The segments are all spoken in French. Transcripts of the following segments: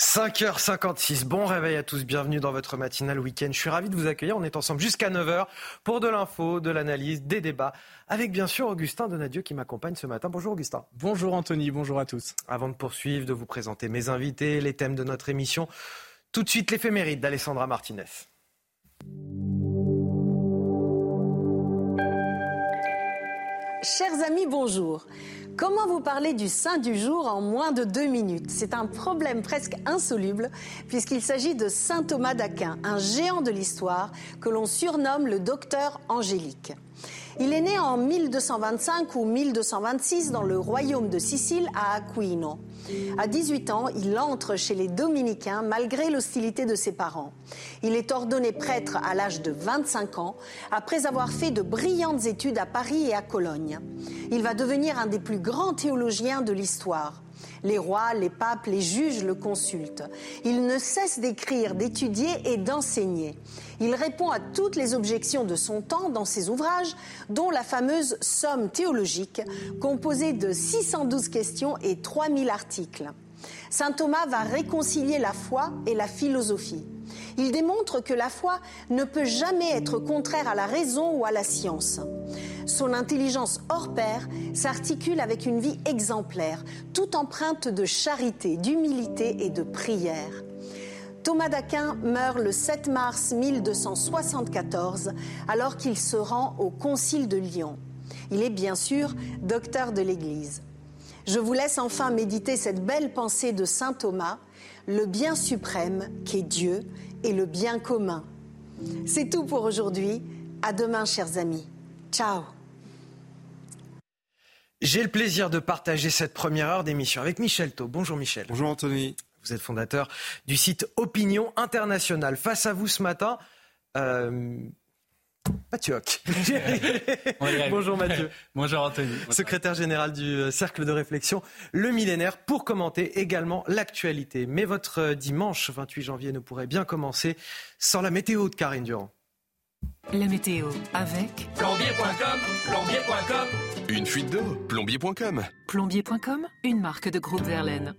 5h56, bon réveil à tous, bienvenue dans votre matinale week-end. Je suis ravi de vous accueillir, on est ensemble jusqu'à 9h pour de l'info, de l'analyse, des débats, avec bien sûr Augustin Donadieu qui m'accompagne ce matin. Bonjour Augustin. Bonjour Anthony, bonjour à tous. Avant de poursuivre, de vous présenter mes invités, les thèmes de notre émission, tout de suite l'éphéméride d'Alessandra Martinez. Chers amis, bonjour. Comment vous parler du saint du jour en moins de deux minutes? C'est un problème presque insoluble puisqu'il s'agit de saint Thomas d'Aquin, un géant de l'histoire que l'on surnomme le docteur angélique. Il est né en 1225 ou 1226 dans le royaume de Sicile à Aquino. À 18 ans, il entre chez les dominicains malgré l'hostilité de ses parents. Il est ordonné prêtre à l'âge de 25 ans après avoir fait de brillantes études à Paris et à Cologne. Il va devenir un des plus grands théologiens de l'histoire. Les rois, les papes, les juges le consultent. Il ne cesse d'écrire, d'étudier et d'enseigner. Il répond à toutes les objections de son temps dans ses ouvrages, dont la fameuse Somme théologique, composée de 612 questions et 3000 articles. Saint Thomas va réconcilier la foi et la philosophie. Il démontre que la foi ne peut jamais être contraire à la raison ou à la science. Son intelligence hors pair s'articule avec une vie exemplaire, toute empreinte de charité, d'humilité et de prière. Thomas d'Aquin meurt le 7 mars 1274 alors qu'il se rend au Concile de Lyon. Il est bien sûr docteur de l'Église. Je vous laisse enfin méditer cette belle pensée de Saint Thomas, le bien suprême qu'est Dieu et le bien commun. C'est tout pour aujourd'hui. À demain, chers amis. Ciao. J'ai le plaisir de partager cette première heure d'émission avec Michel Thau. Bonjour Michel. Bonjour Anthony. Vous êtes fondateur du site Opinion Internationale. Face à vous ce matin, euh, Mathieu Hoc. Bonjour Mathieu. Bonjour Anthony. Secrétaire général du euh, Cercle de réflexion Le Millénaire pour commenter également l'actualité. Mais votre euh, dimanche 28 janvier ne pourrait bien commencer sans la météo de Karine Durand. La météo avec plombier.com, plombier.com. Une fuite d'eau, plombier.com. Plombier.com, une marque de groupe Verlaine.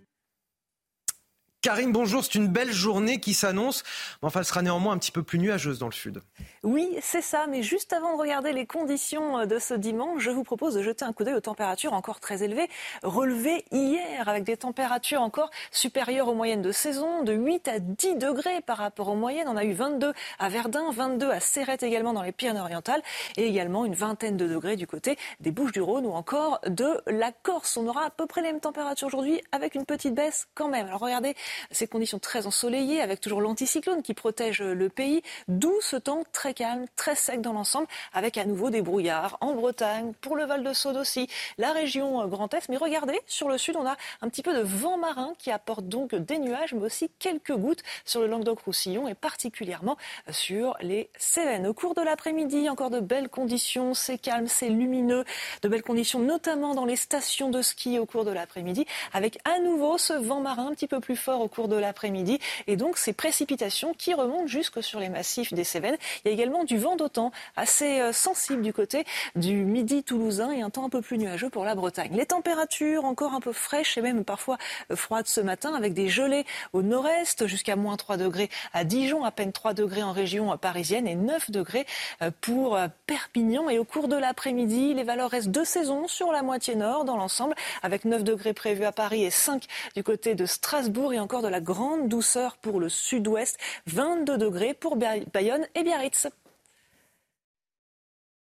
Karine, bonjour. C'est une belle journée qui s'annonce. Enfin, elle sera néanmoins un petit peu plus nuageuse dans le sud. Oui, c'est ça. Mais juste avant de regarder les conditions euh, de ce dimanche, je vous propose de jeter un coup d'œil aux températures encore très élevées, relevées hier, avec des températures encore supérieures aux moyennes de saison, de 8 à 10 degrés par rapport aux moyennes. On a eu 22 à Verdun, 22 à Serrette également dans les Pyrénées-Orientales, et également une vingtaine de degrés du côté des Bouches-du-Rhône ou encore de la Corse. On aura à peu près les mêmes températures aujourd'hui, avec une petite baisse quand même. Alors regardez ces conditions très ensoleillées, avec toujours l'anticyclone qui protège le pays, d'où ce temps très calme, très sec dans l'ensemble, avec à nouveau des brouillards en Bretagne, pour le Val de Saône aussi, la région Grand Est. Mais regardez, sur le sud, on a un petit peu de vent marin qui apporte donc des nuages, mais aussi quelques gouttes sur le Languedoc-Roussillon et particulièrement sur les Cévennes. Au cours de l'après-midi, encore de belles conditions, c'est calme, c'est lumineux, de belles conditions notamment dans les stations de ski au cours de l'après-midi, avec à nouveau ce vent marin un petit peu plus fort au cours de l'après-midi. Et donc, ces précipitations qui remontent jusque sur les massifs des Cévennes. Il y a également du vent d'autant assez euh, sensible du côté du midi toulousain et un temps un peu plus nuageux pour la Bretagne. Les températures encore un peu fraîches et même parfois euh, froides ce matin avec des gelées au nord-est jusqu'à moins 3 degrés à Dijon, à peine 3 degrés en région parisienne et 9 degrés euh, pour Perpignan. Et au cours de l'après-midi, les valeurs restent de saison sur la moitié nord dans l'ensemble avec 9 degrés prévus à Paris et 5 du côté de Strasbourg et encore de la grande douceur pour le sud-ouest, 22 degrés pour Bayonne et Biarritz.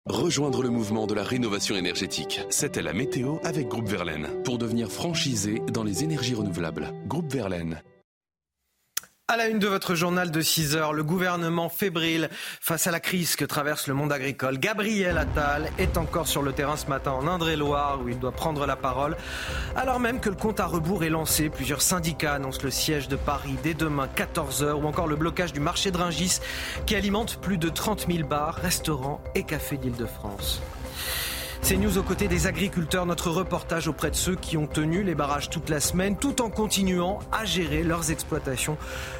Rejoindre le mouvement de la rénovation énergétique. C'était la météo avec Groupe Verlaine pour devenir franchisé dans les énergies renouvelables. Groupe Verlaine. À la une de votre journal de 6 heures, le gouvernement fébrile face à la crise que traverse le monde agricole. Gabriel Attal est encore sur le terrain ce matin en Indre-et-Loire où il doit prendre la parole. Alors même que le compte à rebours est lancé, plusieurs syndicats annoncent le siège de Paris dès demain 14h ou encore le blocage du marché de Ringis qui alimente plus de 30 000 bars, restaurants et cafés d'Île-de-France. C'est News aux côtés des agriculteurs, notre reportage auprès de ceux qui ont tenu les barrages toute la semaine tout en continuant à gérer leurs exploitations.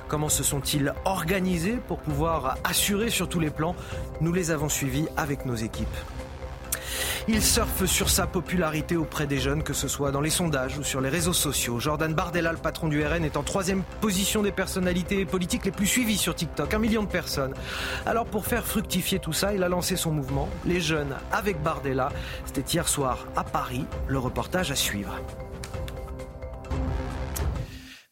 Comment se sont-ils organisés pour pouvoir assurer sur tous les plans? Nous les avons suivis avec nos équipes. Il surfe sur sa popularité auprès des jeunes, que ce soit dans les sondages ou sur les réseaux sociaux. Jordan Bardella, le patron du RN, est en troisième position des personnalités politiques les plus suivies sur TikTok. Un million de personnes. Alors pour faire fructifier tout ça, il a lancé son mouvement, Les Jeunes avec Bardella. C'était hier soir à Paris. Le reportage à suivre.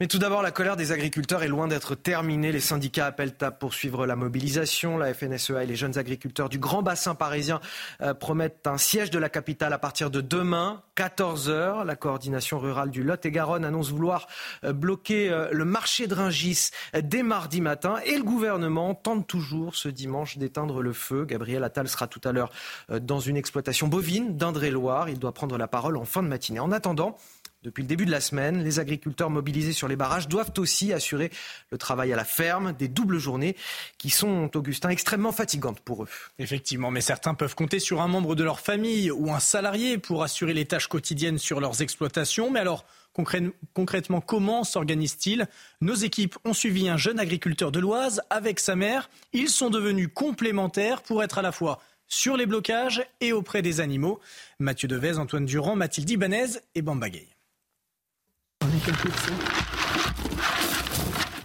Mais tout d'abord, la colère des agriculteurs est loin d'être terminée. Les syndicats appellent à poursuivre la mobilisation. La FNSEA et les jeunes agriculteurs du Grand Bassin parisien euh, promettent un siège de la capitale à partir de demain, 14h. La coordination rurale du Lot-et-Garonne annonce vouloir euh, bloquer euh, le marché de Ringis dès mardi matin. Et le gouvernement tente toujours ce dimanche d'éteindre le feu. Gabriel Attal sera tout à l'heure dans une exploitation bovine d'Indre-et-Loire. Il doit prendre la parole en fin de matinée. En attendant, depuis le début de la semaine, les agriculteurs mobilisés sur les barrages doivent aussi assurer le travail à la ferme, des doubles journées qui sont, Augustin, extrêmement fatigantes pour eux. Effectivement, mais certains peuvent compter sur un membre de leur famille ou un salarié pour assurer les tâches quotidiennes sur leurs exploitations. Mais alors, concrètement, comment s'organisent-ils? Nos équipes ont suivi un jeune agriculteur de l'Oise avec sa mère. Ils sont devenus complémentaires pour être à la fois sur les blocages et auprès des animaux. Mathieu Devez, Antoine Durand, Mathilde Ibanez et Bambagay.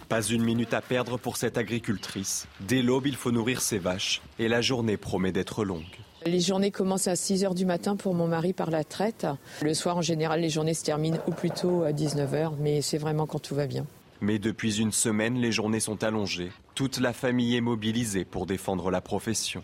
Pas une minute à perdre pour cette agricultrice. Dès l'aube, il faut nourrir ses vaches et la journée promet d'être longue. Les journées commencent à 6 h du matin pour mon mari par la traite. Le soir, en général, les journées se terminent ou plutôt à 19 h, mais c'est vraiment quand tout va bien. Mais depuis une semaine, les journées sont allongées. Toute la famille est mobilisée pour défendre la profession.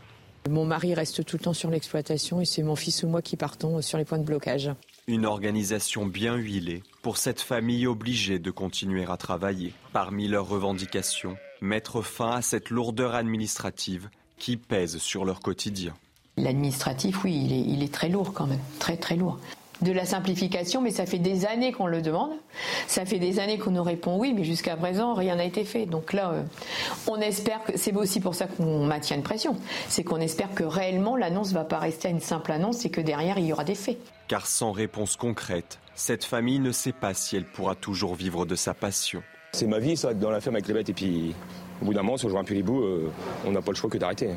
Mon mari reste tout le temps sur l'exploitation et c'est mon fils ou moi qui partons sur les points de blocage. Une organisation bien huilée pour cette famille obligée de continuer à travailler. Parmi leurs revendications, mettre fin à cette lourdeur administrative qui pèse sur leur quotidien. L'administratif, oui, il est, très lourd quand même, très très lourd de la simplification, mais ça fait des années qu'on le demande. Ça fait des années qu'on nous répond oui, mais jusqu'à présent, rien n'a été fait. Donc là, euh, on espère que c'est aussi pour ça qu'on maintient une pression. C'est qu'on espère que réellement l'annonce ne va pas rester à une simple annonce et que derrière, il y aura des faits. Car sans réponse concrète, cette famille ne sait pas si elle pourra toujours vivre de sa passion. C'est ma vie, ça, dans la ferme avec les bêtes. Et puis, au bout d'un moment, si on joue un peu les bouts, euh, on n'a pas le choix que d'arrêter.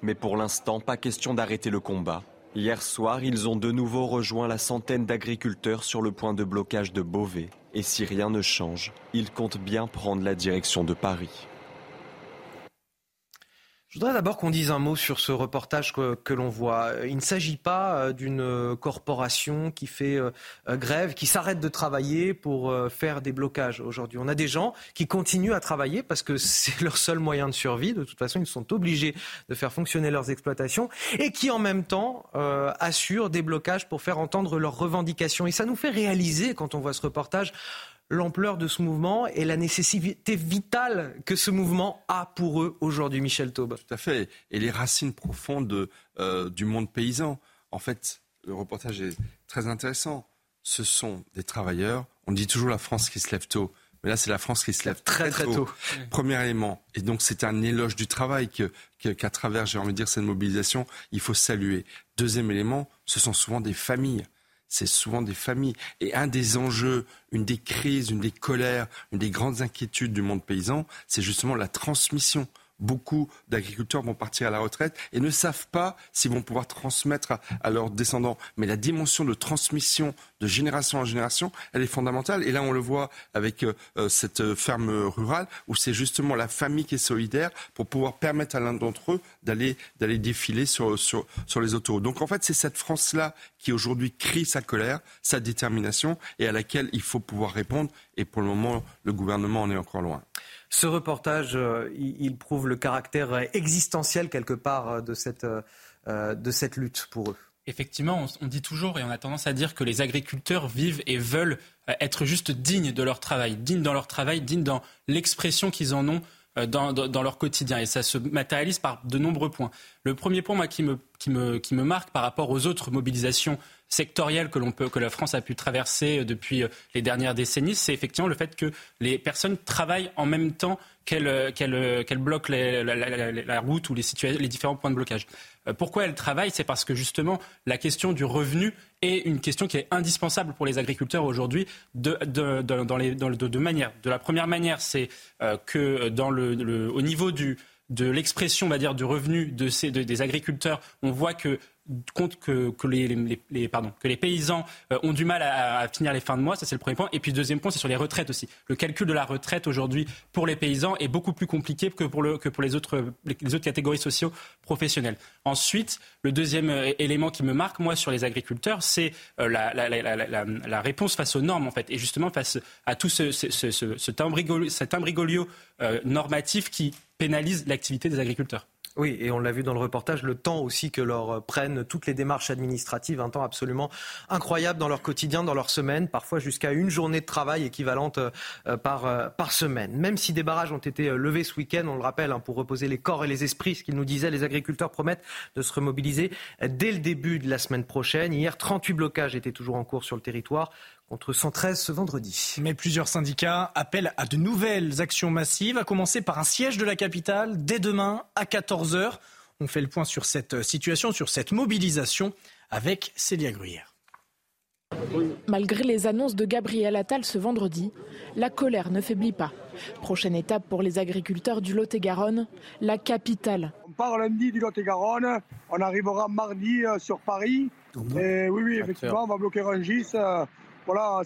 Mais pour l'instant, pas question d'arrêter le combat. Hier soir, ils ont de nouveau rejoint la centaine d'agriculteurs sur le point de blocage de Beauvais. Et si rien ne change, ils comptent bien prendre la direction de Paris. Je voudrais d'abord qu'on dise un mot sur ce reportage que, l'on voit. Il ne s'agit pas euh, d'une euh, corporation qui fait euh, grève, qui s'arrête de travailler pour faire des blocages aujourd'hui. On a des gens qui continuent à travailler parce que c'est leur seul moyen de survie. De toute façon, ils sont obligés de faire fonctionner leurs exploitations et qui en même temps assurent des blocages pour faire entendre leurs revendications. Et ça nous fait réaliser, quand on voit ce reportage, l'ampleur de ce mouvement et la nécessité vitale que ce mouvement a pour eux aujourd'hui, Michel Taube. Tout à fait. Et les racines profondes euh, du monde paysan. En fait, le reportage est très intéressant. Ce sont des travailleurs. On dit toujours la France qui se lève tôt. Mais là, c'est la France qui se lève très, très, tôt. Premier élément. Et donc, c'est un éloge du travail qu'à que, travers, j'ai envie de dire, cette mobilisation, il faut saluer. Deuxième élément, ce sont souvent des familles c'est souvent des familles. Et un des enjeux, une des crises, une des colères, une des grandes inquiétudes du monde paysan, c'est justement la transmission beaucoup d'agriculteurs vont partir à la retraite et ne savent pas s'ils vont pouvoir transmettre à, leurs descendants. Mais la dimension de transmission de génération en génération, elle est fondamentale. Et là, on le voit avec euh, euh, cette ferme rurale où c'est justement la famille qui est solidaire pour pouvoir permettre à l'un d'entre eux d'aller d'aller défiler sur, sur, sur les autoroutes. Donc en fait, c'est cette France-là qui aujourd'hui crie sa colère, sa détermination et à laquelle il faut pouvoir répondre. Et pour le moment, le gouvernement en est encore loin. Ce reportage, euh, il, prouve le caractère existentiel quelque part euh, de cette, euh, lutte pour eux. Effectivement, on, dit toujours et on a tendance à dire que les agriculteurs vivent et veulent être juste dignes de leur travail, dignes dans leur travail, dignes dans l'expression qu'ils en ont dans, dans, leur quotidien. Et ça se matérialise par de nombreux points. Le premier point qui, me, qui me marque par rapport aux autres mobilisations sectorielle que, l'on peut, que la France a pu traverser euh, depuis euh, les dernières décennies, c'est effectivement le fait que les personnes travaillent en même temps qu'elles euh, qu'elles bloquent la, route ou les, les différents points de blocage. Pourquoi elles travaillent? C'est parce que justement la question du revenu est une question qui est indispensable pour les agriculteurs aujourd'hui de, de, de, manières. De la première manière, c'est que dans le, au niveau du, de l'expression, on va dire, du revenu de des agriculteurs, on voit que compte que, les, pardon, que les paysans euh, ont du mal à, finir les fins de mois, ça c'est le premier point. Et puis deuxième point, c'est sur les retraites aussi. Le calcul de la retraite aujourd'hui pour les paysans est beaucoup plus compliqué que pour, le, que pour les, autres, les autres catégories sociaux professionnelles. Ensuite, le deuxième euh, élément qui me marque, moi, sur les agriculteurs, c'est euh, la, réponse face aux normes, en fait. Et justement, face à tout ce, ce cet imbrigolio normatif qui pénalise l'activité des agriculteurs. Oui, et on l'a vu dans le reportage, le temps aussi que leur prennent toutes les démarches administratives, un temps absolument incroyable dans leur quotidien, dans leur semaine, parfois jusqu'à une journée de travail équivalente euh, par, euh, par semaine. Même si des barrages ont été euh, levés ce week-end, on le rappelle, hein, pour reposer les corps et les esprits, ce qu'ils nous disaient, les agriculteurs promettent de se remobiliser dès le début de la semaine prochaine. Hier, 38 blocages étaient toujours en cours sur le territoire contre 113 ce vendredi. Mais plusieurs syndicats appellent à de nouvelles actions massives, à commencer par un siège de la capitale dès demain à 14h. On fait le point sur cette situation, sur cette mobilisation avec Célia Gruyère. Malgré les annonces de Gabriel Attal ce vendredi, la colère ne faiblit pas. Prochaine étape pour les agriculteurs du Lot-et-Garonne, la capitale. On part lundi du Lot-et-Garonne, on arrivera mardi euh, sur Paris. Et oui, oui, effectivement, on va bloquer Rungis. Euh, voilà,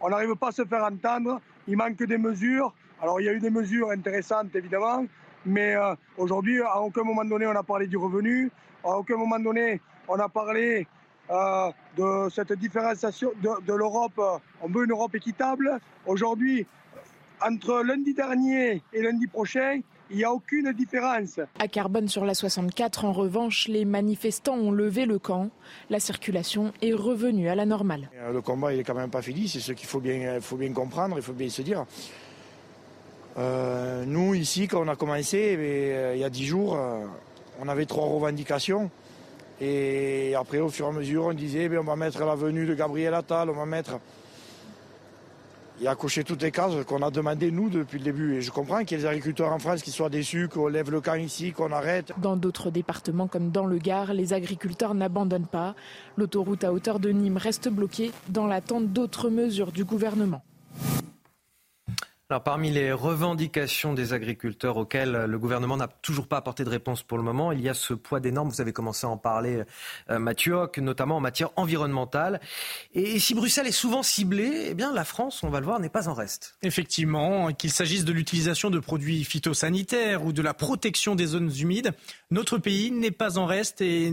on n'arrive pas à se faire entendre. Il manque des mesures. Alors il y a eu des mesures intéressantes évidemment, mais euh, aujourd'hui, à aucun moment donné, on a parlé du revenu. À aucun moment donné, on a parlé euh, de cette différenciation de, de l'Europe. On veut une Europe équitable. Aujourd'hui, entre lundi dernier et lundi prochain, il n'y a aucune différence. À Carbone sur la 64, en revanche, les manifestants ont levé le camp. La circulation est revenue à la normale. Euh, le combat, il est quand même pas fini. C'est ce qu'il faut bien, faut bien comprendre, il faut bien se dire. Euh, nous, ici, quand on a commencé, euh, il y a dix jours, on avait trois revendications. Et après, au fur et à mesure, on disait, eh on va mettre la venue de Gabriel Attal, on va mettre il a coché toutes les cases qu'on a demandé nous depuis le début. Et je comprends qu'il y ait des agriculteurs en France qui soient déçus, qu'on lève le camp ici, qu'on arrête. Dans d'autres départements comme dans le Gard, les agriculteurs n'abandonnent pas. L'autoroute à hauteur de Nîmes reste bloquée dans l'attente d'autres mesures du gouvernement. Alors, parmi les revendications des agriculteurs auxquelles le gouvernement n'a toujours pas apporté de réponse pour le moment, il y a ce poids des normes. Vous avez commencé à en parler, euh, Mathieu, notamment en matière environnementale. Et, si Bruxelles est souvent ciblée, eh bien, la France, on va le voir, n'est pas en reste. Effectivement, qu'il s'agisse de l'utilisation de produits phytosanitaires ou de la protection des zones humides, notre pays n'est pas en reste et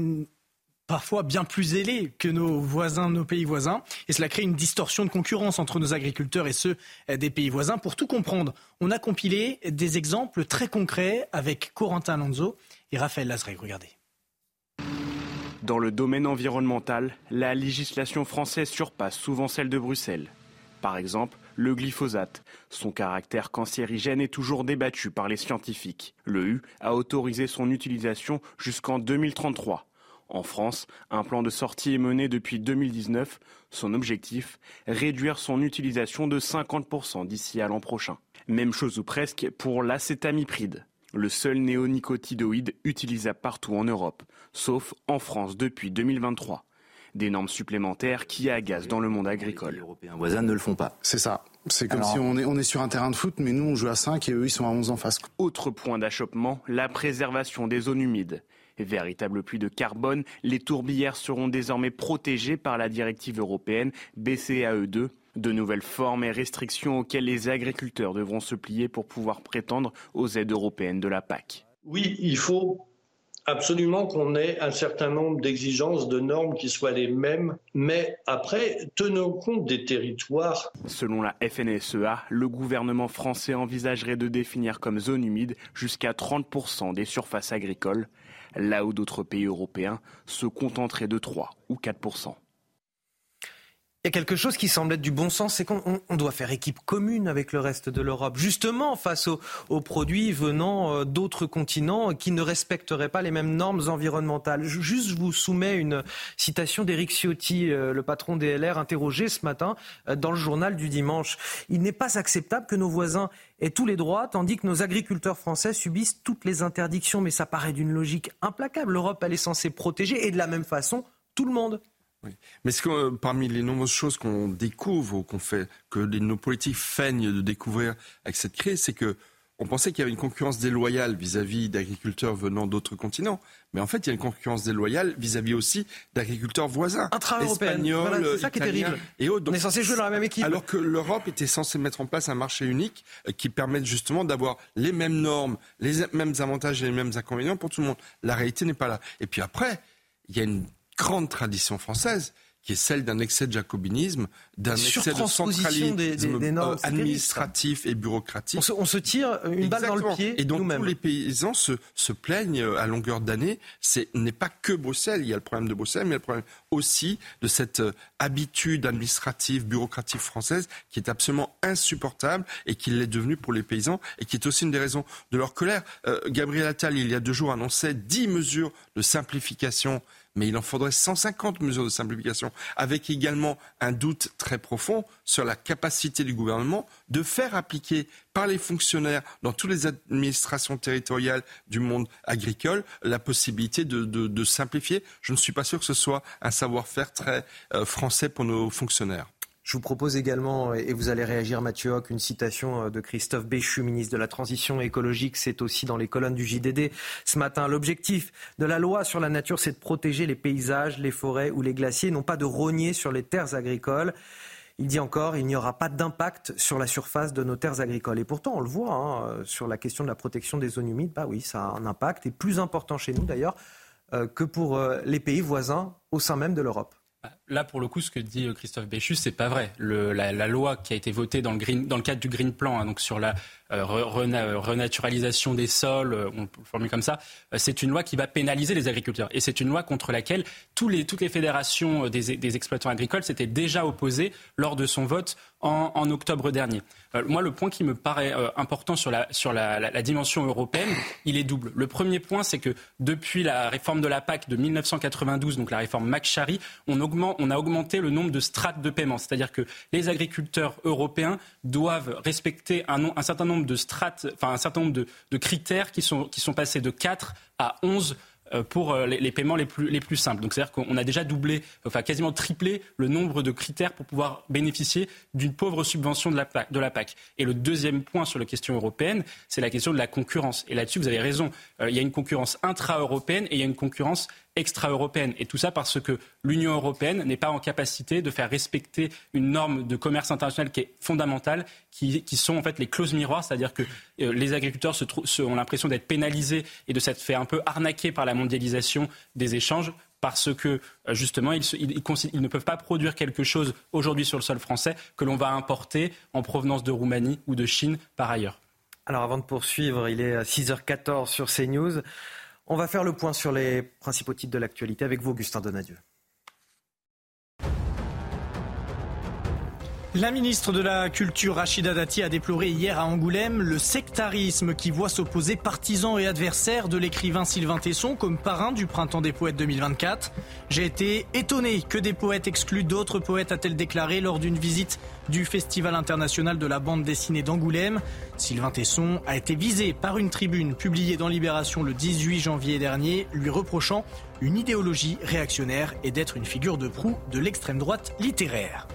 parfois bien plus ailés que nos voisins, nos pays voisins. Et cela crée une distorsion de concurrence entre nos agriculteurs et ceux des pays voisins. Pour tout comprendre, on a compilé des exemples très concrets avec Corentin Alonso et Raphaël Lazreg. Regardez. Dans le domaine environnemental, la législation française surpasse souvent celle de Bruxelles. Par exemple, le glyphosate. Son caractère cancérigène est toujours débattu par les scientifiques. Le U a autorisé son utilisation jusqu'en 2033. En France, un plan de sortie est mené depuis 2019. Son objectif, réduire son utilisation de 50% d'ici à l'an prochain. Même chose ou presque pour l'acétamipride, le seul néonicotinoïde utilisable partout en Europe, sauf en France depuis 2023. Des normes supplémentaires qui agacent dans le monde agricole. Les Européens voisins ne le font pas. C'est ça. C'est comme si on est, on est sur un terrain de foot, mais nous on joue à 5 et eux ils sont à 11 en face. Autre point d'achoppement, la préservation des zones humides. Véritable pluie de carbone, les tourbières seront désormais protégées par la directive européenne BCAE2. De nouvelles formes et restrictions auxquelles les agriculteurs devront se plier pour pouvoir prétendre aux aides européennes de la PAC. Oui, il faut absolument qu'on ait un certain nombre d'exigences, de normes qui soient les mêmes, mais après, tenons compte des territoires. Selon la FNSEA, le gouvernement français envisagerait de définir comme zone humide jusqu'à 30% des surfaces agricoles là où d'autres pays européens se contenteraient de 3 ou 4 il y a quelque chose qui semble être du bon sens, c'est qu'on doit faire équipe commune avec le reste de l'Europe, justement face aux, produits venant euh, d'autres continents qui ne respecteraient pas les mêmes normes environnementales. Juste, je vous soumets une citation d'Éric Ciotti, euh, le patron des LR, interrogé ce matin euh, dans le journal du dimanche. Il n'est pas acceptable que nos voisins aient tous les droits, tandis que nos agriculteurs français subissent toutes les interdictions. Mais ça paraît d'une logique implacable. L'Europe, elle est censée protéger, et de la même façon, tout le monde. Mais ce que, euh, parmi les nombreuses choses qu'on découvre ou qu'on fait, que nos politiques feignent de découvrir avec cette crise, c'est que on pensait qu'il y avait une concurrence déloyale vis-à-vis d'agriculteurs venant d'autres continents. Mais en fait, il y a une concurrence déloyale vis-à-vis aussi d'agriculteurs voisins. Espagnols, voilà, ça qui est terrible. et autres. on est censé jouer dans la même équipe. Alors que l'Europe était censée mettre en place un marché unique euh, qui permette justement d'avoir les mêmes normes, les mêmes avantages et les mêmes inconvénients pour tout le monde. La réalité n'est pas là. Et puis après, il y a une grande tradition française qui est celle d'un excès de jacobinisme, d'un excès de centralisme euh, administratif et bureaucratique. On se, tire une balle dans le pied. Et donc tous les paysans se, se plaignent à longueur d'année. Ce n'est pas que Bruxelles. Il y a le problème de Bruxelles, mais il y a le problème aussi de cette euh, habitude administrative, bureaucratique française qui est absolument insupportable et qui l'est devenue pour les paysans et qui est aussi une des raisons de leur colère. Euh, Gabriel Attal, il y a deux jours, annonçait dix mesures de simplification mais il en faudrait 150 mesures de simplification, avec également un doute très profond sur la capacité du gouvernement de faire appliquer par les fonctionnaires dans toutes les administrations territoriales du monde agricole la possibilité de, simplifier. Je ne suis pas sûr que ce soit un savoir-faire très euh, français pour nos fonctionnaires. Je vous propose également, et vous allez réagir Mathieu Hoc, une citation euh, de Christophe Béchu, ministre de la Transition écologique. C'est aussi dans les colonnes du JDD ce matin. L'objectif de la loi sur la nature, c'est de protéger les paysages, les forêts ou les glaciers, non pas de rogner sur les terres agricoles. Il dit encore, il n'y aura pas d'impact sur la surface de nos terres agricoles. Et pourtant, on le voit, hein, sur la question de la protection des zones humides, bah oui, ça a un impact, et plus important chez nous d'ailleurs euh, que pour euh, les pays voisins au sein même de l'Europe. Là, pour le coup, ce que dit euh, Christophe Béchu, c'est pas vrai. la, loi qui a été votée dans le, cadre du Green Plan, hein, donc sur la euh, renaturalisation des sols, euh, on le formuler comme ça, c'est une loi qui va pénaliser les agriculteurs. Et c'est une loi contre laquelle toutes les fédérations des, exploitants agricoles s'étaient déjà opposées lors de son vote en, octobre dernier. Euh, moi, le point qui me paraît euh, important sur, la, dimension européenne, il est double. Le premier point, c'est que depuis la réforme de la PAC de 1992, donc la réforme McCharry, on, augmente, on a augmenté le nombre de strates de paiement. C'est-à-dire que les agriculteurs européens doivent respecter un, certain nombre de critères qui sont, passés de 4 à 11 euh, pour euh, les, paiements les plus, les plus simples. Donc c'est-à-dire qu'on a déjà doublé, enfin quasiment triplé le nombre de critères pour pouvoir bénéficier d'une pauvre subvention de la, PAC, de la PAC. Et le deuxième point sur la question européenne, c'est la question de la concurrence. Et là-dessus, vous avez raison, euh, il y a une concurrence intra-européenne et il y a une concurrence extra-européenne. Et tout ça parce que l'Union européenne n'est pas en capacité de faire respecter une norme de commerce international qui est fondamentale, qui, sont en fait les clauses miroirs, c'est-à-dire que euh, les agriculteurs se, ont l'impression d'être pénalisés et de s'être fait un peu arnaquer par la mondialisation des échanges parce que euh, justement ils, ils, ne peuvent pas produire quelque chose aujourd'hui sur le sol français que l'on va importer en provenance de Roumanie ou de Chine par ailleurs. Alors avant de poursuivre, il est 6h14 sur CNews. On va faire le point sur les principaux titres de l'actualité avec vous, Augustin Donadieu. La ministre de la Culture, Rachida Dati, a déploré hier à Angoulême le sectarisme qui voit s'opposer partisans et adversaires de l'écrivain Sylvain Tesson comme parrain du Printemps des Poètes 2024. J'ai été étonné que des poètes excluent d'autres poètes, a-t-elle déclaré lors d'une visite du Festival international de la bande dessinée d'Angoulême. Sylvain Tesson a été visé par une tribune publiée dans Libération le 18 janvier dernier, lui reprochant une idéologie réactionnaire et d'être une figure de proue de l'extrême droite littéraire.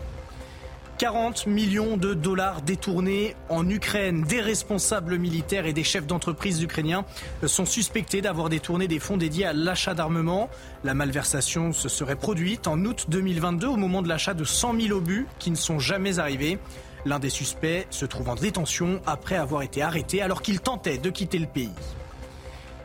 40 millions de dollars détournés en Ukraine. Des responsables militaires et des chefs d'entreprise ukrainiens sont suspectés d'avoir détourné des fonds dédiés à l'achat d'armement. La malversation se serait produite en août 2022 au moment de l'achat de 100 000 obus qui ne sont jamais arrivés. L'un des suspects se trouve en détention après avoir été arrêté alors qu'il tentait de quitter le pays.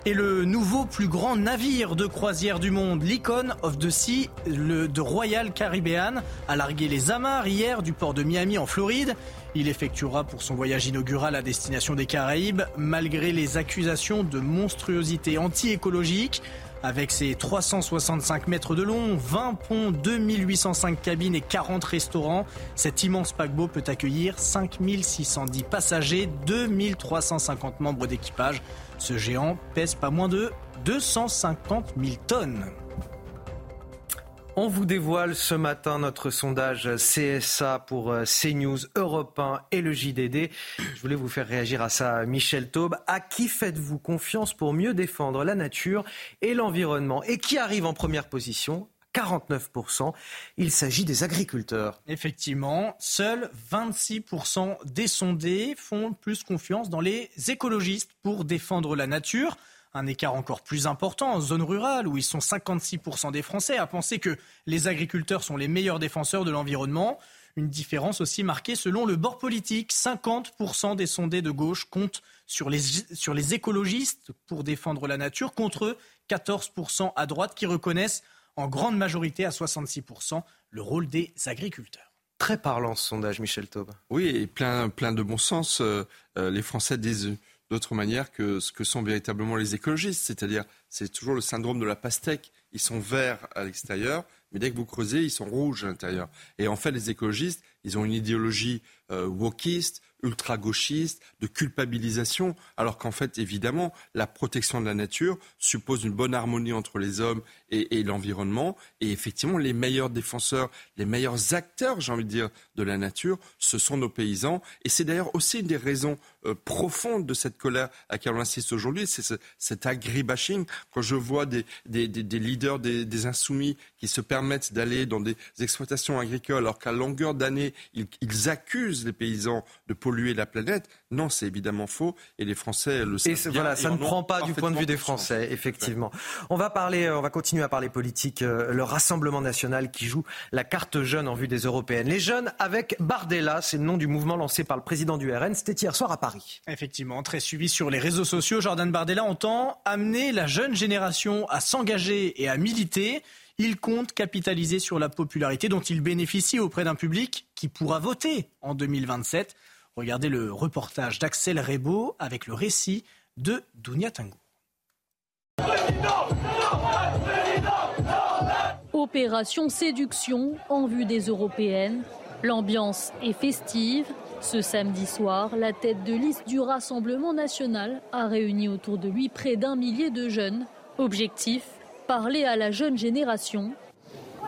Et le nouveau plus grand navire de croisière du monde, l'Icon of the Sea le, de Royal Caribbean, a largué les amarres hier du port de Miami en Floride. Il effectuera pour son voyage inaugural à destination des Caraïbes, malgré les accusations de monstruosité anti-écologique. Avec ses 365 mètres de long, 20 ponts, 2805 cabines et 40 restaurants, cet immense paquebot peut accueillir 5610 passagers, 2350 membres d'équipage. Ce géant pèse pas moins de 250 000 tonnes. On vous dévoile ce matin notre sondage CSA pour euh, CNews, Europe 1 et le JDD. Je voulais vous faire réagir à ça, Michel Taube. À qui faites-vous confiance pour mieux défendre la nature et l'environnement? Et qui arrive en première position? 49%. Il s'agit des agriculteurs. Effectivement, seuls 26% des sondés font plus confiance dans les écologistes pour défendre la nature. Un écart encore plus important en zone rurale où ils sont 56% des Français à penser que les agriculteurs sont les meilleurs défenseurs de l'environnement. Une différence aussi marquée selon le bord politique. 50% des sondés de gauche comptent sur les, sur les écologistes pour défendre la nature contre 14% à droite qui reconnaissent en grande majorité à 66% le rôle des agriculteurs. Très parlant ce sondage, Michel Taube. Oui, et plein, plein de bon sens. Euh, euh, les Français disent d'autre manière que ce que sont véritablement les écologistes. C'est-à-dire, c'est toujours le syndrome de la pastèque. Ils sont verts à l'extérieur, mais dès que vous creusez, ils sont rouges à l'intérieur. Et en fait, les écologistes, ils ont une idéologie euh, wokiste, ultra-gauchiste, de culpabilisation, alors qu'en fait, évidemment, la protection de la nature suppose une bonne harmonie entre les hommes et, l'environnement. Et effectivement, les meilleurs défenseurs, les meilleurs acteurs, j'ai envie de dire, de la nature, ce sont nos paysans. Et c'est d'ailleurs aussi une des raisons euh, profondes de cette colère à laquelle on insiste aujourd'hui, c'est ce, cet agribashing. Quand je vois des, leaders des, des, insoumis qui se permettent d'aller dans des exploitations agricoles alors qu'à longueur d'année, ils, ils accusent les paysans de polluer la planète, non, c'est évidemment faux. Et les Français le savent. Et voilà, ça ne prend pas du point de vue des Français, effectivement. On va parler, euh, on va continuer à parler politique. Euh, le Rassemblement national qui joue la carte jeune en vue des européennes. Les jeunes avec Bardella, c'est le nom du mouvement lancé par le président du RN. C'était hier soir à Paris. Effectivement, très suivi sur les réseaux sociaux. Jordan Bardella entend amener la jeune génération à s'engager et à militer. Il compte capitaliser sur la popularité dont il bénéficie auprès d'un public qui pourra voter en 2027. Regardez le reportage d'Axel Rebaud avec le récit de Dounia Tango. Opération séduction en vue des européennes. L'ambiance est festive. Ce samedi soir, la tête de liste du Rassemblement national a réuni autour de lui près d'un millier de jeunes. Objectif parler à la jeune génération.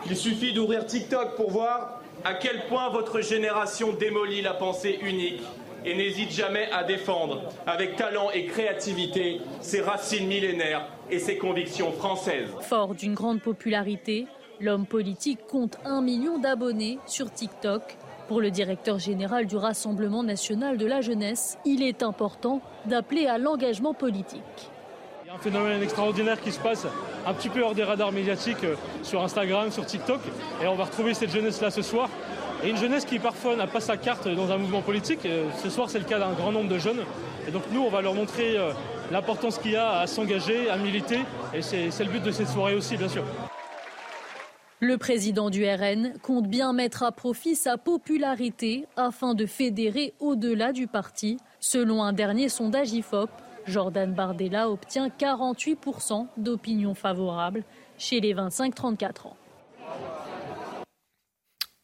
Il suffit d'ouvrir TikTok pour voir à quel point votre génération démolit la pensée unique et n'hésite jamais à défendre avec talent et créativité ses racines millénaires et ses convictions françaises. Fort d'une grande popularité, l'homme politique compte un million d'abonnés sur TikTok. Pour le directeur général du Rassemblement national de la jeunesse, il est important d'appeler à l'engagement politique. Un phénomène extraordinaire qui se passe un petit peu hors des radars médiatiques euh, sur Instagram, sur TikTok. Et on va retrouver cette jeunesse-là ce soir. Et une jeunesse qui parfois n'a pas sa carte dans un mouvement politique. Euh, ce soir, c'est le cas d'un grand nombre de jeunes. Et donc nous, on va leur montrer euh, l'importance qu'il y a à s'engager, à militer. Et c'est le but de cette soirée aussi, bien sûr. Le président du RN compte bien mettre à profit sa popularité afin de fédérer au-delà du parti. Selon un dernier sondage IFOP, Jordan Bardella obtient 48% d'opinion favorable chez les 25-34 ans.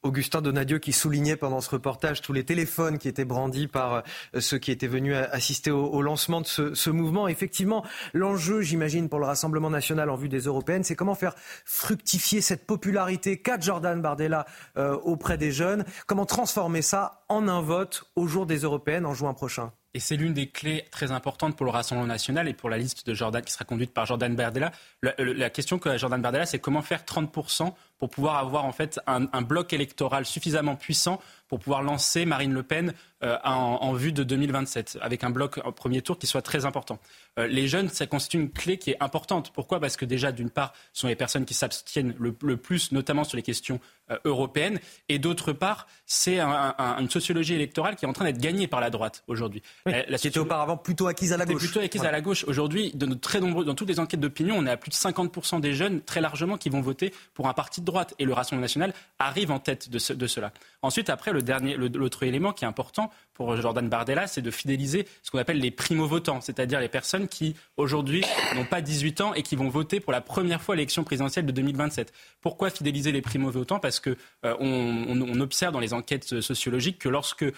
Augustin Donadieu qui soulignait pendant ce reportage tous les téléphones qui étaient brandis par euh, ceux qui étaient venus assister au, lancement de ce, mouvement. Effectivement, l'enjeu, j'imagine, pour le Rassemblement national en vue des européennes, c'est comment faire fructifier cette popularité qu'a Jordan Bardella euh, auprès des jeunes, comment transformer ça en un vote au jour des européennes en juin prochain? Et c'est l'une des clés très importantes pour le Rassemblement national et pour la liste de Jordan qui sera conduite par Jordan Bardella. La, la question que Jordan Bardella, c'est comment faire 30% pour pouvoir avoir en fait un, un bloc électoral suffisamment puissant pour pouvoir lancer Marine Le Pen euh, en, vue de 2027, avec un bloc en premier tour qui soit très important. Euh, les jeunes, ça constitue une clé qui est importante. Pourquoi? Parce que déjà, d'une part, ce sont les personnes qui s'abstiennent le, plus, notamment sur les questions euh, européennes, et d'autre part, c'est une sociologie électorale qui est en train d'être gagnée par la droite aujourd'hui. la qui était auparavant plutôt acquise à la gauche. Plutôt acquise à la gauche. Aujourd'hui, de très nombreux, dans toutes les enquêtes d'opinion, on est à plus de 50% des jeunes, très largement, qui vont voter pour un parti de droite. Et le Rassemblement national arrive en tête de, cela. Ensuite, après, l'autre élément qui est important pour Jordan Bardella, c'est de fidéliser ce qu'on appelle les primo-votants, c'est-à-dire les personnes qui, aujourd'hui, n'ont pas 18 ans et qui vont voter pour la première fois l'élection présidentielle de 2027. Pourquoi fidéliser les primo-votants? Parce que euh, on, observe dans les enquêtes sociologiques que lorsque euh,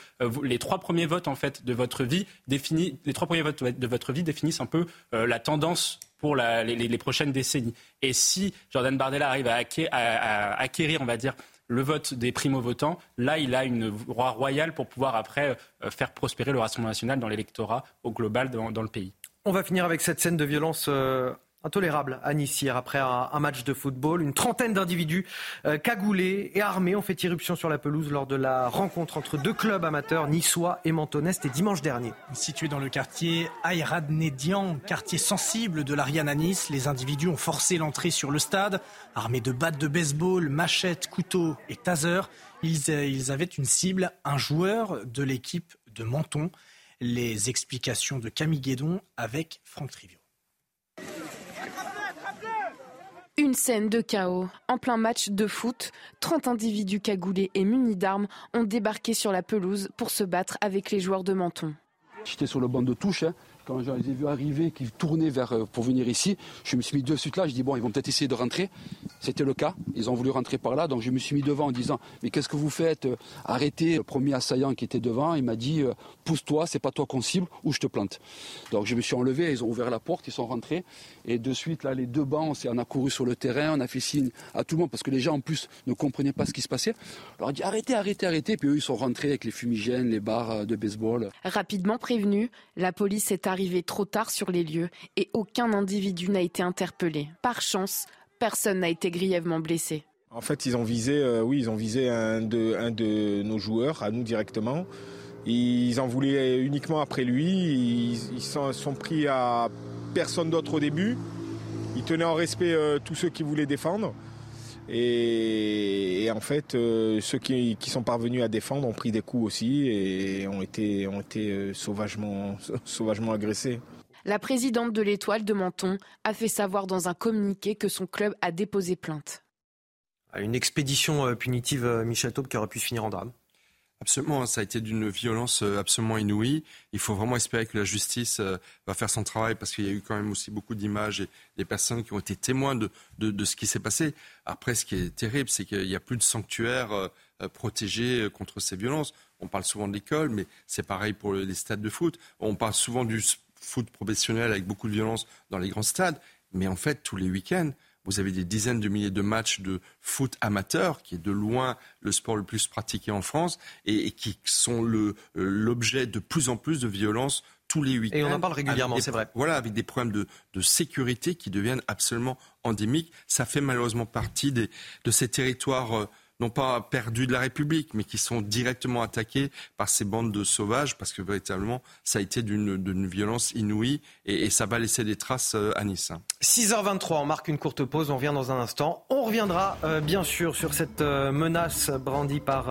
les trois premiers votes, de votre vie définissent, les trois premiers votes de votre vie définissent un peu euh, la tendance pour les, prochaines décennies. Et si Jordan Bardella arrive à, acquérir, on va dire, le vote des primo-votants, là, il a une voie royale pour pouvoir après euh, faire prospérer le Rassemblement national dans l'électorat au global dans, le pays. On va finir avec cette scène de violence. Intolérable à Nice hier après un, match de football. Une trentaine d'individus euh, cagoulés et armés ont fait irruption sur la pelouse lors de la rencontre entre deux clubs amateurs, niçois et mentonais. C'était dimanche dernier. Situé dans le quartier Ayradnedian, quartier sensible de l'Ariane à Nice, les individus ont forcé l'entrée sur le stade. Armés de battes de baseball, machettes, couteaux et tasers, ils, euh, ils avaient une cible, un joueur de l'équipe de Menton. Les explications de Camille Guédon avec Franck Trivio. Une scène de chaos. En plein match de foot, 30 individus cagoulés et munis d'armes ont débarqué sur la pelouse pour se battre avec les joueurs de Menton. J'étais sur le banc de touche. Hein quand je les ai vus arriver, qu'ils tournaient vers, euh, pour venir ici, je me suis mis de suite là. Je dis bon, ils vont peut-être essayer de rentrer. C'était le cas. Ils ont voulu rentrer par là. Donc je me suis mis devant en disant mais qu'est-ce que vous faites Arrêtez. Le premier assaillant qui était devant, il m'a dit euh, pousse-toi, c'est pas toi qu'on cible ou je te plante. Donc je me suis enlevé. Ils ont ouvert la porte, ils sont rentrés. Et de suite, là, les deux bancs, on a couru sur le terrain. On a fait signe à tout le monde parce que les gens en plus ne comprenaient pas ce qui se passait. On leur a dit arrêtez, arrêtez, arrêtez. Puis eux, ils sont rentrés avec les fumigènes, les barres euh, de baseball. Rapidement prévenu, la police est arrivée trop tard sur les lieux et aucun individu n'a été interpellé. Par chance, personne n'a été grièvement blessé. En fait, ils ont visé, euh, oui, ils ont visé un de, nos joueurs, à nous directement. Ils en voulaient uniquement après lui. Ils, sont, sont, pris à personne d'autre au début. Ils tenaient en respect euh, tous ceux qui voulaient défendre. Et, en fait, euh, ceux qui, sont parvenus à défendre ont pris des coups aussi et ont été, ont été sauvagement, sauvagement agressés. La présidente de l'Étoile de Menton a fait savoir dans un communiqué que son club a déposé plainte. Une expédition euh, punitive, euh, Michel Taube, qui aurait pu se finir en drame. Absolument, ça a été d'une violence euh, absolument inouïe. Il faut vraiment espérer que la justice va faire son travail parce qu'il y a eu quand même aussi beaucoup d'images et des personnes qui ont été témoins de, de, ce qui s'est passé. Après, ce qui est terrible, c'est qu'il n'y a plus de sanctuaires protégés contre ces violences. On parle souvent de l'école, mais c'est pareil pour les stades de foot. On parle souvent du foot professionnel avec beaucoup de violence dans les grands stades. Mais en fait, tous les week-ends, vous avez des dizaines de milliers de matchs de foot amateur, qui est de loin le sport le plus pratiqué en France, et, qui sont euh, l'objet de plus en plus de violences tous les week-ends. Et on en parle régulièrement, c'est vrai. Voilà, avec des problèmes de, de, sécurité qui deviennent absolument endémiques. Ça fait malheureusement partie des, de ces territoires euh, non pas perdus de la République, mais qui sont directement attaqués par ces bandes de sauvages, parce que véritablement, ça a été d'une violence inouïe et, ça va laisser des traces euh, à Nice. 6h23, on marque une courte pause, on revient dans un instant. On reviendra euh, bien sûr sur cette euh, menace brandie par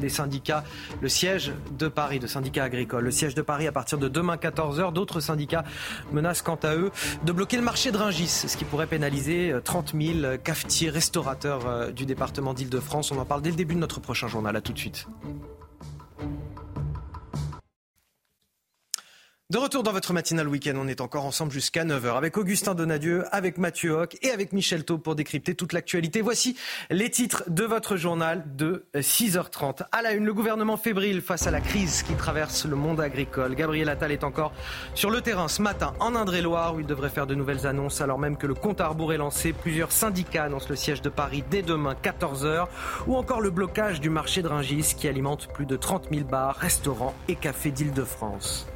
des syndicats, le siège de Paris, de syndicats agricoles. Le siège de Paris à partir de demain 14h, d'autres syndicats menacent quant à eux de bloquer le marché de Ringis, ce qui pourrait pénaliser 30 000 cafetiers, restaurateurs du département d'Île-de-France. On en parle dès le début de notre prochain journal. À tout de suite. De retour dans votre matinale week-end, on est encore ensemble jusqu'à 9h avec Augustin Donadieu, avec Mathieu Hoc et avec Michel Taub pour décrypter toute l'actualité. Voici les titres de votre journal de 6h30. À la une, le gouvernement fébrile face à la crise qui traverse le monde agricole. Gabriel Attal est encore sur le terrain ce matin en Indre-et-Loire où il devrait faire de nouvelles annonces alors même que le compte à rebours est lancé. Plusieurs syndicats annoncent le siège de Paris dès demain 14h ou encore le blocage du marché de Ringis qui alimente plus de 30 000 bars, restaurants et cafés d'Île-de-France.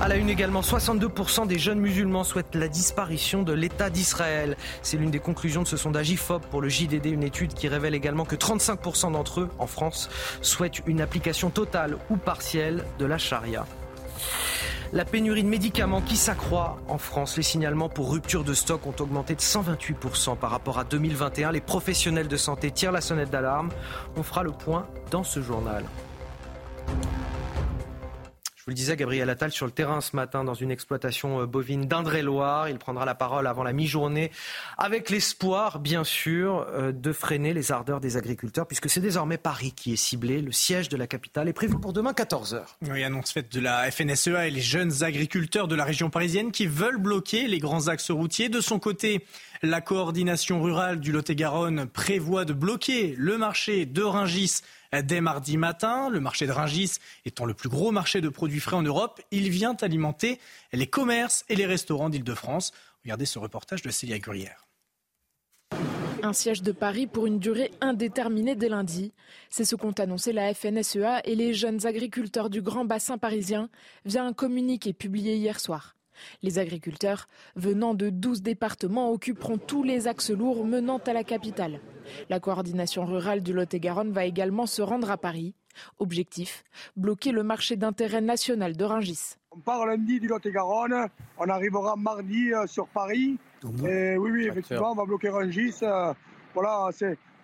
À la une également, 62% des jeunes musulmans souhaitent la disparition de l'État d'Israël. C'est l'une des conclusions de ce sondage IFOP pour le JDD, une étude qui révèle également que 35% d'entre eux, en France, souhaitent une application totale ou partielle de la charia. La pénurie de médicaments qui s'accroît en France. Les signalements pour rupture de stock ont augmenté de 128% par rapport à 2021. Les professionnels de santé tirent la sonnette d'alarme. On fera le point dans ce journal vous le disais, Gabriel Attal sur le terrain ce matin dans une exploitation euh, bovine d'Indre-et-Loire. Il prendra la parole avant la mi-journée avec l'espoir, bien sûr, euh, de freiner les ardeurs des agriculteurs puisque c'est désormais Paris qui est ciblé. Le siège de la capitale est prévu pour demain 14h. Oui, annonce faite de la FNSEA et les jeunes agriculteurs de la région parisienne qui veulent bloquer les grands axes routiers. De son côté, la coordination rurale du Lot-et-Garonne prévoit de bloquer le marché de Ringis dès mardi matin. Le marché de Ringis étant le plus gros marché de produits frais en Europe, il vient alimenter les commerces et les restaurants d'Île-de-France. Regardez ce reportage de Célia Gruyère. Un siège de Paris pour une durée indéterminée dès lundi. C'est ce qu'ont annoncé la FNSEA et les jeunes agriculteurs du Grand Bassin parisien via un communiqué publié hier soir. Les agriculteurs venant de 12 départements occuperont tous les axes lourds menant à la capitale. La coordination rurale du Lot-et-Garonne va également se rendre à Paris. Objectif, bloquer le marché d'intérêt national de Rungis. On part lundi du Lot-et-Garonne, on arrivera mardi euh, sur Paris. Et oui, oui, effectivement, on va bloquer Rungis. Euh, voilà,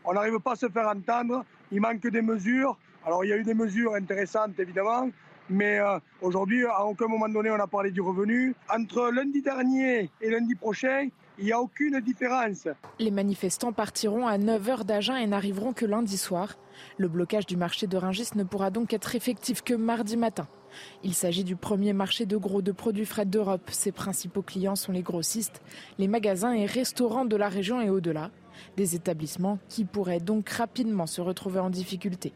on n'arrive pas à se faire entendre, il manque des mesures. Alors il y a eu des mesures intéressantes évidemment, mais euh, aujourd'hui, à aucun moment donné, on a parlé du revenu. Entre lundi dernier et lundi prochain, il n'y a aucune différence. Les manifestants partiront à 9h d'Agen et n'arriveront que lundi soir. Le blocage du marché de Rungis ne pourra donc être effectif que mardi matin. Il s'agit du premier marché de gros de produits frais d'Europe. Ses principaux clients sont les grossistes, les magasins et restaurants de la région et au-delà. Des établissements qui pourraient donc rapidement se retrouver en difficulté.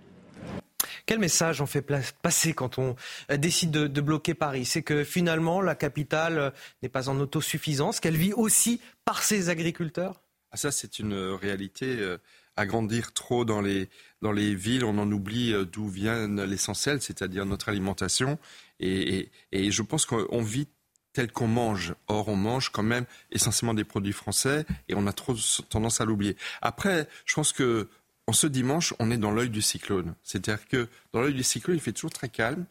Quel message on fait passer quand on euh, décide de, bloquer Paris? C'est que finalement, la capitale euh, n'est pas en autosuffisance, qu'elle vit aussi par ses agriculteurs? Ah, Ça, c'est une réalité. Euh, agrandir trop dans les, dans les villes, on en oublie d'où vient l'essentiel, c'est-à-dire notre alimentation. Et, et je pense qu'on vit tel qu'on mange. Or, on mange quand même essentiellement des produits français et on a trop tendance à l'oublier. Après, je pense que en ce dimanche, on est dans l'œil du cyclone. C'est-à-dire que dans l'œil du cyclone, il fait toujours très calme,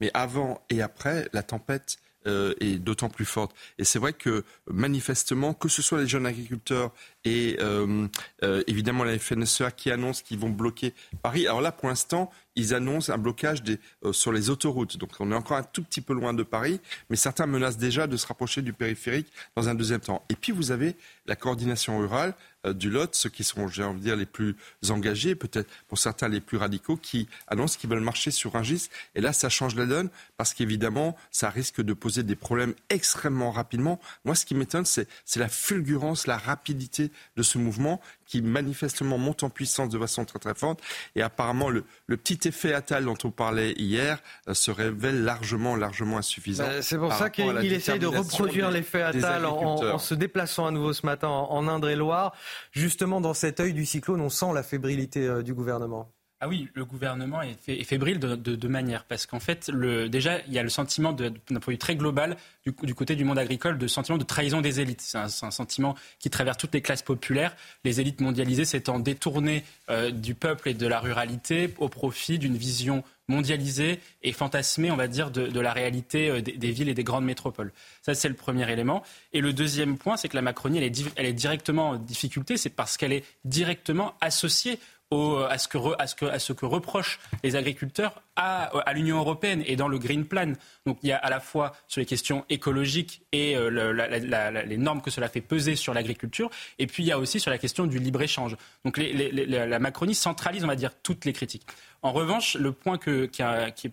mais avant et après, la tempête euh, est d'autant plus forte. Et c'est vrai que manifestement, que ce soit les jeunes agriculteurs et euh, euh, évidemment la FNSEA qui annonce qu'ils vont bloquer Paris. Alors là, pour l'instant, ils annoncent un blocage des, sur les autoroutes. Donc on est encore un tout petit peu loin de Paris, mais certains menacent déjà de se rapprocher du périphérique dans un deuxième temps. Et puis vous avez la coordination rurale euh, du Lot, ceux qui sont, j'ai envie de dire, les plus engagés, peut-être pour certains les plus radicaux, qui annoncent qu'ils veulent marcher sur un gis. Et là, ça change la donne parce qu'évidemment, ça risque de poser des problèmes extrêmement rapidement. Moi, ce qui m'étonne, c'est la fulgurance, la rapidité de ce mouvement qui manifestement monte en puissance de façon très très forte. Et apparemment, le, petit effet Attal dont on parlait hier euh, se révèle largement, largement insuffisant. Bah, c'est pour ça qu'il essaye de reproduire l'effet Attal en, se déplaçant à nouveau ce matin en Indre-et-Loire. Justement, dans cet œil du cyclone, on sent la fébrilité euh, du gouvernement. Ah oui, le gouvernement est, fébrile de, manière, parce qu'en fait, déjà, il y a le sentiment d'un point de vue très global du, côté du monde agricole, de sentiment de trahison des élites. C'est un, sentiment qui traverse toutes les classes populaires, les élites mondialisées s'étant détournées euh, du peuple et de la ruralité au profit d'une vision mondialisée et fantasmée, on va dire, de, la réalité euh, des, villes et des grandes métropoles. Ça, c'est le premier élément. Et le deuxième point, c'est que la Macronie, elle est directement en difficulté, c'est parce qu'elle est directement associée à, ce que reprochent les agriculteurs à, à l'Union européenne et dans le Green Plan. Donc il y a à la fois sur les questions écologiques et euh, les normes que cela fait peser sur l'agriculture, et puis il y a aussi sur la question du libre-échange. Donc la Macronie centralise, on va dire, toutes les critiques. En revanche, le point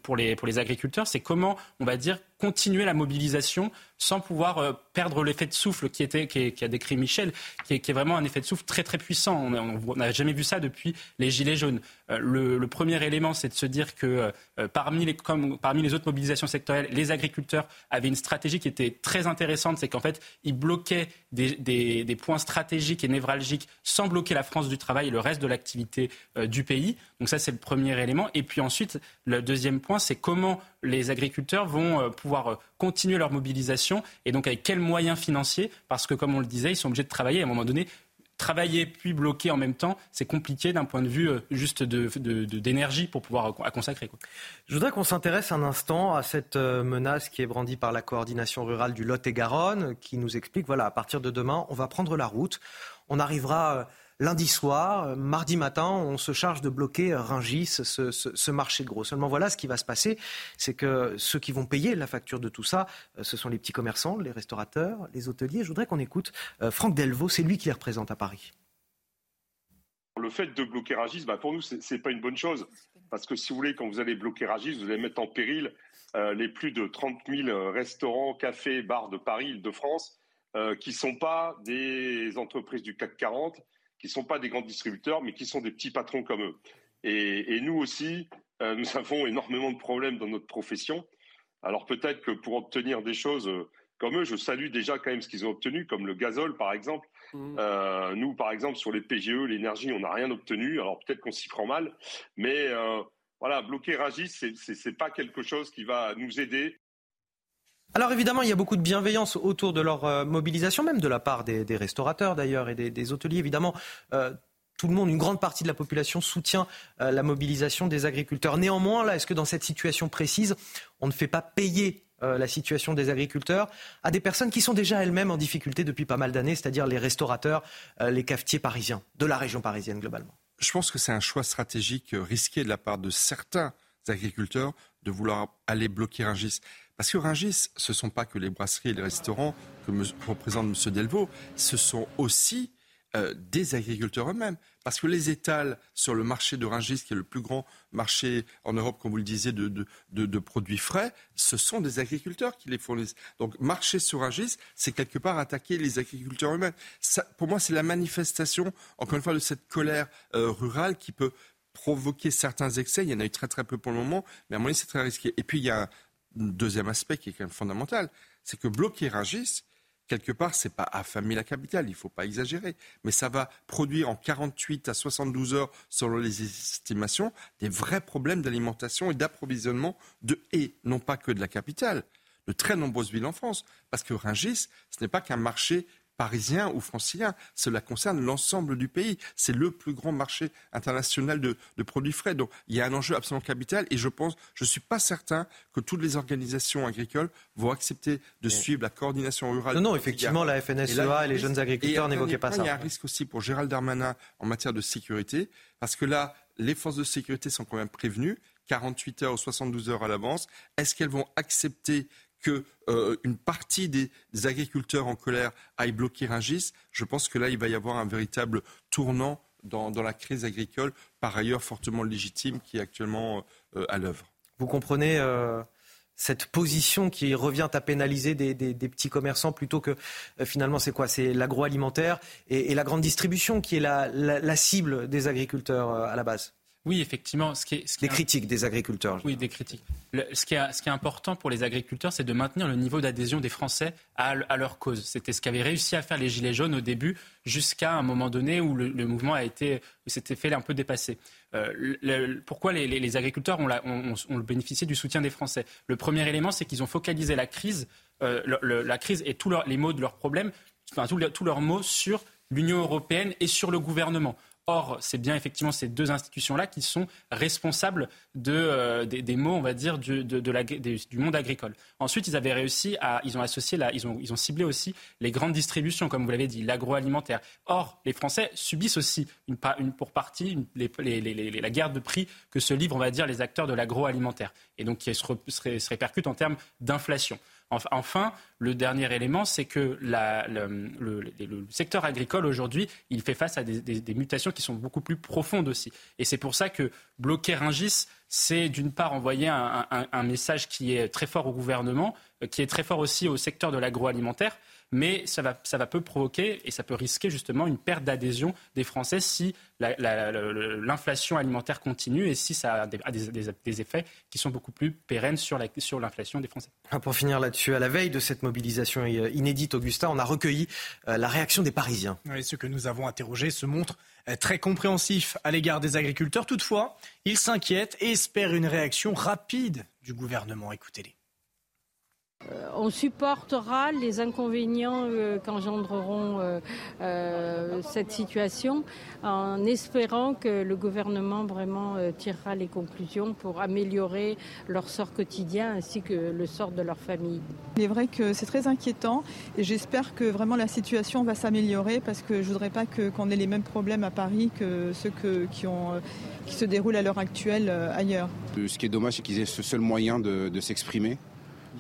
pour les, agriculteurs, c'est comment, on va dire, continuer la mobilisation sans pouvoir euh, perdre l'effet de souffle qui, a décrit Michel, qui est, vraiment un effet de souffle très très puissant. On n'a jamais vu ça depuis les Gilets jaunes. Euh, le, premier élément, c'est de se dire que euh, parmi, les, autres mobilisations sectorielles, les agriculteurs avaient une stratégie qui était très intéressante, c'est qu'en fait, ils bloquaient des, points stratégiques et névralgiques sans bloquer la France du travail et le reste de l'activité du pays. Donc ça, c'est le premier élément. Et puis ensuite, le deuxième point, c'est comment les agriculteurs vont pouvoir continuer leur mobilisation et donc avec quels moyens financiers Parce que, comme on le disait, ils sont obligés de travailler à un moment donné travailler puis bloquer en même temps, c'est compliqué d'un point de vue euh, juste d'énergie pour pouvoir à consacrer. Je voudrais qu'on s'intéresse un instant à cette euh, menace qui est brandie par la coordination rurale du Lot-et-Garonne, qui nous explique, voilà, à partir de demain, on va prendre la route, on arrivera euh, lundi soir, mardi matin, on se charge de bloquer Ringis, ce, marché gros. Seulement voilà, ce qui va se passer, c'est que ceux qui vont payer la facture de tout ça, euh, ce sont les petits commerçants, les restaurateurs, les hôteliers. Je voudrais qu'on écoute euh, Franck Delvaux, c'est lui qui les représente à Paris. Le fait de bloquer Rangis, bah, pour nous, ce n'est pas une bonne chose. Parce que si vous voulez, quand vous allez bloquer Rangis, vous allez mettre en péril euh, les plus de 30 000 restaurants, cafés, bars de Paris, de France, qui ne sont pas des entreprises du CAC 40, qui ne sont pas des grands distributeurs, mais qui sont des petits patrons comme eux. Et, nous aussi, euh, nous avons énormément de problèmes dans notre profession. Alors peut-être que pour obtenir des choses euh, comme eux, je salue déjà quand même ce qu'ils ont obtenu, comme le gazole par exemple. Mmh. Euh, nous, par exemple, sur les PGE, l'énergie, on n'a rien obtenu. Alors peut-être qu'on s'y prend mal, mais voilà, bloquer Ragis, c'est n'est pas quelque chose qui va nous aider Alors évidemment, il y a beaucoup de bienveillance autour de leur euh, mobilisation, même de la part des, restaurateurs d'ailleurs et des, hôteliers. Évidemment, euh, tout le monde, une grande partie de la population soutient euh, la mobilisation des agriculteurs. Néanmoins, là, est-ce que dans cette situation précise, on ne fait pas payer la situation des agriculteurs à des personnes qui sont déjà elles-mêmes en difficulté depuis pas mal d'années, c'est-à-dire les restaurateurs, les cafetiers parisiens, de la région parisienne globalement? Je pense que c'est un choix stratégique risqué de la part de certains agriculteurs de vouloir aller bloquer un gis. Parce que Rungis, ce ne sont pas que les brasseries et les restaurants que représente M. Delvaux, ce sont aussi euh, des agriculteurs eux-mêmes. Parce que les étals sur le marché de Rungis, qui est le plus grand marché en Europe, comme vous le disiez, de, produits frais, ce sont des agriculteurs qui les fournissent. Donc marcher sur Rungis, c'est quelque part attaquer les agriculteurs eux-mêmes. pour moi, c'est la manifestation, encore une fois, de cette colère euh, rurale qui peut provoquer certains excès. Il y en a eu très très peu pour le moment, mais à mon avis, c'est très risqué. Et puis, il y a deuxième aspect qui est quand même fondamental, c'est que bloquer Rungis, quelque part, c'est pas affamer la capitale, il ne faut pas exagérer, mais ça va produire en 48 à 72 heures, selon les estimations, des vrais problèmes d'alimentation et d'approvisionnement de et non pas que de la capitale, de très nombreuses villes en France, parce que Rungis, ce n'est pas qu'un marché parisien ou francilien. Cela concerne l'ensemble du pays. C'est le plus grand marché international de, produits frais. Donc il y a un enjeu absolument capital et je pense, je ne suis pas certain que toutes les organisations agricoles vont accepter de suivre la coordination rurale. Non, non, effectivement, la FNSEA et, les jeunes agriculteurs n'évoquaient pas ça. Il y a un risque aussi pour Gérald Darmanin en matière de sécurité, parce que là, les forces de sécurité sont quand même prévenues. 48 heures ou 72 heures à l'avance. Est-ce qu'elles vont accepter qu'une euh, partie des, agriculteurs en colère aille bloquer Rungis, je pense que là, il va y avoir un véritable tournant dans, la crise agricole, par ailleurs fortement légitime, qui est actuellement euh, à l'œuvre. Vous comprenez euh, cette position qui revient à pénaliser des, petits commerçants plutôt que finalement c'est quoi? C'est l'agroalimentaire et, la grande distribution qui est la cible des agriculteurs à la base oui, effectivement. Ce qui est, ce des critiques des agriculteurs. Oui, des critiques. ce, qui est, ce, qui est, important pour les agriculteurs, c'est de maintenir le niveau d'adhésion des Français à, leur cause. C'était ce qu'avaient réussi à faire les Gilets jaunes au début, jusqu'à un moment donné où le, mouvement a été, s'était fait un peu dépasser. Euh, pourquoi les, agriculteurs ont, ont, bénéficié du soutien des Français? Le premier élément, c'est qu'ils ont focalisé la crise, euh, la crise et tous les mots de leurs problèmes, enfin, tous leurs mots sur l'Union européenne et sur le gouvernement. Or, c'est bien effectivement ces deux institutions-là qui sont responsables de, euh, des, mots, on va dire, du, de, la, du monde agricole. Ensuite, ils avaient réussi à, ils ont associé, la, ils, ont, ils ont ciblé aussi les grandes distributions, comme vous l'avez dit, l'agroalimentaire. Or, les Français subissent aussi une, une pour partie les, la guerre de prix que se livrent, on va dire, les acteurs de l'agroalimentaire, et donc qui se, se répercute en termes d'inflation. Enfin, le dernier élément, c'est que le, secteur agricole aujourd'hui, il fait face à des, mutations qui sont beaucoup plus profondes aussi. Et c'est pour ça que bloquer Ringis, c'est d'une part envoyer un, message qui est très fort au gouvernement, euh, qui est très fort aussi au secteur de l'agroalimentaire, mais ça va, ça va peu provoquer et ça peut risquer justement une perte d'adhésion des Français si l'inflation alimentaire continue et si ça a des, effets qui sont beaucoup plus pérennes sur l'inflation des Français. Ah, pour finir là-dessus, à la veille de cette mobilisation inédite, Augustin, on a recueilli euh, la réaction des Parisiens. Oui, ceux que nous avons interrogés se montrent euh, très compréhensifs à l'égard des agriculteurs. Toutefois, ils s'inquiètent et espèrent une réaction rapide du gouvernement. Écoutez-les. Euh, on supportera les inconvénients euh, qu'engendreront euh, cette situation en espérant que le gouvernement vraiment tirera les conclusions pour améliorer leur sort quotidien ainsi que le sort de leur famille. Il est vrai que c'est très inquiétant et j'espère que vraiment la situation va s'améliorer parce que je ne voudrais pas qu'on ait les mêmes problèmes à Paris que ceux qui, ont, qui se déroulent à l'heure actuelle ailleurs. Ce qui est dommage, c'est qu'ils aient ce seul moyen de s'exprimer.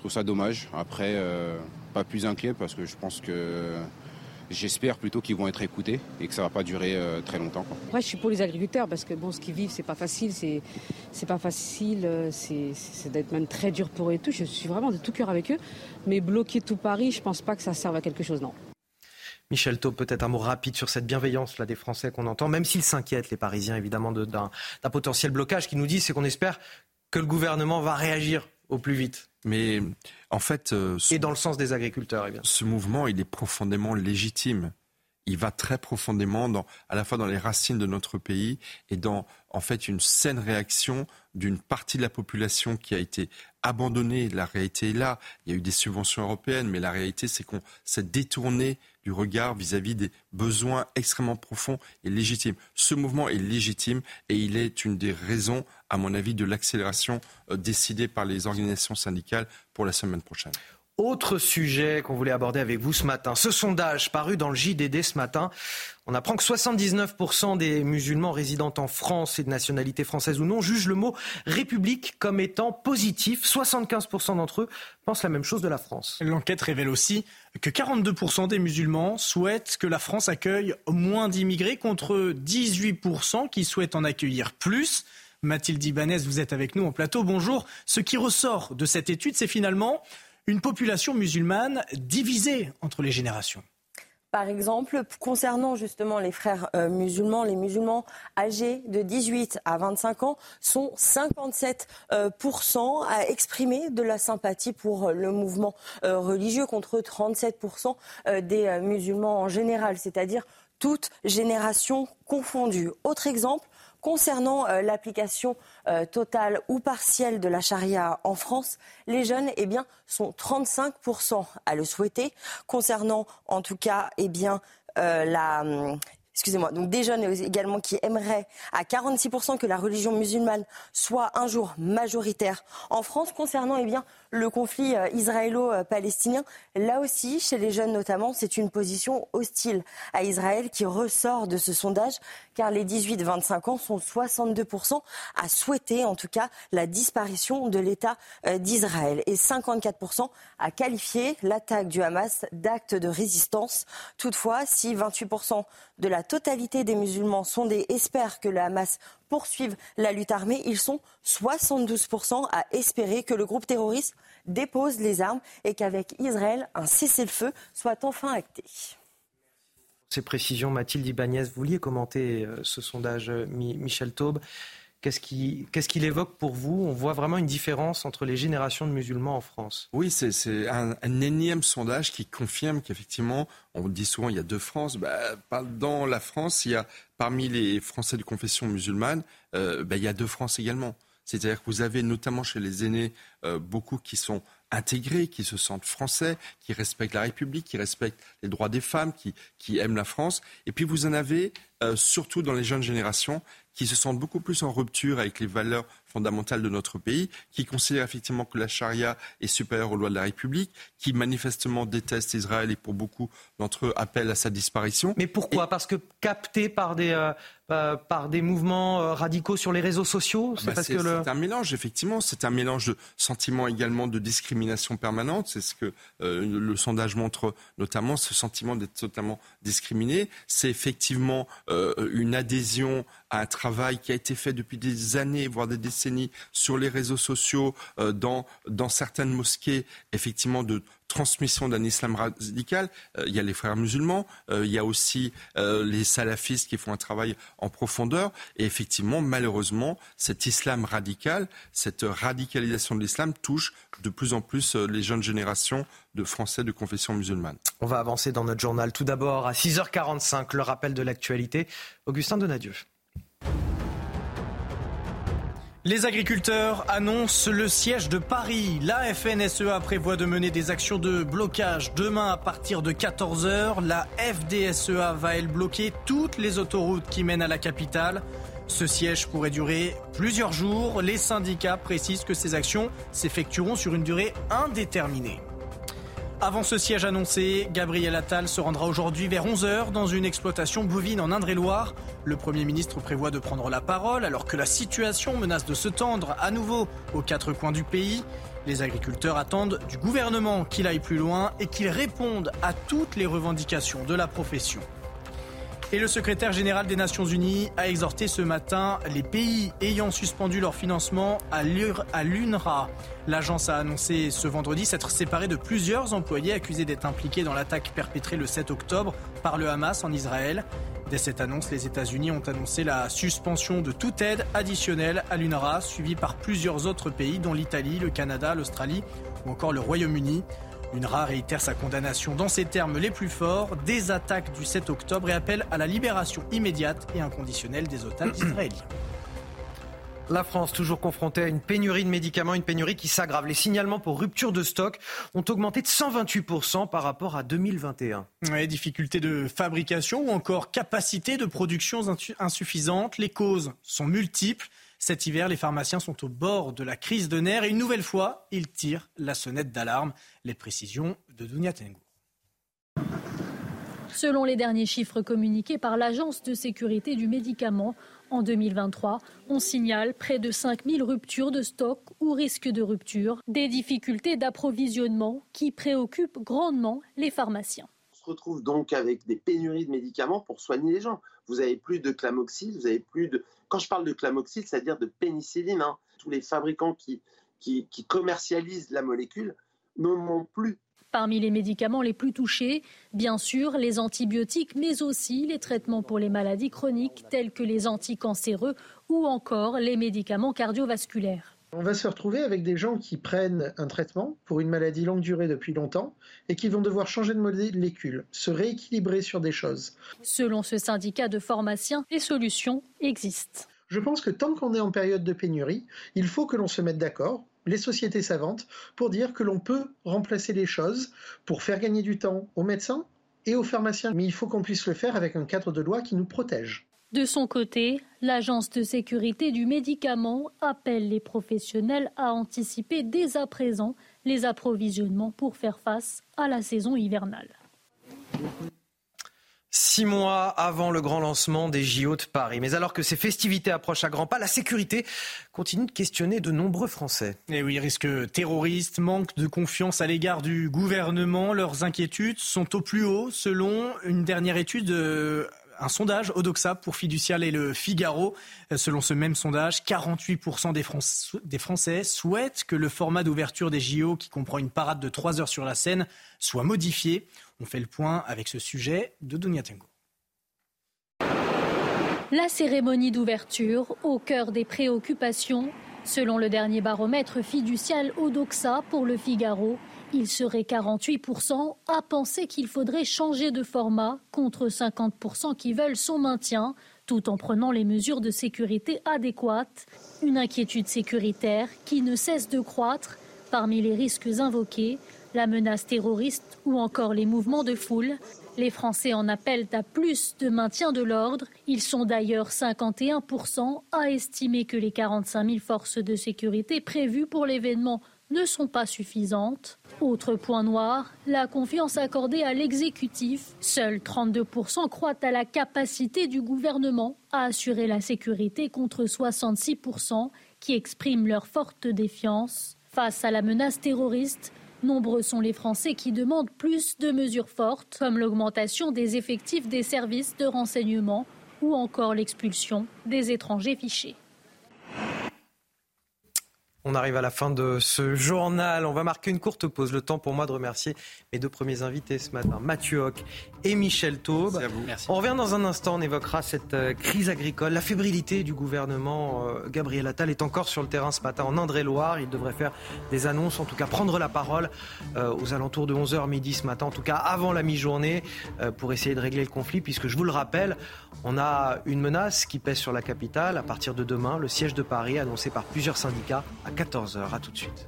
Trouve ça dommage. Après, euh, pas plus inquiet parce que je pense que j'espère plutôt qu'ils vont être écoutés et que ça va pas durer euh, très longtemps. Après, je suis pour les agriculteurs parce que bon, ce qu'ils vivent, c'est pas facile, c'est c'est pas facile, euh, c'est d'être même très dur pour eux et tout. Je suis vraiment de tout cœur avec eux, mais bloquer tout Paris, je pense pas que ça serve à quelque chose, non. Michel Taub, peut-être un mot rapide sur cette bienveillance là des Français qu'on entend, même s'ils s'inquiètent, les Parisiens évidemment, d'un potentiel blocage. qui nous dit, c'est qu'on espère que le gouvernement va réagir au plus vite. Mais en fait. Euh, Et dans le sens des agriculteurs, eh bien. Ce mouvement, il est profondément légitime. il va très profondément dans, à la fois dans les racines de notre pays et dans en fait une saine réaction d'une partie de la population qui a été abandonnée. La réalité est là. Il y a eu des subventions européennes, mais la réalité c'est qu'on s'est détourné du regard vis-à-vis des besoins extrêmement profonds et légitimes. Ce mouvement est légitime et il est une des raisons, à mon avis, de l'accélération euh, décidée par les organisations syndicales pour la semaine prochaine. Autre sujet qu'on voulait aborder avec vous ce matin, ce sondage paru dans le JDD ce matin, on apprend que 79% des musulmans résidant en France et de nationalité française ou non jugent le mot République comme étant positif. 75% d'entre eux pensent la même chose de la France. L'enquête révèle aussi que 42% des musulmans souhaitent que la France accueille moins d'immigrés contre 18% qui souhaitent en accueillir plus. Mathilde Ibanez, vous êtes avec nous en plateau. Bonjour. Ce qui ressort de cette étude, c'est finalement une population musulmane divisée entre les générations. Par exemple, concernant justement les frères euh, musulmans, les musulmans âgés de 18 à 25 ans sont 57% euh, à exprimer de la sympathie pour le mouvement euh, religieux contre 37% des musulmans en général, c'est-à-dire toute génération confondue. Autre exemple, Concernant euh, l'application euh, totale ou partielle de la charia en France, les jeunes eh bien, sont 35% à le souhaiter. Concernant en tout cas eh bien, euh, la hum, excusez-moi, donc des jeunes également qui aimeraient à 46% que la religion musulmane soit un jour majoritaire en France. Concernant eh bien, le conflit euh, israélo-palestinien, là aussi, chez les jeunes notamment, c'est une position hostile à Israël qui ressort de ce sondage, car les 18-25 ans sont 62% à souhaiter en tout cas la disparition de l'État euh, d'Israël et 54% à qualifier l'attaque du Hamas d'acte de résistance. Toutefois, si 28% de la totalité des musulmans sondés espèrent que le Hamas poursuive la lutte armée, ils sont 72% à espérer que le groupe terroriste dépose les armes et qu'avec Israël, un cessez-le-feu soit enfin acté. Ces précisions, Mathilde Ibanez, vous vouliez commenter euh, ce sondage, euh, Michel Taube. Qu'est-ce qu'il évoque pour vous? On voit vraiment une différence entre les générations de musulmans en France. Oui, c'est un, énième sondage qui confirme qu'effectivement, on dit souvent il y a deux France. Bah, dans la France, il y a parmi les Français de confession musulmane, euh, bah, il y a deux France également. C'est-à-dire que vous avez notamment chez les aînés euh, beaucoup qui sont intégrés, qui se sentent français, qui respectent la République, qui respectent les droits des femmes, qui, qui aiment la France. Et puis vous en avez euh, surtout dans les jeunes générations qui se sentent beaucoup plus en rupture avec les valeurs fondamentales de notre pays, qui considèrent effectivement que la charia est supérieure aux lois de la République, qui manifestement détestent Israël et pour beaucoup d'entre eux appellent à sa disparition. Mais pourquoi? Parce que captés par des, euh, euh, par des mouvements euh, radicaux sur les réseaux sociaux? C'est bah, un mélange, effectivement. C'est un mélange de sentiments également de discrimination permanente. C'est ce que le sondage montre notamment, ce sentiment d'être totalement discriminé. C'est effectivement une adhésion à un travail qui a été fait depuis des années, voire des décennies, sur les réseaux sociaux, euh, dans, certaines mosquées, effectivement, de transmission d'un islam radical. Euh, il y a les frères musulmans, euh, il y a aussi les salafistes qui font un travail en profondeur. Et effectivement, malheureusement, cet islam radical, cette radicalisation de l'islam touche de plus en plus les jeunes générations de Français de confession musulmane. On va avancer dans notre journal. Tout d'abord, à 6h45, le rappel de l'actualité. Augustin Donadieu. Les agriculteurs annoncent le siège de Paris. La FNSEA prévoit de mener des actions de blocage demain à partir de 14h. La FDSEA va, elle, bloquer toutes les autoroutes qui mènent à la capitale. Ce siège pourrait durer plusieurs jours. Les syndicats précisent que ces actions s'effectueront sur une durée indéterminée. Avant ce siège annoncé, Gabriel Attal se rendra aujourd'hui vers 11h dans une exploitation bovine en Indre-et-Loire. Le Premier ministre prévoit de prendre la parole alors que la situation menace de se tendre à nouveau aux quatre coins du pays. Les agriculteurs attendent du gouvernement qu'il aille plus loin et qu'il réponde à toutes les revendications de la profession. Et le secrétaire général des Nations Unies a exhorté ce matin les pays ayant suspendu leur financement à l'UNRWA. L'agence a annoncé ce vendredi s'être séparée de plusieurs employés accusés d'être impliqués dans l'attaque perpétrée le 7 octobre par le Hamas en Israël. Dès cette annonce, les États-Unis ont annoncé la suspension de toute aide additionnelle à l'UNRWA, suivie par plusieurs autres pays, dont l'Italie, le Canada, l'Australie ou encore le Royaume-Uni. UNRWA réitère sa condamnation dans ses termes les plus forts des attaques du 7 octobre et appelle à la libération immédiate et inconditionnelle des otages israéliens. La France, toujours confrontée à une pénurie de médicaments, une pénurie qui s'aggrave. Les signalements pour rupture de stock ont augmenté de 128% par rapport à 2021. Ouais, difficultés de fabrication ou encore capacité de production insuffisante. Les causes sont multiples. Cet hiver, les pharmaciens sont au bord de la crise de nerfs et une nouvelle fois, ils tirent la sonnette d'alarme. Les précisions de Dunia Tengo. Selon les derniers chiffres communiqués par l'Agence de sécurité du médicament, en 2023, on signale près de 5000 ruptures de stock ou risques de rupture, des difficultés d'approvisionnement qui préoccupent grandement les pharmaciens. On se retrouve donc avec des pénuries de médicaments pour soigner les gens. Vous avez plus de clamoxyl, vous avez plus de... Quand je parle de clamoxyl, c'est-à-dire de pénicilline, hein. tous les fabricants qui, qui, qui commercialisent la molécule n'en ont plus Parmi les médicaments les plus touchés, bien sûr, les antibiotiques, mais aussi les traitements pour les maladies chroniques tels que les anticancéreux ou encore les médicaments cardiovasculaires. On va se retrouver avec des gens qui prennent un traitement pour une maladie longue durée depuis longtemps et qui vont devoir changer de molécule, se rééquilibrer sur des choses. Selon ce syndicat de pharmaciens, les solutions existent. Je pense que tant qu'on est en période de pénurie, il faut que l'on se mette d'accord les sociétés savantes pour dire que l'on peut remplacer les choses pour faire gagner du temps aux médecins et aux pharmaciens. Mais il faut qu'on puisse le faire avec un cadre de loi qui nous protège. De son côté, l'Agence de sécurité du médicament appelle les professionnels à anticiper dès à présent les approvisionnements pour faire face à la saison hivernale. Six mois avant le grand lancement des JO de Paris. Mais alors que ces festivités approchent à grands pas, la sécurité continue de questionner de nombreux Français. Et oui, risque terroriste, manque de confiance à l'égard du gouvernement. Leurs inquiétudes sont au plus haut selon une dernière étude euh, un sondage Odoxa pour Fiducial et le Figaro. Selon ce même sondage, 48% des, des, Français souhaitent que le format d'ouverture des JO, qui comprend une parade de 3 heures sur la scène, soit modifié. On fait le point avec ce sujet de Dunia Tengo. La cérémonie d'ouverture au cœur des préoccupations. Selon le dernier baromètre fiducial Odoxa pour le Figaro, il serait 48% à penser qu'il faudrait changer de format contre 50% qui veulent son maintien tout en prenant les mesures de sécurité adéquates. Une inquiétude sécuritaire qui ne cesse de croître parmi les risques invoqués, la menace terroriste ou encore les mouvements de foule. Les Français en appellent à plus de maintien de l'ordre. Ils sont d'ailleurs 51% à estimer que les 45 000 forces de sécurité prévues pour l'événement ne sont pas suffisantes. Autre point noir, la confiance accordée à l'exécutif. Seuls 32% croient à la capacité du gouvernement à assurer la sécurité contre 66% qui expriment leur forte défiance. Face à la menace terroriste, nombreux sont les Français qui demandent plus de mesures fortes, comme l'augmentation des effectifs des services de renseignement ou encore l'expulsion des étrangers fichés. On arrive à la fin de ce journal. On va marquer une courte pause. Le temps pour moi de remercier mes deux premiers invités ce matin, Mathieu Hoc et Michel Taube. On revient dans un instant. On évoquera cette euh, crise agricole, la fébrilité du gouvernement. Euh, Gabriel Attal est encore sur le terrain ce matin en Indre-et-Loire. Il devrait faire des annonces, en tout cas prendre la parole euh, aux alentours de 11h midi ce matin, en tout cas avant la mi-journée, pour essayer de régler le conflit, puisque je vous le rappelle, on a une menace qui pèse sur la capitale à partir de demain, le siège de Paris annoncé par plusieurs syndicats à 14h. À tout de suite.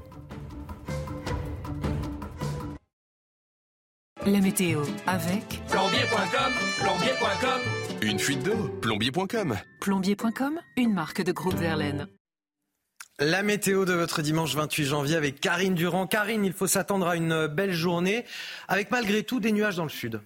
La météo avec plombier.com, plombier.com. Une fuite d'eau, plombier.com. Plombier.com, une marque de groupe Verlaine. La météo de votre dimanche 28 janvier avec Karine Durand. Karine, il faut s'attendre à une belle journée avec malgré tout des nuages dans le sud.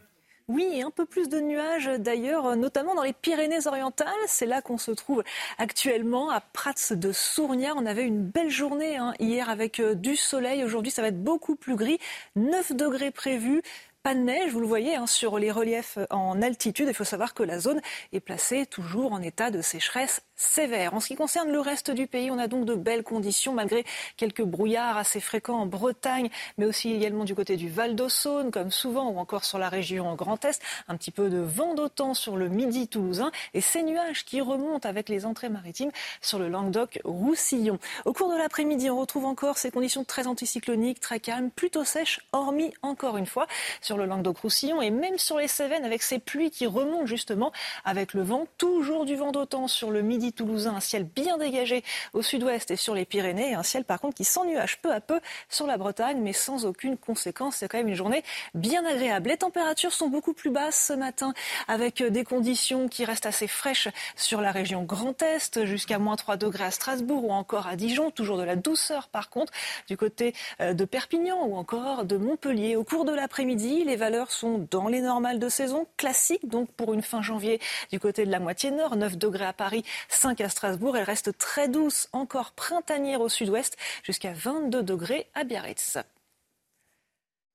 Oui, un peu plus de nuages d'ailleurs, notamment dans les Pyrénées-Orientales. C'est là qu'on se trouve actuellement, à Prats de Sournia. On avait une belle journée hein, hier avec euh, du soleil. Aujourd'hui, ça va être beaucoup plus gris. 9 degrés prévus. Pas de neige, vous le voyez, hein, sur les reliefs en altitude. Il faut savoir que la zone est placée toujours en état de sécheresse sévère. En ce qui concerne le reste du pays, on a donc de belles conditions malgré quelques brouillards assez fréquents en Bretagne, mais aussi également du côté du Val d'Aussaune, comme souvent, ou encore sur la région Grand Est. Un petit peu de vent d'autant sur le midi toulousain et ces nuages qui remontent avec les entrées maritimes sur le Languedoc-Roussillon. Au cours de l'après-midi, on retrouve encore ces conditions très anticycloniques, très calmes, plutôt sèches, hormis encore une fois sur le Languedoc-Roussillon et même sur les Cévennes avec ces pluies qui remontent justement avec le vent, toujours du vent d'autant sur le midi toulousain, un ciel bien dégagé au sud-ouest et sur les Pyrénées, un ciel par contre qui s'ennuage peu à peu sur la Bretagne, mais sans aucune conséquence. C'est quand même une journée bien agréable. Les températures sont beaucoup plus basses ce matin, avec des conditions qui restent assez fraîches sur la région Grand Est, jusqu'à moins 3 degrés à Strasbourg ou encore à Dijon. Toujours de la douceur par contre du côté euh, de Perpignan ou encore de Montpellier. Au cours de l'après-midi, les valeurs sont dans les normales de saison, classiques donc pour une fin janvier du côté de la moitié nord, 9 degrés à Paris, 5 à Strasbourg. Elle reste très douce, encore printanière au sud-ouest, jusqu'à 22 degrés à Biarritz.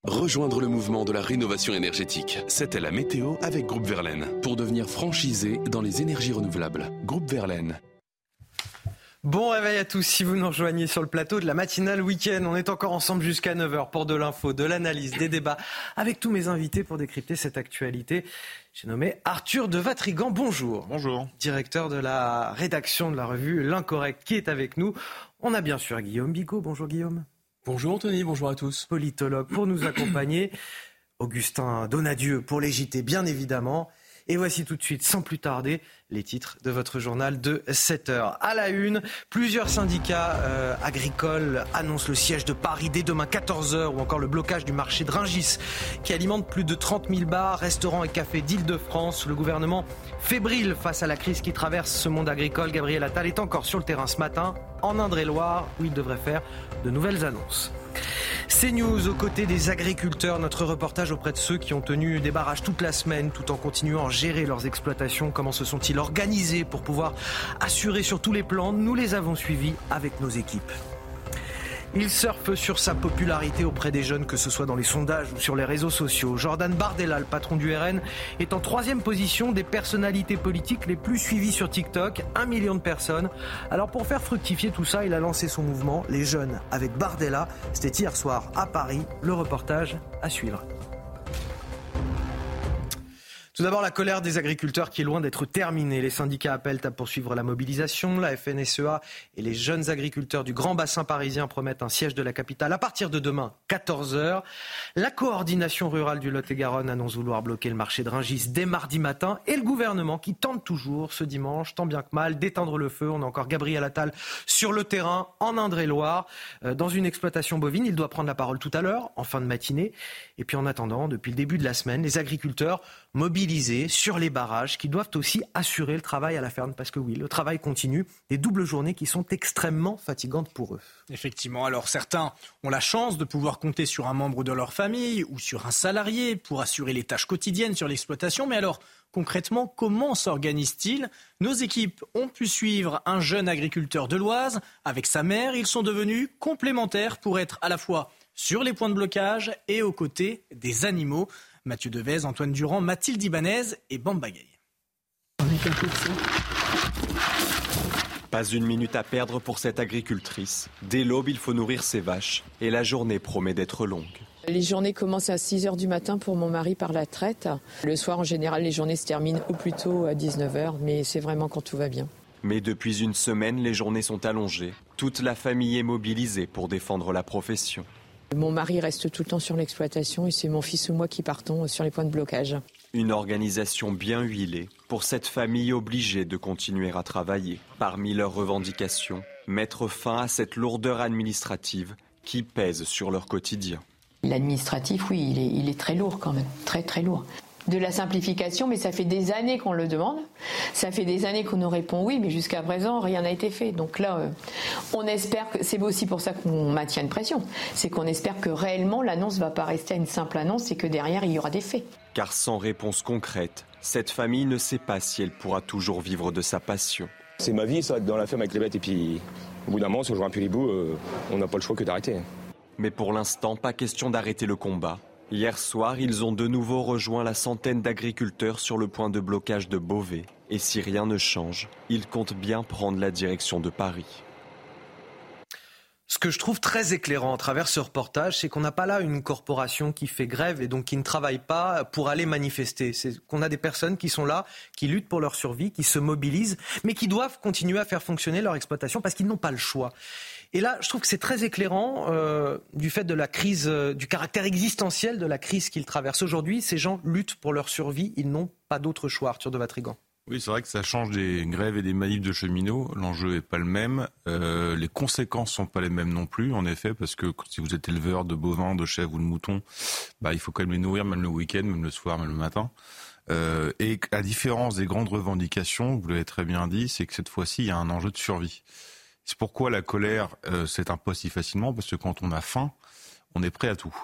Rejoindre le mouvement de la rénovation énergétique. C'était la météo avec Groupe Verlaine. Pour devenir franchisé dans les énergies renouvelables. Groupe Verlaine. Bon réveil à tous si vous nous rejoignez sur le plateau de la matinale week-end. On est encore ensemble jusqu'à 9h pour de l'info, de l'analyse, des débats avec tous mes invités pour décrypter cette actualité. J'ai nommé Arthur de Vatrigan. Bonjour. Bonjour. Directeur de la rédaction de la revue L'Incorrect qui est avec nous. On a bien sûr Guillaume Bigot. Bonjour Guillaume. Bonjour Anthony, bonjour à tous. Politologue pour nous accompagner. Augustin Donadieu pour les JT bien évidemment. Et voici tout de suite, sans plus tarder, les titres de votre journal de 7 heures. À la une, plusieurs syndicats euh, agricoles annoncent le siège de Paris dès demain 14 heures ou encore le blocage du marché de Ringis qui alimente plus de 30 000 bars, restaurants et cafés d'Île-de-France. Le gouvernement fébrile face à la crise qui traverse ce monde agricole. Gabriel Attal est encore sur le terrain ce matin en Indre-et-Loire où il devrait faire de nouvelles annonces. CNews aux côtés des agriculteurs, notre reportage auprès de ceux qui ont tenu des barrages toute la semaine tout en continuant à gérer leurs exploitations. Comment se sont-ils organisés pour pouvoir assurer sur tous les plans? Nous les avons suivis avec nos équipes. Il surfe sur sa popularité auprès des jeunes, que ce soit dans les sondages ou sur les réseaux sociaux. Jordan Bardella, le patron du RN, est en troisième position des personnalités politiques les plus suivies sur TikTok, un million de personnes. Alors pour faire fructifier tout ça, il a lancé son mouvement Les Jeunes avec Bardella. C'était hier soir à Paris. Le reportage à suivre. Tout d'abord, la colère des agriculteurs qui est loin d'être terminée. Les syndicats appellent à poursuivre la mobilisation. La FNSEA et les jeunes agriculteurs du Grand Bassin parisien promettent un siège de la capitale à partir de demain, 14h. La coordination rurale du Lot-et-Garonne annonce vouloir bloquer le marché de Ringis dès mardi matin. Et le gouvernement qui tente toujours ce dimanche, tant bien que mal, d'éteindre le feu. On a encore Gabriel Attal sur le terrain en Indre-et-Loire, euh, dans une exploitation bovine. Il doit prendre la parole tout à l'heure, en fin de matinée. Et puis en attendant, depuis le début de la semaine, les agriculteurs mobilisés sur les barrages qui doivent aussi assurer le travail à la ferme. Parce que oui, le travail continue. Des doubles journées qui sont extrêmement fatigantes pour eux. Effectivement. Alors certains ont la chance de pouvoir compter sur un membre de leur famille ou sur un salarié pour assurer les tâches quotidiennes sur l'exploitation. Mais alors, concrètement, comment s'organise-t-il Nos équipes ont pu suivre un jeune agriculteur de l'Oise avec sa mère. Ils sont devenus complémentaires pour être à la fois sur les points de blocage et aux côtés des animaux. Mathieu Devez, Antoine Durand, Mathilde Ibanez et Bambagay. Pas une minute à perdre pour cette agricultrice. Dès l'aube, il faut nourrir ses vaches et la journée promet d'être longue. Les journées commencent à 6 h du matin pour mon mari par la traite. Le soir, en général, les journées se terminent au plus tôt à 19 h, mais c'est vraiment quand tout va bien. Mais depuis une semaine, les journées sont allongées. Toute la famille est mobilisée pour défendre la profession. Mon mari reste tout le temps sur l'exploitation et c'est mon fils ou moi qui partons sur les points de blocage. Une organisation bien huilée pour cette famille obligée de continuer à travailler. Parmi leurs revendications, mettre fin à cette lourdeur administrative qui pèse sur leur quotidien. L'administratif, oui, il est, il est très lourd quand même, très très lourd de la simplification, mais ça fait des années qu'on le demande. Ça fait des années qu'on nous répond oui, mais jusqu'à présent, rien n'a été fait. Donc là, euh, on espère que c'est aussi pour ça qu'on maintient une pression. C'est qu'on espère que réellement l'annonce ne va pas rester à une simple annonce et que derrière, il y aura des faits. Car sans réponse concrète, cette famille ne sait pas si elle pourra toujours vivre de sa passion. C'est ma vie, ça, être dans la ferme avec les bêtes. Et puis, au bout d'un moment, si on joue un peu les bouts, on n'a pas le choix que d'arrêter. Mais pour l'instant, pas question d'arrêter le combat Hier soir, ils ont de nouveau rejoint la centaine d'agriculteurs sur le point de blocage de Beauvais. Et si rien ne change, ils comptent bien prendre la direction de Paris. Ce que je trouve très éclairant à travers ce reportage, c'est qu'on n'a pas là une corporation qui fait grève et donc qui ne travaille pas pour aller manifester. C'est qu'on a des personnes qui sont là, qui luttent pour leur survie, qui se mobilisent, mais qui doivent continuer à faire fonctionner leur exploitation parce qu'ils n'ont pas le choix. Et là, je trouve que c'est très éclairant euh, du fait de la crise, euh, du caractère existentiel de la crise qu'ils traversent aujourd'hui. Ces gens luttent pour leur survie, ils n'ont pas d'autre choix, Arthur de Vatrigan. Oui, c'est vrai que ça change des grèves et des manifs de cheminots. L'enjeu est pas le même. Euh, les conséquences sont pas les mêmes non plus, en effet, parce que si vous êtes éleveur de bovins, de chèvres ou de moutons, bah, il faut quand même les nourrir, même le week-end, même le soir, même le matin. Et à différence des grandes revendications, vous l'avez très bien dit, c'est que cette fois-ci, il y a un enjeu de survie. C'est pourquoi la colère euh, s'imposer si facilement, parce que quand on a faim, on est prêt à tout.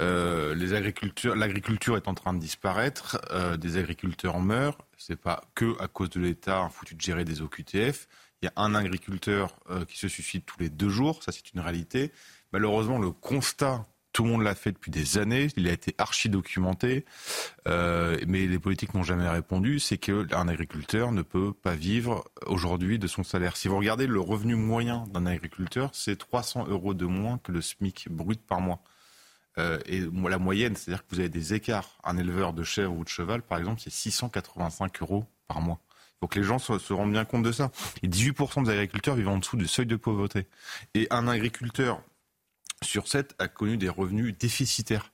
Euh, l'agriculture est en train de disparaître, euh, des agriculteurs meurent. C'est pas que à cause de l'État foutu de gérer des OQTF. Il y a un agriculteur euh, qui se suicide tous les deux jours, ça c'est une réalité. Malheureusement, le constat, tout le monde l'a fait depuis des années, il a été archi documenté, mais les politiques n'ont jamais répondu. C'est que un agriculteur ne peut pas vivre aujourd'hui de son salaire. Si vous regardez le revenu moyen d'un agriculteur, c'est 300 euros de moins que le SMIC brut par mois. Euh, et la moyenne, c'est-à-dire que vous avez des écarts. Un éleveur de chèvre ou de cheval, par exemple, c'est 685 euros par mois. Que les gens se, rendent bien compte de ça. Et 18% des agriculteurs vivent en dessous du seuil de pauvreté. Et un agriculteur sur 7 a connu des revenus déficitaires.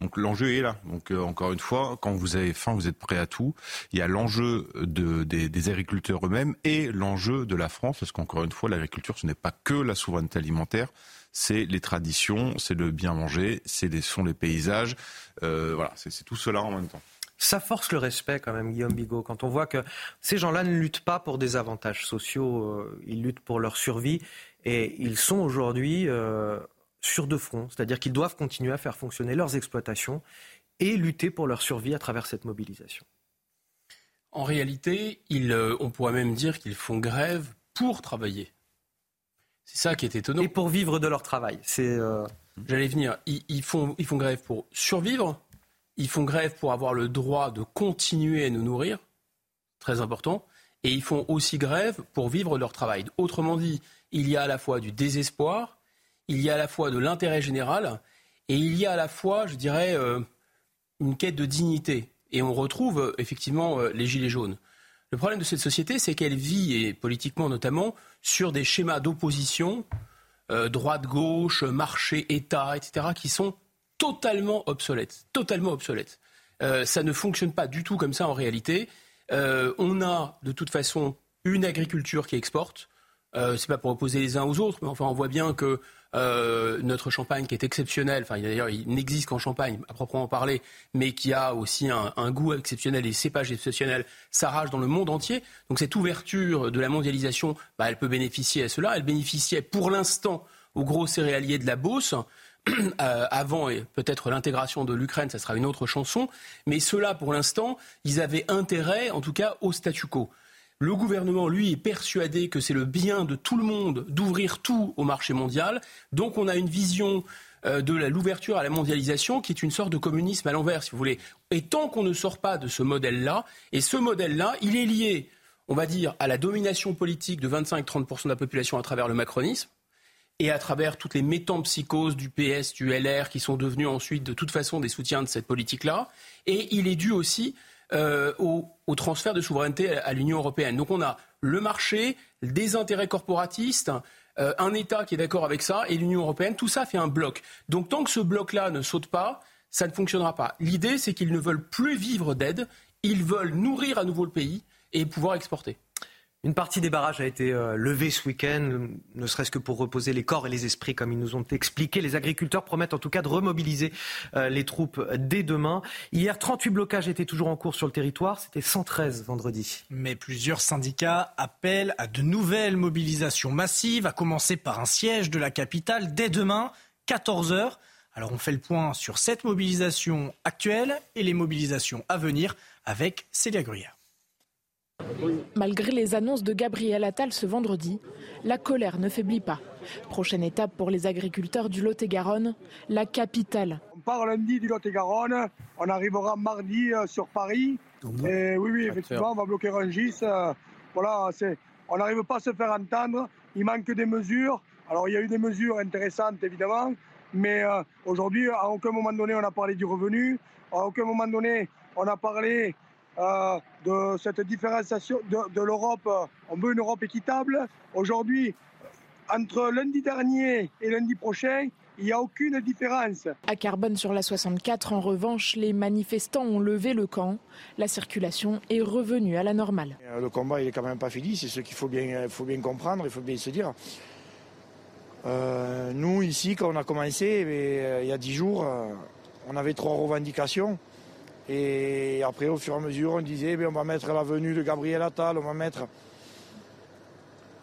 Donc l'enjeu est là. Donc euh, encore une fois, quand vous avez faim, vous êtes prêt à tout. Il y a l'enjeu de, des, agriculteurs eux-mêmes et l'enjeu de la France, parce qu'encore une fois, l'agriculture, ce n'est pas que la souveraineté alimentaire, c'est les traditions, c'est le bien manger, c'est sont les paysages. Euh, voilà, c'est tout cela en même temps. Ça force le respect quand même, Guillaume Bigot, quand on voit que ces gens-là ne luttent pas pour des avantages sociaux, euh, ils luttent pour leur survie et ils sont aujourd'hui sur deux fronts, c'est-à-dire qu'ils doivent continuer à faire fonctionner leurs exploitations et lutter pour leur survie à travers cette mobilisation. En réalité, on pourrait même dire qu'ils font grève pour travailler. C'est ça qui est étonnant. Et pour vivre de leur travail. C'est. Euh, J'allais venir. Ils, font, ils font grève pour survivre. Ils font grève pour avoir le droit de continuer à nous nourrir. Très important. Et ils font aussi grève pour vivre leur travail. Autrement dit, il y a à la fois du désespoir, il y a à la fois de l'intérêt général, et il y a à la fois, je dirais, euh, une quête de dignité. Et on retrouve euh, effectivement les gilets jaunes. Le problème de cette société, c'est qu'elle vit, et politiquement notamment, sur des schémas d'opposition, euh, droite-gauche, marché, État, etc., qui sont totalement obsolètes. Totalement obsolètes. Euh, ça ne fonctionne pas du tout comme ça en réalité. Euh, on a de toute façon une agriculture qui exporte. Euh, c'est pas pour opposer les uns aux autres, mais enfin on voit bien que euh, notre champagne qui est exceptionnel, enfin d'ailleurs il n'existe qu'en Champagne à proprement parler, mais qui a aussi un, goût exceptionnel et cépages exceptionnels, s'arrache dans le monde entier. Donc cette ouverture de la mondialisation, bah, elle peut bénéficier à cela. Elle bénéficiait pour l'instant aux gros céréaliers de la Beauce. Euh, avant et peut-être l'intégration de l'Ukraine, ça sera une autre chanson. Mais ceux-là, pour l'instant, ils avaient intérêt, en tout cas, au statu quo. Le gouvernement, lui, est persuadé que c'est le bien de tout le monde d'ouvrir tout au marché mondial. Donc on a une vision euh, de l'ouverture à la mondialisation qui est une sorte de communisme à l'envers, si vous voulez. Et tant qu'on ne sort pas de ce modèle-là, et ce modèle-là, il est lié, on va dire, à la domination politique de 25-30% de la population à travers le macronisme, et à travers toutes les métampsychoses du PS, du LR, qui sont devenus ensuite de toute façon des soutiens de cette politique-là. Et il est dû aussi euh, au, transfert de souveraineté à, l'Union européenne. Donc on a le marché, des intérêts corporatistes, euh, un État qui est d'accord avec ça et l'Union européenne. Tout ça fait un bloc. Donc tant que ce bloc-là ne saute pas, ça ne fonctionnera pas. L'idée, c'est qu'ils ne veulent plus vivre d'aide, ils veulent nourrir à nouveau le pays et pouvoir exporter. Une partie des barrages a été euh, levée ce week-end, ne serait-ce que pour reposer les corps et les esprits, comme ils nous ont expliqué. Les agriculteurs promettent en tout cas de remobiliser euh, les troupes dès demain. Hier, 38 blocages étaient toujours en cours sur le territoire. C'était 113 vendredi. Mais plusieurs syndicats appellent à de nouvelles mobilisations massives, à commencer par un siège de la capitale dès demain, 14 heures. Alors on fait le point sur cette mobilisation actuelle et les mobilisations à venir avec Célia Gruyère. Malgré les annonces de Gabriel Attal ce vendredi, la colère ne faiblit pas. Prochaine étape pour les agriculteurs du Lot-et-Garonne, la capitale. On part lundi du Lot-et-Garonne. On arrivera mardi euh, sur Paris. Et oui, oui, effectivement, on va bloquer Rungis. Euh, voilà, c'est, on n'arrive pas à se faire entendre. Il manque des mesures. Alors, il y a eu des mesures intéressantes, évidemment. Mais euh, aujourd'hui, à aucun moment donné, on a parlé du revenu. À aucun moment donné, on a parlé de cette différenciation de, de l'Europe. On veut une Europe équitable. Aujourd'hui, entre lundi dernier et lundi prochain, il n'y a aucune différence. À Carbone sur la 64, en revanche, les manifestants ont levé le camp. La circulation est revenue à la normale. Euh, le combat, il n'est quand même pas fini. C'est ce qu'il faut bien, faut bien comprendre, il faut bien se dire. Euh, nous, ici, quand on a commencé, euh, il y a dix jours, on avait trois revendications. Et après, au fur et à mesure, on disait, eh on va mettre la venue de Gabriel Attal, on va mettre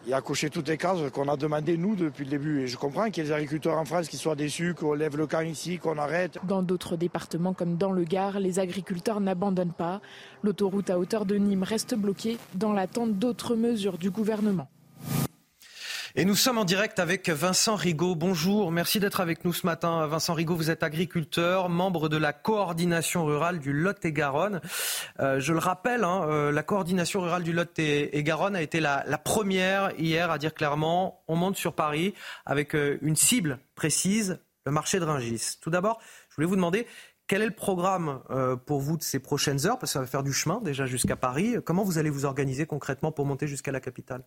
il a coché toutes les cases qu'on a demandé nous depuis le début. Et je comprends qu'il y ait des agriculteurs en France qui soient déçus, qu'on lève le camp ici, qu'on arrête. Dans d'autres départements comme dans le Gard, les agriculteurs n'abandonnent pas. L'autoroute à hauteur de Nîmes reste bloquée dans l'attente d'autres mesures du gouvernement. Et nous sommes en direct avec Vincent Rigaud. Bonjour, merci d'être avec nous ce matin. Vincent Rigaud, vous êtes agriculteur, membre de la coordination rurale du Lot-et-Garonne. Euh, je le rappelle, hein, euh, la coordination rurale du Lot-et-Garonne a été la, première hier à dire clairement on monte sur Paris avec euh, une cible précise, le marché de Ringis. Tout d'abord, je voulais vous demander quel est le programme pour vous de ces prochaines heures? Parce que ça va faire du chemin déjà jusqu'à Paris. Comment vous allez vous organiser concrètement pour monter jusqu'à la capitale?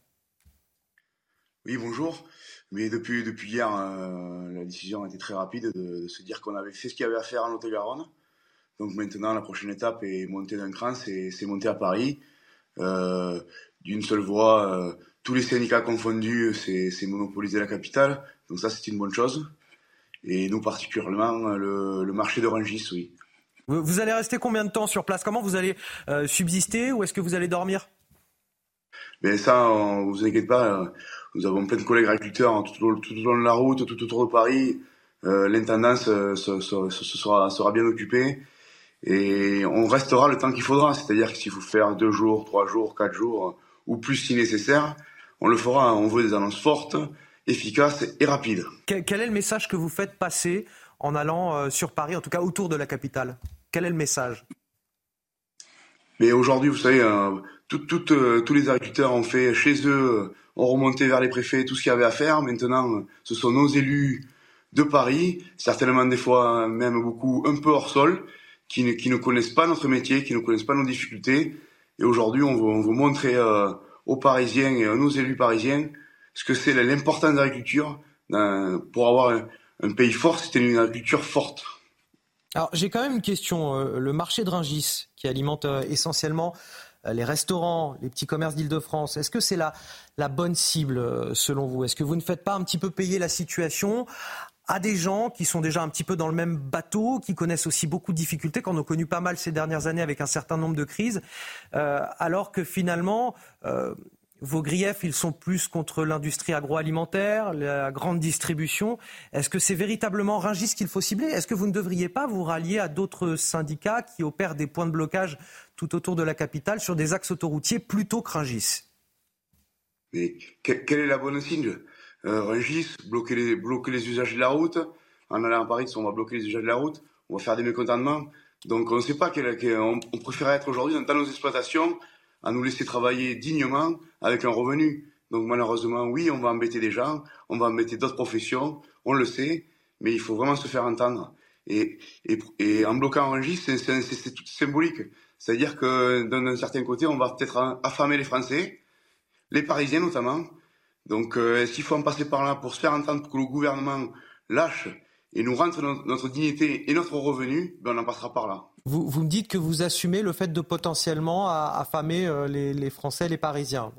Oui, bonjour. Mais depuis, depuis hier, euh, la décision a été très rapide de, se dire qu'on avait fait ce qu'il y avait à faire en Lot-et-Garonne. Donc maintenant, la prochaine étape est monter d'un cran, c'est monter à Paris. Euh, D'une seule voix, euh, tous les syndicats confondus, c'est monopoliser la capitale. Donc ça, c'est une bonne chose. Et nous, particulièrement, le, le marché de Rangis, oui. Vous allez rester combien de temps sur place? Comment vous allez subsister ou est-ce que vous allez dormir? Mais ça, on, vous inquiétez pas nous avons plein de collègues agriculteurs tout, au, tout long de la route, tout autour de Paris. Euh, L'intendance euh, sera, sera bien occupée et on restera le temps qu'il faudra. C'est-à-dire que s'il faut faire deux jours, trois jours, quatre jours ou plus si nécessaire, on le fera. On veut des annonces fortes, efficaces et rapides. Quel, est le message que vous faites passer en allant euh, sur Paris, en tout cas autour de la capitale? Quel est le message? Mais aujourd'hui, vous savez, euh, tous les agriculteurs ont fait chez eux on remontait vers les préfets tout ce qu'il y avait à faire. Maintenant, ce sont nos élus de Paris, certainement des fois même beaucoup un peu hors sol, qui ne, qui ne connaissent pas notre métier, qui ne connaissent pas nos difficultés. Et aujourd'hui, on veut, on montrer euh, aux Parisiens et à nos élus parisiens ce que c'est l'importance de l'agriculture. Euh, pour avoir un, pays fort, c'était une agriculture forte. Alors j'ai quand même une question. Euh, le marché de Ringis, qui alimente essentiellement euh, les restaurants, les petits commerces d'Île-de-France. Est-ce que c'est la, la bonne cible euh, selon vous? Est-ce que vous ne faites pas un petit peu payer la situation à des gens qui sont déjà un petit peu dans le même bateau, qui connaissent aussi beaucoup de difficultés, qu'on a connu pas mal ces dernières années avec un certain nombre de crises, euh, alors que finalement, vos griefs, ils sont plus contre l'industrie agroalimentaire, la grande distribution. Est-ce que c'est véritablement Ringis qu'il faut cibler? Est-ce que vous ne devriez pas vous rallier à d'autres syndicats qui opèrent des points de blocage tout autour de la capitale sur des axes autoroutiers plutôt que Ringis Mais quelle est la bonne cible euh, Ringis, bloquer les, bloquer les usages de la route. En allant à Paris, on va bloquer les usages de la route, on va faire des mécontentements. Donc on ne sait pas quel, on, on préférait être aujourd'hui dans nos exploitations à nous laisser travailler dignement avec un revenu. Donc malheureusement, oui, on va embêter des gens, on va embêter d'autres professions, on le sait, mais il faut vraiment se faire entendre. Et, en bloquant un c'est symbolique. C'est-à-dire que d'un certain côté, on va peut-être affamer les Français, les Parisiens notamment. Donc euh, est-ce qu'il faut en passer par là pour se faire entendre pour que le gouvernement lâche et nous rentre notre, dignité et notre revenu, ben on en passera par là. Vous, vous, me dites que vous assumez le fait de potentiellement affamer euh, les, les Français, les Parisiens.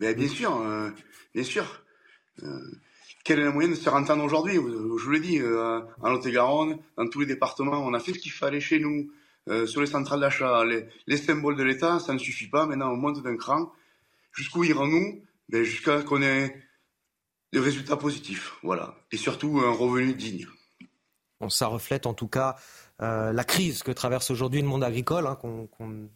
Ben, bien sûr, euh, bien sûr. Euh, quel est le moyen de se faire entendre aujourd'hui? Je vous l'ai dit, en Lot-et-Garonne, dans tous les départements, on a fait ce qu'il fallait chez nous. Sur les centrales d'achat, les, les, symboles de l'État, ça ne suffit pas. Maintenant, on monte d'un cran. Jusqu'où irons-nous? Ben, Jusqu'à qu'on ait des résultats positifs, voilà, et surtout un revenu digne. Ça reflète en tout cas euh, la crise que traverse aujourd'hui le monde agricole, hein, qu'on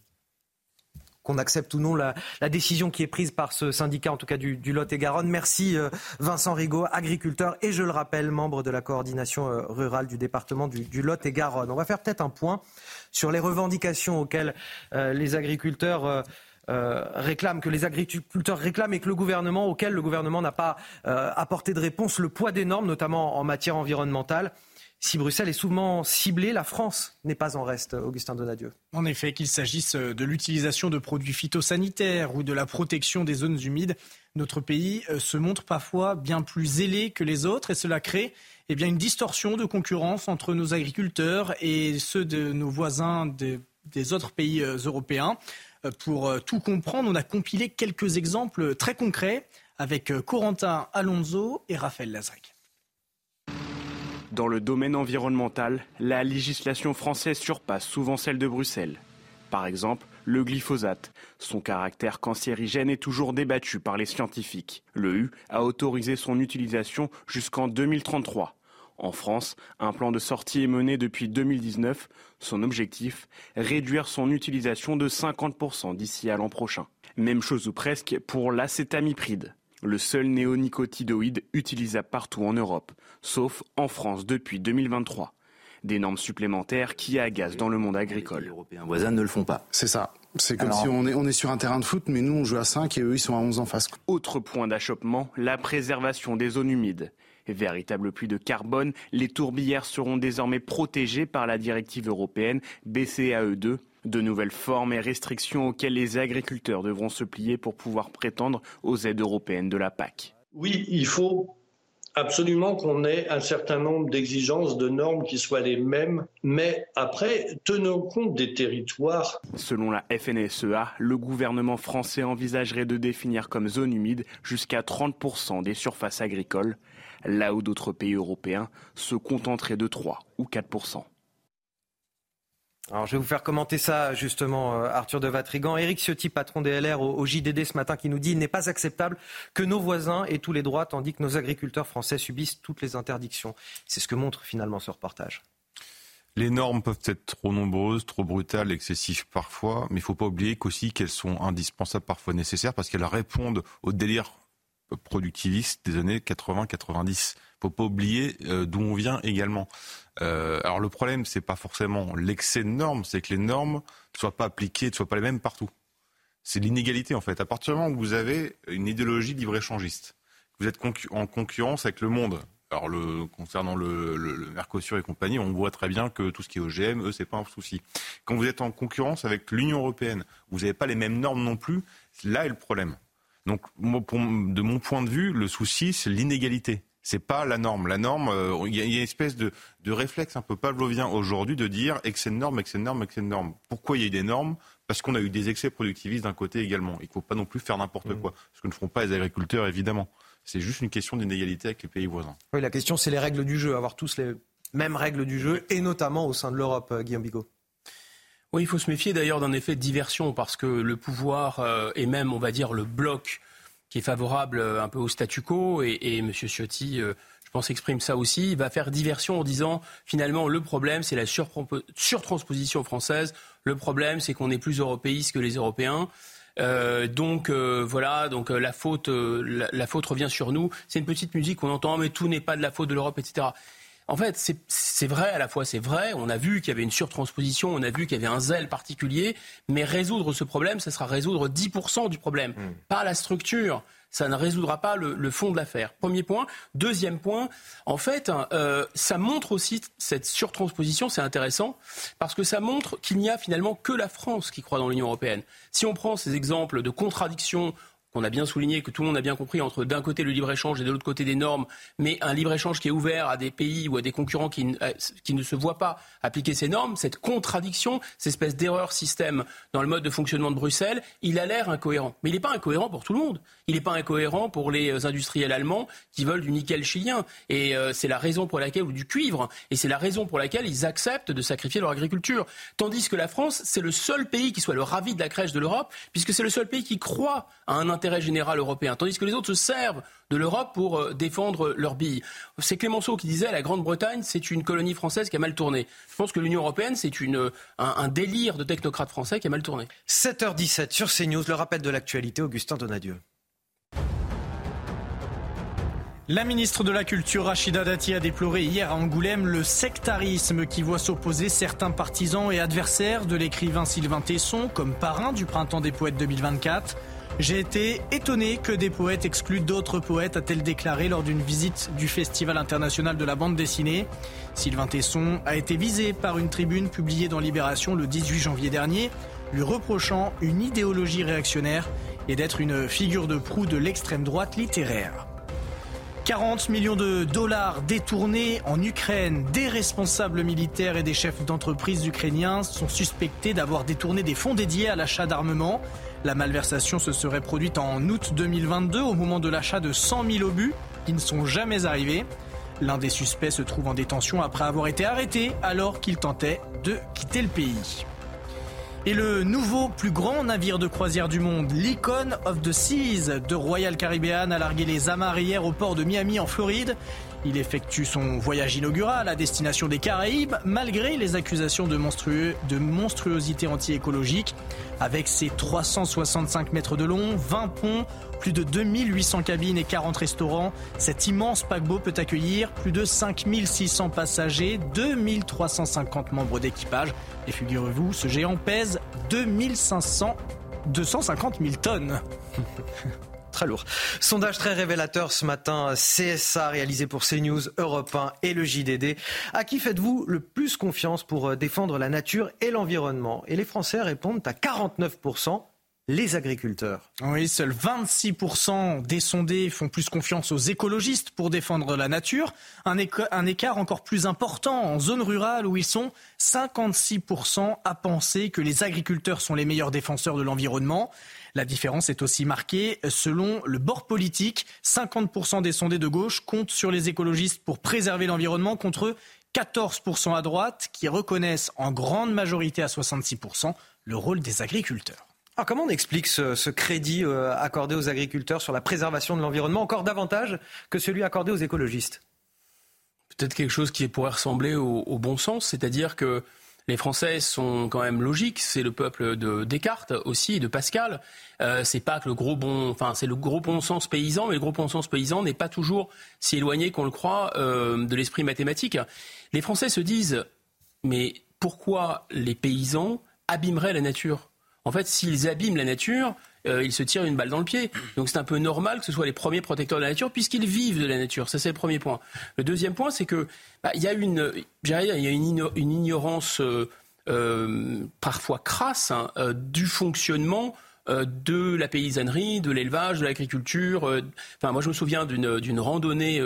qu'on accepte ou non la, décision qui est prise par ce syndicat, en tout cas du, Lot-et-Garonne. Merci euh, Vincent Rigaud, agriculteur et je le rappelle, membre de la coordination euh, rurale du département du, du Lot-et-Garonne. On va faire peut-être un point sur les revendications auxquelles euh, les agriculteurs réclament, que les agriculteurs réclament et que le gouvernement, auquel le gouvernement n'a pas apporté de réponse, le poids des normes, notamment en matière environnementale. Si Bruxelles est souvent ciblée, la France n'est pas en reste, Augustin Donadieu. En effet, qu'il s'agisse de l'utilisation de produits phytosanitaires ou de la protection des zones humides, notre pays euh, se montre parfois bien plus zélé que les autres et cela crée eh une distorsion de concurrence entre nos agriculteurs et ceux de nos voisins des autres pays euh, européens. Euh, pour tout comprendre, on a compilé quelques exemples très concrets avec Corentin Alonso et Raphaël Lazrec. Dans le domaine environnemental, la législation française surpasse souvent celle de Bruxelles. Par exemple, le glyphosate. Son caractère cancérigène est toujours débattu par les scientifiques. Le U a autorisé son utilisation jusqu'en 2033. En France, un plan de sortie est mené depuis 2019. Son objectif, réduire son utilisation de 50% d'ici à l'an prochain. Même chose ou presque pour l'acétamipride le seul néonicotinoïde utilisable partout en Europe, sauf en France depuis 2023. Des normes supplémentaires qui agacent dans le monde agricole. Les Européens voisins ne le font pas. C'est ça. C'est comme si on est, on est sur un terrain de foot, mais nous on joue à 5 et eux ils sont à 11 en face. Autre point d'achoppement, la préservation des zones humides. Véritable pluie de carbone, les tourbières seront désormais protégées par la directive européenne BCAE2 de nouvelles formes et restrictions auxquelles les agriculteurs devront se plier pour pouvoir prétendre aux aides européennes de la PAC. Oui, il faut absolument qu'on ait un certain nombre d'exigences, de normes qui soient les mêmes, mais après, tenons compte des territoires. Selon la FNSEA, le gouvernement français envisagerait de définir comme zone humide jusqu'à 30% des surfaces agricoles, là où d'autres pays européens se contenteraient de 3 ou 4%. Je vais vous faire commenter ça, justement, euh, Arthur de Vatrigan. Éric Ciotti, patron des LR au, JDD ce matin, qui nous dit il n'est pas acceptable que nos voisins aient tous les droits, tandis que nos agriculteurs français subissent toutes les interdictions. C'est ce que montre finalement ce reportage. Les normes peuvent être trop nombreuses, trop brutales, excessives parfois, mais il ne faut pas oublier qu'aussi qu'elles sont indispensables, parfois nécessaires, parce qu'elles répondent au délire productiviste des années 80-90 faut pas oublier euh, d'où on vient également. Euh, alors le problème, c'est pas forcément l'excès de normes, c'est que les normes ne soient pas appliquées, ne soient pas les mêmes partout. C'est l'inégalité en fait. À partir du moment où vous avez une idéologie libre-échangiste, vous êtes en concurrence avec le monde. Alors le, concernant le, le, Mercosur et compagnie, on voit très bien que tout ce qui est OGM, eux, c'est pas un souci. Quand vous êtes en concurrence avec l'Union européenne, vous n'avez pas les mêmes normes non plus. Là est le problème. Donc, de mon point de vue, le souci, c'est l'inégalité. C'est pas la norme. La norme, euh, il y, a une espèce de, réflexe un peu pavlovien aujourd'hui de dire excès de normes, excès de normes, excès de normes. Pourquoi il y a eu des normes? Parce qu'on a eu des excès productivistes d'un côté également. Il ne faut pas non plus faire n'importe mmh. quoi. Ce que ne feront pas les agriculteurs, évidemment. C'est juste une question d'inégalité avec les pays voisins. Oui, la question, c'est les règles du jeu. Avoir tous les mêmes règles du jeu, et notamment au sein de l'Europe, euh, Guillaume Bigot. Oui, il faut se méfier d'ailleurs d'un effet de diversion parce que le pouvoir euh, et même, on va dire, le bloc qui est favorable euh, un peu au statu quo, et, et M. Ciotti, euh, je pense, exprime ça aussi. Va faire diversion en disant, finalement, le problème, c'est la surtransposition française. Le problème, c'est qu'on est plus européiste que les Européens. Euh, donc euh, voilà, donc la faute, la, la, faute revient sur nous. C'est une petite musique qu'on entend, mais tout n'est pas de la faute de l'Europe, etc. En fait, c'est vrai à la fois, c'est vrai. On a vu qu'il y avait une surtransposition, on a vu qu'il y avait un zèle particulier, mais résoudre ce problème, ça sera résoudre 10% du problème, hmm. pas la structure. Ça ne résoudra pas le, fond de l'affaire. Premier point. Deuxième point, en fait, euh, ça montre aussi cette surtransposition, c'est intéressant, parce que ça montre qu'il n'y a finalement que la France qui croit dans l'Union européenne. Si on prend ces exemples de contradictions qu'on a bien souligné, que tout le monde a bien compris, entre d'un côté le libre-échange et de l'autre côté des normes, mais un libre-échange qui est ouvert à des pays ou à des concurrents qui, euh, qui, ne se voient pas appliquer ces normes, cette contradiction, cette espèce d'erreur système dans le mode de fonctionnement de Bruxelles, il a l'air incohérent. Mais il n'est pas incohérent pour tout le monde. Il n'est pas incohérent pour les euh, industriels allemands qui veulent du nickel chilien. Et euh, c'est la raison pour laquelle, ou du cuivre, et c'est la raison pour laquelle ils acceptent de sacrifier leur agriculture. Tandis que la France, c'est le seul pays qui soit le ravi de la crèche de l'Europe, puisque c'est le seul pays qui croit à un l'intérêt général européen, tandis que les autres se servent de l'Europe pour euh, défendre leurs billes. C'est Clémenceau qui disait la Grande-Bretagne, c'est une colonie française qui a mal tourné. Je pense que l'Union européenne, c'est un, un, délire de technocrates français qui a mal tourné. 7h17 sur CNews, le rappel de l'actualité, Augustin Donadieu. La ministre de la Culture, Rachida Dati, a déploré hier à Angoulême le sectarisme qui voit s'opposer certains partisans et adversaires de l'écrivain Sylvain Tesson comme parrain du Printemps des Poètes 2024. J'ai été étonné que des poètes excluent d'autres poètes, a-t-elle déclaré lors d'une visite du Festival international de la bande dessinée. Sylvain Tesson a été visé par une tribune publiée dans Libération le 18 janvier dernier, lui reprochant une idéologie réactionnaire et d'être une figure de proue de l'extrême droite littéraire. 40 millions de dollars détournés en Ukraine. Des responsables militaires et des chefs d'entreprise ukrainiens sont suspectés d'avoir détourné des fonds dédiés à l'achat d'armement. La malversation se serait produite en août 2022 au moment de l'achat de 100 000 obus qui ne sont jamais arrivés. L'un des suspects se trouve en détention après avoir été arrêté alors qu'il tentait de quitter le pays. Et le nouveau plus grand navire de croisière du monde, l'Icon of the Seas de Royal Caribbean, a largué les amarres hier au port de Miami en Floride. Il effectue son voyage inaugural à destination des Caraïbes, malgré les accusations de, monstrueux, monstruosité anti-écologique. Avec ses 365 mètres de long, 20 ponts, plus de 2800 cabines et 40 restaurants, cet immense paquebot peut accueillir plus de 5600 passagers, 2350 membres d'équipage. Et figurez-vous, ce géant pèse 2500, 250 000 tonnes. Sondage très révélateur ce matin, CSA réalisé pour CNews, Europe 1 et le JDD. À qui faites-vous le plus confiance pour euh, défendre la nature et l'environnement? Et les Français répondent à 49% les agriculteurs. Oui, seuls 26% des sondés font plus confiance aux écologistes pour défendre la nature. Un, un, écart encore plus important en zone rurale où ils sont 56% à penser que les agriculteurs sont les meilleurs défenseurs de l'environnement. La différence est aussi marquée selon le bord politique. 50% des sondés de gauche comptent sur les écologistes pour préserver l'environnement contre 14% à droite qui reconnaissent en grande majorité à 66% le rôle des agriculteurs. Alors comment on explique ce, crédit euh, accordé aux agriculteurs sur la préservation de l'environnement encore davantage que celui accordé aux écologistes? Peut-être quelque chose qui pourrait ressembler au bon sens, c'est-à-dire que les Français sont quand même logiques. C'est le peuple de Descartes aussi, de Pascal. Euh, c'est pas que le gros bon, enfin c'est le gros bon sens paysan, mais le gros bon sens paysan n'est pas toujours si éloigné qu'on le croit euh, de l'esprit mathématique. Les Français se disent, mais pourquoi les paysans abîmeraient la nature? En fait, s'ils abîment la nature, euh, ils se tirent une balle dans le pied. Donc c'est un peu normal que ce soit les premiers protecteurs de la nature puisqu'ils vivent de la nature. Ça c'est le premier point. Le deuxième point, c'est que bah, il y a une, il y a une, ignorance euh, euh, parfois crasse hein, du fonctionnement de la paysannerie, de l'élevage, de l'agriculture. Enfin, moi, je me souviens d'une randonnée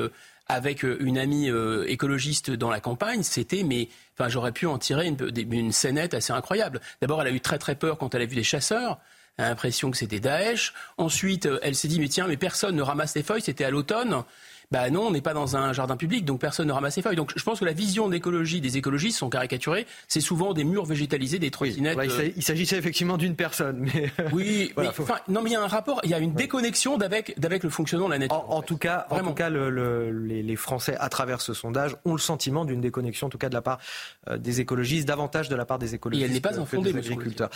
avec une amie écologiste dans la campagne. C'était, mais enfin, j'aurais pu en tirer une, une scénette assez incroyable. D'abord, elle a eu très très peur quand elle a vu des chasseurs a l'impression que c'était Daesh. Ensuite, euh, elle s'est dit, mais tiens, mais personne ne ramasse les feuilles, c'était à l'automne. Ben non, on n'est pas dans un jardin public, donc personne ne ramasse les feuilles. Donc je pense que la vision d'écologie des écologistes sont caricaturées. C'est souvent des murs végétalisés, des trottinettes. Euh, il s'agissait effectivement d'une personne, mais oui. mais, non, mais il y a un rapport, il y a une déconnexion d'avec le fonctionnement de la nature. En, tout cas, en tout cas, les, Français, à travers ce sondage, ont le sentiment d'une déconnexion, en tout cas de la part euh, des écologistes, davantage de la part des écologistes. Et elle n'est pas infondée, des agriculteurs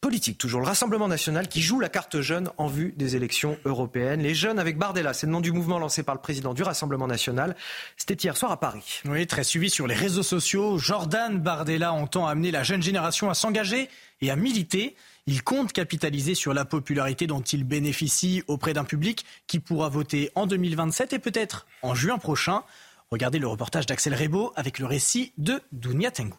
politique, toujours le Rassemblement national qui joue la carte jeune en vue des élections européennes. Les jeunes avec Bardella, c'est le nom du mouvement lancé par le président du Rassemblement national. C'était hier soir à Paris. Oui, très suivi sur les réseaux sociaux. Jordan Bardella entend amener la jeune génération à s'engager et à militer. Il compte capitaliser sur la popularité dont il bénéficie auprès d'un public qui pourra voter en 2027 et peut-être en juin prochain. Regardez le reportage d'Axel Rebaud avec le récit de Dounia Tengour.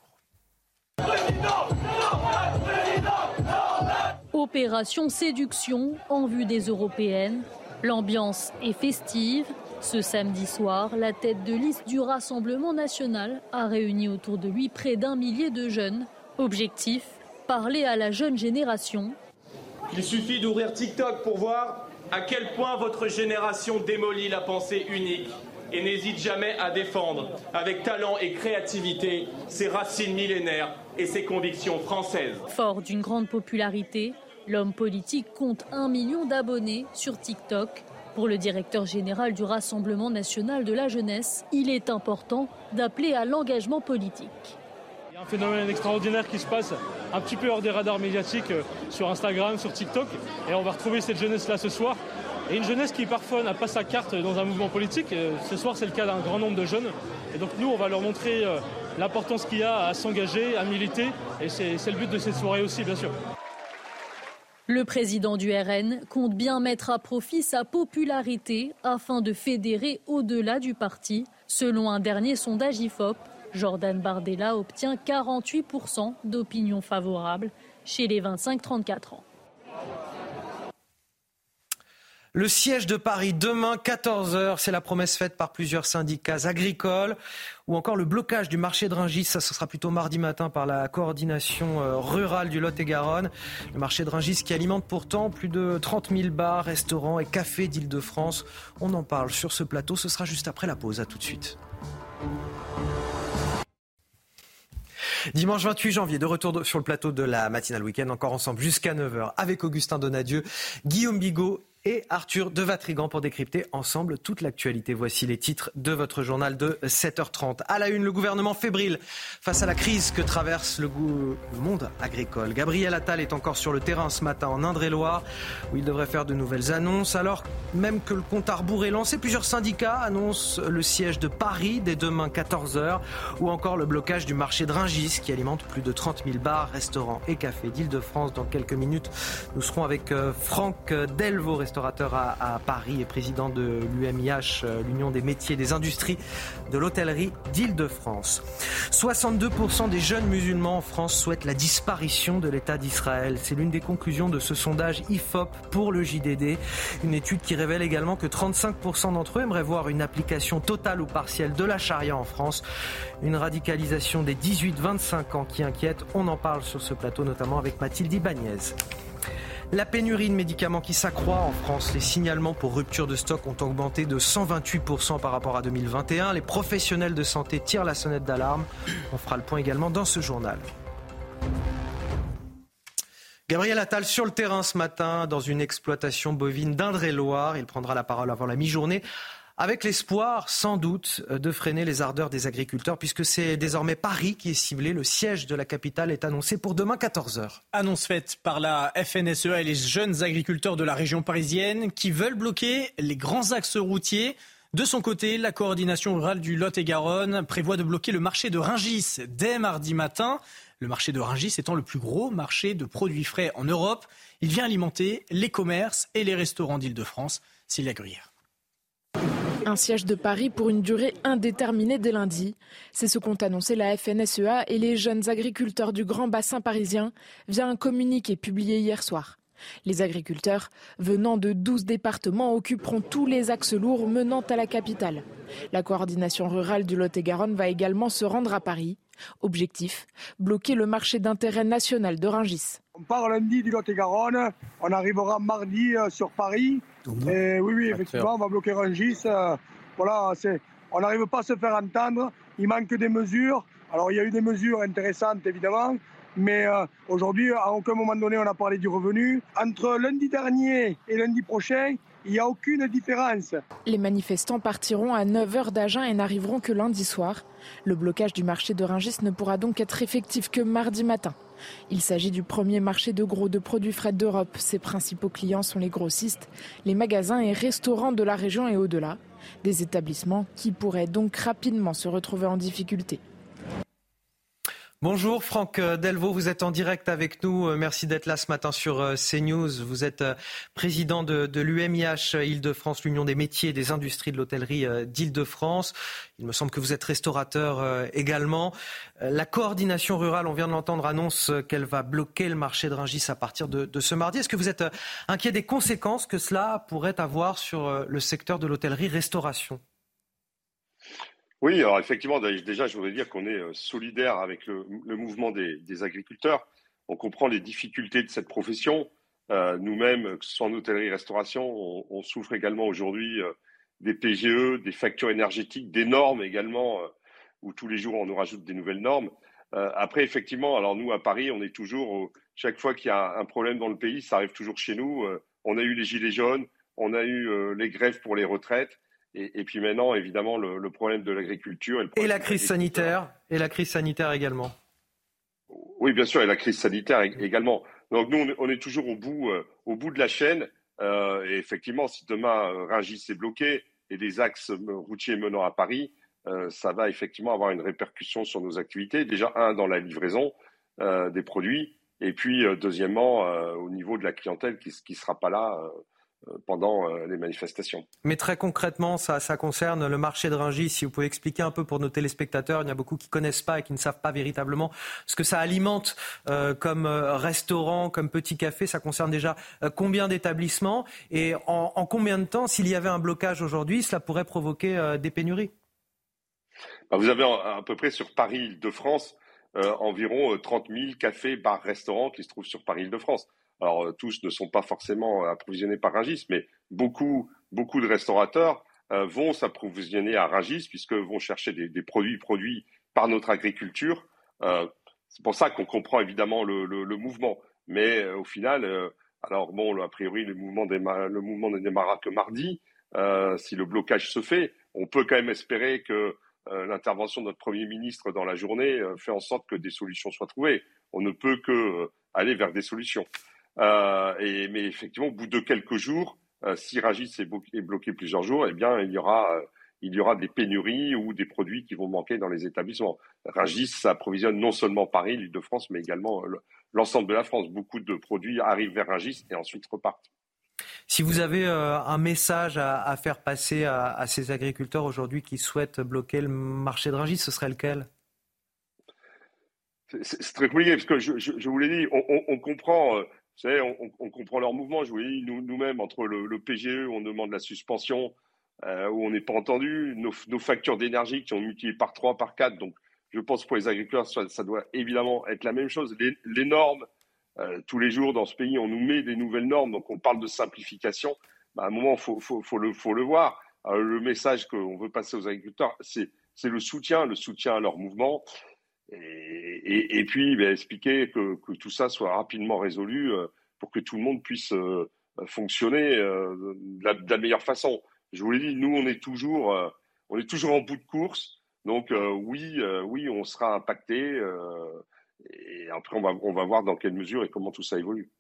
Opération séduction en vue des européennes. L'ambiance est festive. Ce samedi soir, la tête de liste du Rassemblement national a réuni autour de lui près d'un millier de jeunes. Objectif parler à la jeune génération. Il suffit d'ouvrir TikTok pour voir à quel point votre génération démolit la pensée unique et n'hésite jamais à défendre avec talent et créativité ses racines millénaires et ses convictions françaises. Fort d'une grande popularité, L'homme politique compte un million d'abonnés sur TikTok. Pour le directeur général du Rassemblement national de la jeunesse, il est important d'appeler à l'engagement politique. Il y a un phénomène extraordinaire qui se passe un petit peu hors des radars médiatiques euh, sur Instagram, sur TikTok. Et on va retrouver cette jeunesse-là ce soir. Et une jeunesse qui parfois n'a pas sa carte dans un mouvement politique. Euh, ce soir, c'est le cas d'un grand nombre de jeunes. Et donc nous, on va leur montrer euh, l'importance qu'il y a à s'engager, à militer. Et c'est le but de cette soirée aussi, bien sûr. Le président du RN compte bien mettre à profit sa popularité afin de fédérer au-delà du parti. Selon un dernier sondage IFOP, Jordan Bardella obtient 48% d'opinion favorable chez les 25-34 ans. Le siège de Paris demain 14h, c'est la promesse faite par plusieurs syndicats agricoles ou encore le blocage du marché de Ringis, ça ce sera plutôt mardi matin par la coordination euh, rurale du Lot-et-Garonne. Le marché de Ringis qui alimente pourtant plus de 30 000 bars, restaurants et cafés d'Île-de-France. On en parle sur ce plateau, ce sera juste après la pause. À tout de suite. Dimanche 28 janvier, de retour sur le plateau de la matinale week-end, encore ensemble jusqu'à 9h avec Augustin Donadieu, Guillaume Bigot et Arthur de Vatrigan pour décrypter ensemble toute l'actualité. Voici les titres de votre journal de 7h30. À la une, le gouvernement fébrile face à la crise que traverse le, monde agricole. Gabriel Attal est encore sur le terrain ce matin en Indre-et-Loire où il devrait faire de nouvelles annonces. Alors même que le compte à rebours est lancé, plusieurs syndicats annoncent le siège de Paris dès demain 14h ou encore le blocage du marché de Ringis qui alimente plus de 30 000 bars, restaurants et cafés d'Île-de-France. Dans quelques minutes, nous serons avec euh, Franck Delvaux, restaurateur à, Paris et président de l'UMIH, euh, l'Union des métiers et des industries de l'hôtellerie d'Île-de-France. 62% des jeunes musulmans en France souhaitent la disparition de l'État d'Israël. C'est l'une des conclusions de ce sondage IFOP pour le JDD. Une étude qui révèle également que 35% d'entre eux aimeraient voir une application totale ou partielle de la charia en France. Une radicalisation des 18-25 ans qui inquiète. On en parle sur ce plateau notamment avec Mathilde Ibanez. La pénurie de médicaments qui s'accroît en France. Les signalements pour rupture de stock ont augmenté de 128% par rapport à 2021. Les professionnels de santé tirent la sonnette d'alarme. On fera le point également dans ce journal. Gabriel Attal sur le terrain ce matin dans une exploitation bovine d'Indre-et-Loire. Il prendra la parole avant la mi-journée avec l'espoir sans doute de freiner les ardeurs des agriculteurs, puisque c'est désormais Paris qui est ciblé. Le siège de la capitale est annoncé pour demain 14h. Annonce faite par la FNSEA et les jeunes agriculteurs de la région parisienne qui veulent bloquer les grands axes routiers. De son côté, la coordination rurale du Lot-et-Garonne prévoit de bloquer le marché de Ringis dès mardi matin. Le marché de Ringis étant le plus gros marché de produits frais en Europe. Il vient alimenter les commerces et les restaurants d'Île-de-France. Célia Gruyère. Un siège de Paris pour une durée indéterminée dès lundi. C'est ce qu'ont annoncé la FNSEA et les jeunes agriculteurs du Grand Bassin parisien via un communiqué publié hier soir. Les agriculteurs venant de 12 départements occuperont tous les axes lourds menant à la capitale. La coordination rurale du Lot-et-Garonne va également se rendre à Paris. Objectif bloquer le marché d'intérêt national de Rungis. On part lundi du Lot-et-Garonne, on arrivera mardi euh, sur Paris oui, oui, effectivement, on va bloquer Rungis. Euh, voilà, on n'arrive pas à se faire entendre. Il manque des mesures. Alors, il y a eu des mesures intéressantes, évidemment. Mais euh, aujourd'hui, à aucun moment donné, on a parlé du revenu. Entre lundi dernier et lundi prochain, il n'y a aucune différence. Les manifestants partiront à 9h d'Agen et n'arriveront que lundi soir. Le blocage du marché de Rungis ne pourra donc être effectif que mardi matin. Il s'agit du premier marché de gros de produits frais d'Europe. Ses principaux clients sont les grossistes, les magasins et restaurants de la région et au-delà. Des établissements qui pourraient donc rapidement se retrouver en difficulté. Bonjour Franck Delvaux, vous êtes en direct avec nous. Euh, merci d'être là ce matin sur euh, CNews. Vous êtes euh, président de, l'UMIH Île-de-France, l'Union des métiers et des industries de l'hôtellerie d'Île-de-France. Il me semble que vous êtes restaurateur également. La coordination rurale, on vient de l'entendre, annonce qu'elle va bloquer le marché de Ringis à partir de, de ce mardi. Est-ce que vous êtes inquiet des conséquences que cela pourrait avoir sur le secteur de l'hôtellerie-restauration? Oui, alors effectivement, déjà, je voudrais dire qu'on est euh, solidaire avec le, mouvement des, agriculteurs. On comprend les difficultés de cette profession. Euh, nous-mêmes, que ce soit en hôtellerie-restauration, on, souffre également aujourd'hui euh, des PGE, des factures énergétiques, des normes également, où tous les jours on nous rajoute des nouvelles normes. après, effectivement, alors nous à Paris, on est toujours chaque fois qu'il y a un problème dans le pays, ça arrive toujours chez nous. on a eu les gilets jaunes, on a eu les grèves pour les retraites. Et, puis maintenant, évidemment, le, problème de l'agriculture. Et, la crise sanitaire. Et la crise sanitaire également. Oui, bien sûr, et la crise sanitaire également. Donc nous, on est toujours au bout, euh, au bout de la chaîne. Euh, et effectivement, si demain euh, Rungis est bloqué et des axes routiers menant à Paris, ça va effectivement avoir une répercussion sur nos activités. Déjà, un, dans la livraison des produits, et puis deuxièmement, au niveau de la clientèle qui ne sera pas là pendant euh, les manifestations. Mais très concrètement, ça, ça, concerne le marché de Rungis. Si vous pouvez expliquer un peu pour nos téléspectateurs, il y a beaucoup qui ne connaissent pas et qui ne savent pas véritablement ce que ça alimente euh, comme restaurant, comme petit café. Ça concerne déjà combien d'établissements et en, en, combien de temps, s'il y avait un blocage aujourd'hui, cela pourrait provoquer des pénuries? Bah, Vous avez à peu près sur Paris-Île-de-France environ 30 000 cafés, bars, restaurants qui se trouvent sur Paris-Île-de-France. Alors euh, tous ne sont pas forcément approvisionnés par Rungis, mais beaucoup, beaucoup de restaurateurs euh, vont s'approvisionner à Rungis puisque vont chercher des, produits produits par notre agriculture. Euh, c'est pour ça qu'on comprend évidemment le, mouvement. Mais au final, alors bon, a priori le mouvement, le mouvement ne démarrera que mardi. si le blocage se fait, on peut quand même espérer que l'intervention de notre Premier ministre dans la journée fait en sorte que des solutions soient trouvées. On ne peut que aller vers des solutions. Euh, et, mais effectivement, au bout de quelques jours, euh, si Rungis est, bloqué plusieurs jours, eh bien, il y aura euh, il y aura des pénuries ou des produits qui vont manquer dans les établissements. Rungis s'approvisionne non seulement Paris, l'Île-de-France, mais également l'ensemble de la France. Beaucoup de produits arrivent vers Rungis et ensuite repartent. Si vous avez un message à, faire passer à, ces agriculteurs aujourd'hui qui souhaitent bloquer le marché de Rungis, ce serait lequel? C'est très compliqué parce que je, vous l'ai dit, on comprend on, comprend leur mouvement. Je vous dis, nous-mêmes, entre le, PGE, on demande la suspension, euh, où on n'est pas entendu, nos, factures d'énergie qui ont multiplié par 3, par 4. Donc, je pense que pour les agriculteurs, ça, doit évidemment être la même chose. Les, normes, euh, tous les jours dans ce pays, on nous met des nouvelles normes, donc on parle de simplification. Bah, à un moment, il faut, faut, le, faut le voir. le message qu'on veut passer aux agriculteurs, c'est le soutien, le soutien à leur mouvement. Et, puis ben, expliquer que, tout ça soit rapidement résolu euh, pour que tout le monde puisse euh, fonctionner euh, de la, meilleure façon. Je vous l'ai dit, nous on est toujours, on est toujours en bout de course, donc oui, oui, on sera impacté. et après, on va, on va voir dans quelle mesure et comment tout ça évolue.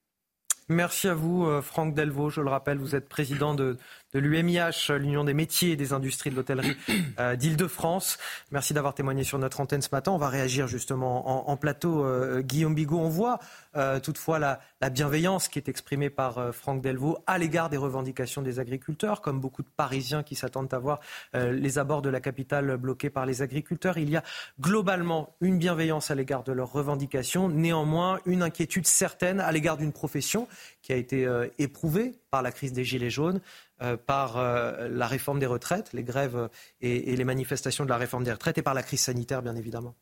Merci à vous, Franck Delvaux. Je le rappelle, vous êtes président de, l'UMIH, l'Union des métiers et des industries de l'hôtellerie euh, d'Île-de-France. Merci d'avoir témoigné sur notre antenne ce matin. On va réagir justement en, plateau. Euh, Guillaume Bigot, on voit euh, toutefois la, bienveillance qui est exprimée par Franck Delvaux à l'égard des revendications des agriculteurs, comme beaucoup de Parisiens qui s'attendent à voir les abords de la capitale bloqués par les agriculteurs. Il y a globalement une bienveillance à l'égard de leurs revendications, néanmoins une inquiétude certaine à l'égard d'une profession qui a été éprouvée par la crise des Gilets jaunes. Euh, par euh, la réforme des retraites, les grèves et, les manifestations de la réforme des retraites et par la crise sanitaire, bien évidemment.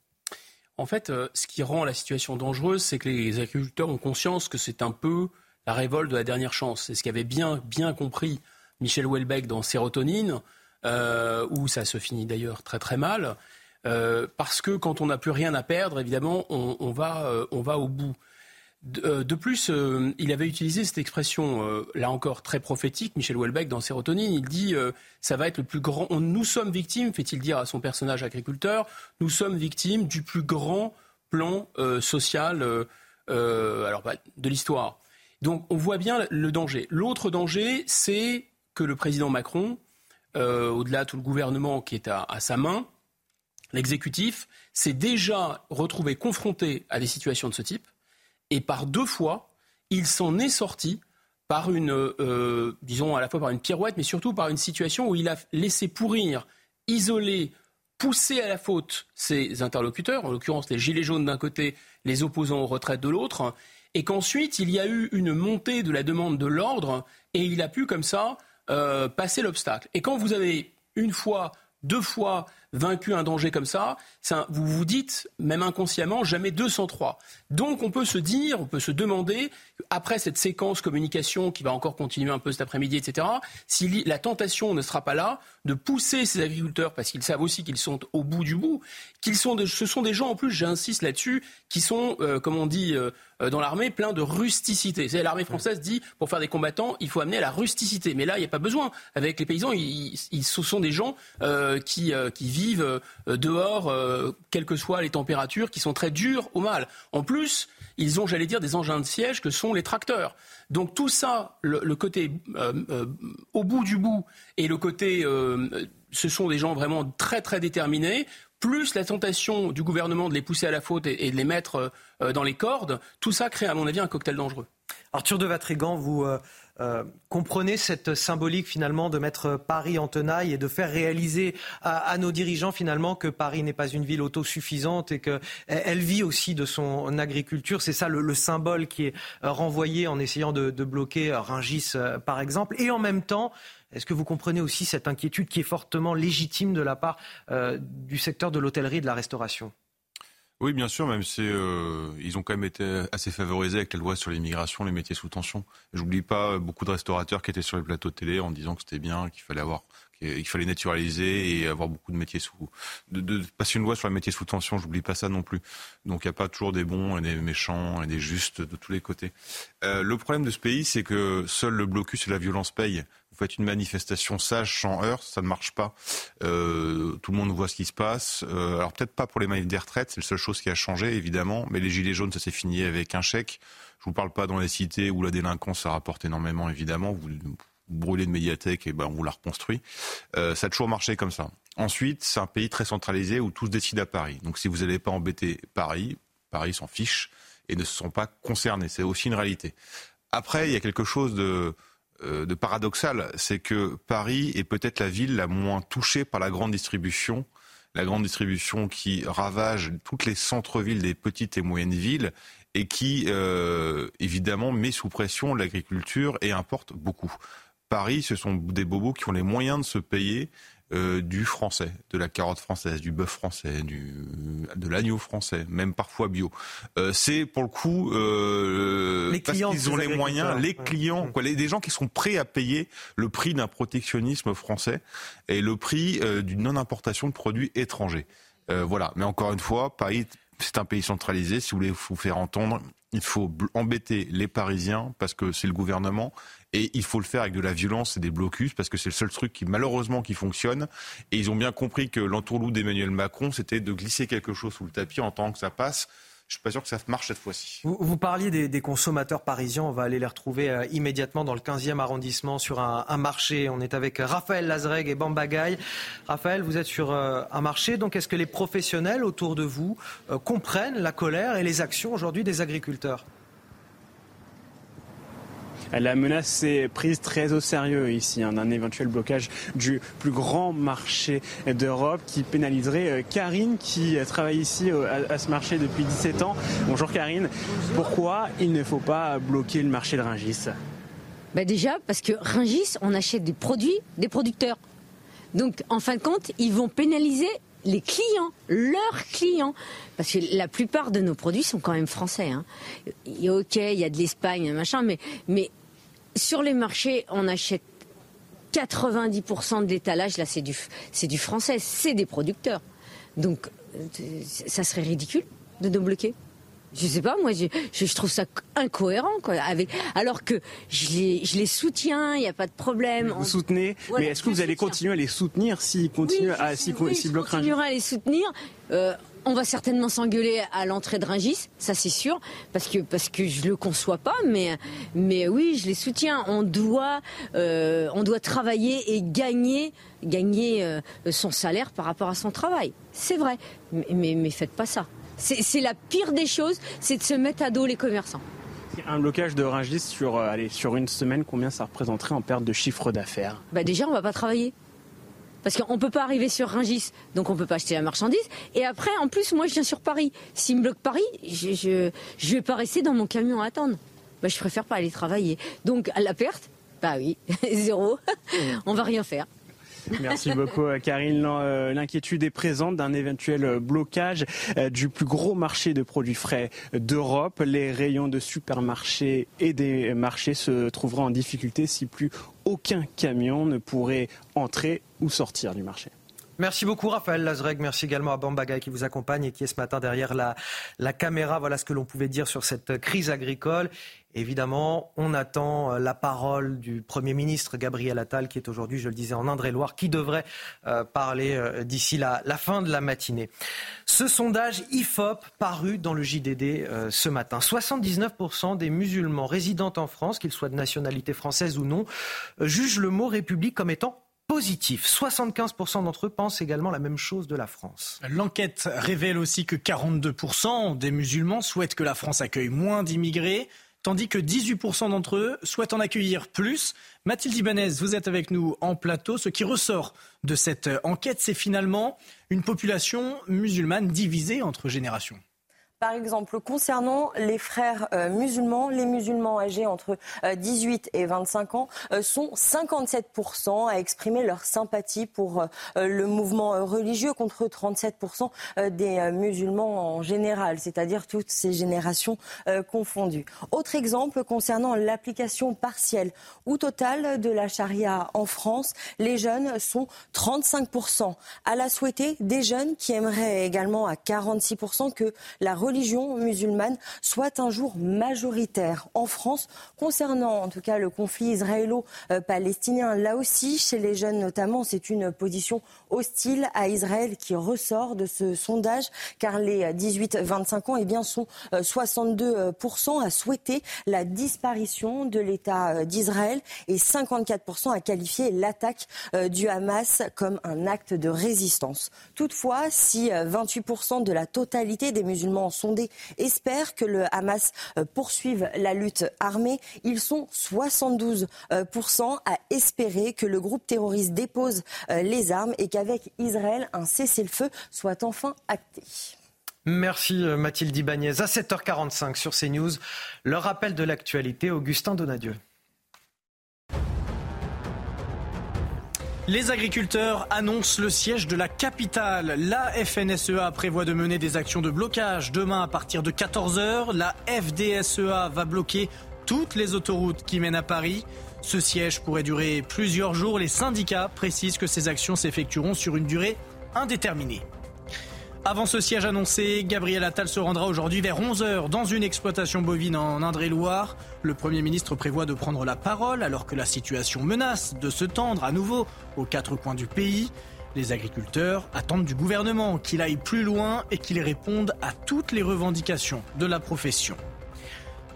En fait, euh, ce qui rend la situation dangereuse, c'est que les agriculteurs ont conscience que c'est un peu la révolte de la dernière chance. C'est ce qu'avait bien, bien compris Michel Houellebecq dans Sérotonine, où ça se finit d'ailleurs très très mal. parce que quand on n'a plus rien à perdre, évidemment, on, va, on va au bout. Euh, de, plus, euh, il avait utilisé cette expression, euh, là encore très prophétique, Michel Houellebecq dans Sérotonine. Il dit ça va être le plus grand. nous sommes victimes, fait-il dire à son personnage agriculteur, nous sommes victimes du plus grand plan social bah, de l'histoire. Donc on voit bien le danger. L'autre danger, c'est que le président Macron, au-delà de tout le gouvernement qui est à sa main, l'exécutif, s'est déjà retrouvé confronté à des situations de ce type et par deux fois, il s'en est sorti par une, euh, disons à la fois par une pirouette, mais surtout par une situation où il a laissé pourrir, isoler, pousser à la faute ses interlocuteurs, en l'occurrence les gilets jaunes d'un côté, les opposants aux retraites de l'autre, et qu'ensuite il y a eu une montée de la demande de l'ordre, et il a pu comme ça euh, passer l'obstacle. Et quand vous avez une fois, deux fois vaincu un danger comme ça, vous vous dites, même inconsciemment, jamais 203. Donc on peut se dire, on peut se demander, après cette séquence communication qui va encore continuer un peu cet après-midi, etc., si la tentation ne sera pas là de pousser ces agriculteurs, parce qu'ils savent aussi qu'ils sont au bout du bout, qu'ils sont ce sont des gens en plus, j'insiste là-dessus, qui sont, euh, comme on dit euh, dans l'armée, pleins de rusticité. L'armée française dit, pour faire des combattants, il faut amener à la rusticité. Mais là, il n'y a pas besoin. Avec les paysans, ils, ce sont des gens qui, qui vivent dehors, quelles que soient les températures, qui sont très durs au mal. En plus, ils ont, j'allais dire, des engins de siège que sont les tracteurs. Donc tout ça, le, côté au bout du bout et le côté, ce sont des gens vraiment très très déterminés plus la tentation du gouvernement de les pousser à la faute et, de les mettre euh, dans les cordes, tout ça crée, à mon avis, un cocktail dangereux. Arthur de Vatrigan, vous euh, euh, comprenez cette symbolique finalement de mettre Paris en tenaille et de faire réaliser à, nos dirigeants finalement que Paris n'est pas une ville autosuffisante et qu'elle vit aussi de son agriculture. C'est ça le, symbole qui est renvoyé en essayant de, de bloquer Ringis par exemple. Et en même temps, est-ce que vous comprenez aussi cette inquiétude qui est fortement légitime de la part euh, du secteur de l'hôtellerie et de la restauration? Oui, bien sûr, même si euh, ils ont quand même été assez favorisés avec la loi sur l'immigration, les métiers sous tension. J'oublie pas beaucoup de restaurateurs qui étaient sur les plateaux de télé en disant que c'était bien, qu'il fallait avoir qu'il fallait naturaliser et avoir beaucoup de métiers sous de, passer une loi sur les métiers sous tension j'oublie pas ça non plus donc il n'y a pas toujours des bons et des méchants et des justes de tous les côtés euh, le problème de ce pays c'est que seul le blocus et la violence payent vous faites une manifestation sage sans heurts, ça ne marche pas. Euh, tout le monde voit ce qui se passe. Euh, alors peut-être pas pour les manifs des retraites, c'est la seule chose qui a changé évidemment, mais les gilets jaunes, ça s'est fini avec un chèque. Je vous parle pas dans les cités où la délinquance ça rapporte énormément évidemment. Brûlez de médiathèque et ben on vous la reconstruit. Euh, ça a toujours marché comme ça. Ensuite, c'est un pays très centralisé où tout se décide à Paris. Donc si vous n'allez pas embêter Paris, Paris s'en fiche et ne se sont pas concernés. C'est aussi une réalité. Après, il y a quelque chose de euh, de paradoxal, c'est que Paris est peut-être la ville la moins touchée par la grande distribution, la grande distribution qui ravage toutes les centres-villes des petites et moyennes villes et qui, euh, évidemment, met sous pression l'agriculture et importe beaucoup. Paris, ce sont des bobos qui ont les moyens de se payer euh, du français, de la carotte française, du bœuf français, du, de l'agneau français, même parfois bio. Euh, c'est pour le coup euh, les parce qu'ils ont les moyens, les clients, quoi, les, des gens qui sont prêts à payer le prix d'un protectionnisme français et le prix euh, d'une non-importation de produits étrangers. Euh, voilà. Mais encore une fois, Paris, c'est un pays centralisé. Si vous voulez vous faire entendre, il faut embêter les Parisiens parce que c'est le gouvernement et il faut le faire avec de la violence et des blocus parce que c'est le seul truc qui malheureusement qui fonctionne. Et ils ont bien compris que l'entourloupe d'Emmanuel Macron, c'était de glisser quelque chose sous le tapis en tant que ça passe. Je suis pas sûr que ça marche cette fois-ci. Vous, parliez des, consommateurs parisiens. On va aller les retrouver euh, immédiatement dans le 15e arrondissement sur un, marché. On est avec Raphaël Lazreg et Bambagaï. Raphaël, vous êtes sur euh, un marché. Donc, est-ce que les professionnels autour de vous euh, comprennent la colère et les actions aujourd'hui des agriculteurs? La menace est prise très au sérieux ici, hein, d'un éventuel blocage du plus grand marché d'Europe qui pénaliserait euh, Karine qui travaille ici euh, à, ce marché depuis 17 ans. Bonjour Karine, pourquoi il ne faut pas bloquer le marché de Ringis? Bah Déjà parce que Ringis, on achète des produits des producteurs. Donc en fin de compte, ils vont pénaliser les clients, leurs clients. Parce que la plupart de nos produits sont quand même français. Hein. Ok, il y a de l'Espagne, machin, mais sur les marchés, on achète 90% de l'étalage, là, c'est du, c'est du français, c'est des producteurs. Donc, euh, ça serait ridicule de nous bloquer. Je sais pas, moi, je, trouve ça incohérent, quoi. Avec, alors que je les, je les soutiens, il n'y a pas de problème. Vous soutenez, mais est-ce que vous allez continuer à les soutenir s'ils continuent à s'ils continuera à les soutenir. Euh, on va certainement s'engueuler à l'entrée de Ringis, ça c'est sûr, parce que parce que je le conçois pas, mais mais oui, je les soutiens. On doit euh, on doit travailler et gagner gagner euh, son salaire par rapport à son travail. C'est vrai, mais, mais mais faites pas ça. C'est la pire des choses, c'est de se mettre à dos les commerçants. Un blocage de Rungis sur, euh, allez, sur une semaine, combien ça représenterait en perte de chiffre d'affaires? Bah Déjà, on va pas travailler. Parce qu'on ne peut pas arriver sur Rungis, donc on ne peut pas acheter la marchandise. Et après, en plus, moi, je viens sur Paris. S'ils me bloquent Paris, je ne vais pas rester dans mon camion à attendre. Bah, je préfère pas aller travailler. Donc, à la perte, bah oui, zéro. on va rien faire. Merci beaucoup, Karine. L'inquiétude est présente d'un éventuel blocage du plus gros marché de produits frais d'Europe. Les rayons de supermarchés et des marchés se trouveraient en difficulté si plus aucun camion ne pourrait entrer ou sortir du marché. Merci beaucoup Raphaël Lazreg, merci également à Bambaga qui vous accompagne et qui est ce matin derrière la caméra. Voilà ce que l'on pouvait dire sur cette crise agricole. Évidemment, on attend euh, la parole du Premier ministre Gabriel Attal, qui est aujourd'hui, je le disais, en Indre-et-Loire, qui devrait euh, parler euh, d'ici la, la, fin de la matinée. Ce sondage IFOP paru dans le JDD ce matin. 79% des musulmans résidant en France, qu'ils soient de nationalité française ou non, jugent le mot République comme étant positif. 75% d'entre eux pensent également la même chose de la France. L'enquête révèle aussi que 42% des musulmans souhaitent que la France accueille moins d'immigrés, tandis que 18% d'entre eux souhaitent en accueillir plus. Mathilde Ibanez, vous êtes avec nous en plateau. Ce qui ressort de cette enquête, c'est finalement une population musulmane divisée entre générations. Par exemple, concernant les frères euh, musulmans, les musulmans âgés entre 18 euh, et 25 ans euh, sont 57% à exprimer leur sympathie pour le mouvement religieux contre 37% des musulmans en général, c'est-à-dire toutes ces générations confondues. Autre exemple concernant l'application partielle ou totale de la charia en France, les jeunes sont 35% à la souhaiter des jeunes qui aimeraient également à 46% que la religion musulmane soit un jour majoritaire en France. Concernant en tout cas le conflit israélo-palestinien, là aussi, chez les jeunes notamment, c'est une position hostile à Israël qui ressort de ce sondage, car les 18-25 ans eh bien, sont 62% à souhaiter la disparition de l'État d'Israël et 54% à qualifier l'attaque euh, du Hamas comme un acte de résistance. Toutefois, si 28% de la totalité des musulmans sondés espèrent que le Hamas euh, poursuive la lutte armée, ils sont 72% à espérer que le groupe terroriste dépose euh, les armes et qu'avec Israël, un cessez-le-feu soit enfin acté. Merci Mathilde Ibanez. À 7h45 sur CNews, le rappel de l'actualité, Augustin Donadieu. Les agriculteurs annoncent le siège de la capitale. La FNSEA prévoit de mener des actions de blocage demain à partir de 14h. La FDSEA va bloquer toutes les autoroutes qui mènent à Paris. Ce siège pourrait durer plusieurs jours. Les syndicats précisent que ces actions s'effectueront sur une durée indéterminée. Avant ce siège annoncé, Gabriel Attal se rendra aujourd'hui vers 11h dans une exploitation bovine en Indre-et-Loire. Le Premier ministre prévoit de prendre la parole alors que la situation menace de se tendre à nouveau aux quatre coins du pays. Les agriculteurs attendent du gouvernement qu'il aille plus loin et qu'il réponde à toutes les revendications de la profession.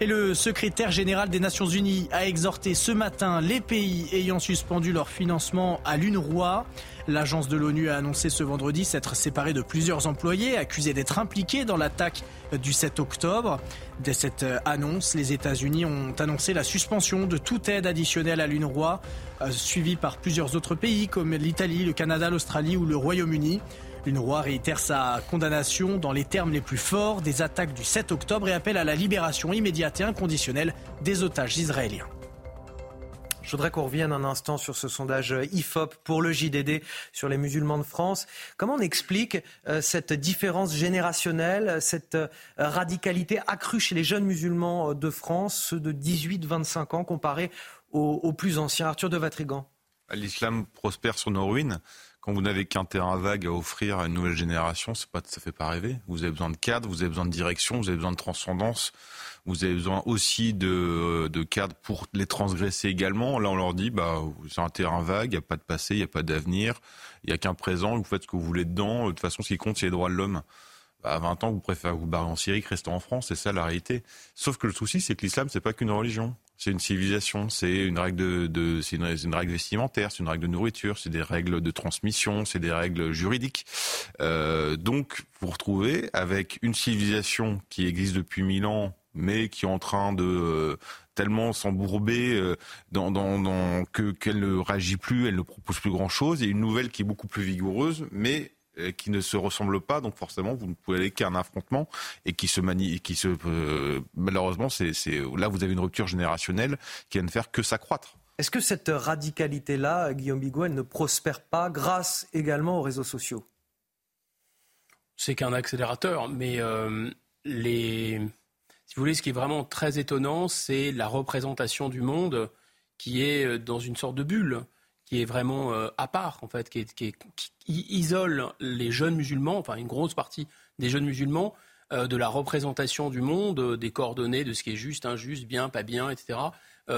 Et le secrétaire général des Nations Unies a exhorté ce matin les pays ayant suspendu leur financement à l'UNRWA. L'agence de l'ONU a annoncé ce vendredi s'être séparée de plusieurs employés accusés d'être impliqués dans l'attaque du 7 octobre. Dès cette annonce, les États-Unis ont annoncé la suspension de toute aide additionnelle à l'UNRWA, euh, suivie par plusieurs autres pays comme l'Italie, le Canada, l'Australie ou le Royaume-Uni. L'UNRWA réitère sa condamnation dans les termes les plus forts des attaques du 7 octobre et appelle à la libération immédiate et inconditionnelle des otages israéliens. Je voudrais qu'on revienne un instant sur ce sondage IFOP pour le JDD sur les musulmans de France. Comment on explique euh, cette différence générationnelle, cette euh, radicalité accrue chez les jeunes musulmans euh, de France, ceux de 18-25 ans, comparés aux, aux, plus anciens Arthur de Vatrigan. L'islam prospère sur nos ruines quand vous n'avez qu'un terrain vague à offrir à une nouvelle génération, c'est pas, ça fait pas rêver. Vous avez besoin de cadre, vous avez besoin de direction, vous avez besoin de transcendance, vous avez besoin aussi de, de cadres pour les transgresser également. Là, on leur dit, bah, c'est un terrain vague, il n'y a pas de passé, il n'y a pas d'avenir, il n'y a qu'un présent, vous faites ce que vous voulez dedans. De toute façon, ce qui compte, c'est les droits de l'homme. Bah, à 20 ans, vous préférez vous barrer en Syrie que rester en France, c'est ça la réalité. Sauf que le souci, c'est que l'islam, c'est pas qu'une religion c'est une civilisation, c'est une règle de, c'est une, règle vestimentaire, c'est une règle de nourriture, c'est des règles de transmission, c'est des règles juridiques. Euh, donc, vous retrouvez avec une civilisation qui existe depuis mille ans, mais qui est en train de euh, tellement s'embourber euh, que qu'elle ne réagit plus, elle ne propose plus grand chose, et une nouvelle qui est beaucoup plus vigoureuse, mais qui ne se ressemblent pas, donc forcément vous ne pouvez aller qu'à un affrontement et qui se manie, qui se euh, malheureusement c'est là vous avez une rupture générationnelle qui va ne faire que s'accroître. Est-ce que cette radicalité-là, Guillaume Bigot, elle ne prospère pas grâce également aux réseaux sociaux? C'est qu'un accélérateur, mais euh, les... si vous voulez, ce qui est vraiment très étonnant, c'est la représentation du monde qui est euh, dans une sorte de bulle, qui est vraiment euh, à part, en fait, qui, isole les jeunes musulmans, enfin une grosse partie des jeunes musulmans, de la représentation du monde, des coordonnées de ce qui est juste, injuste, bien, pas bien, etc.,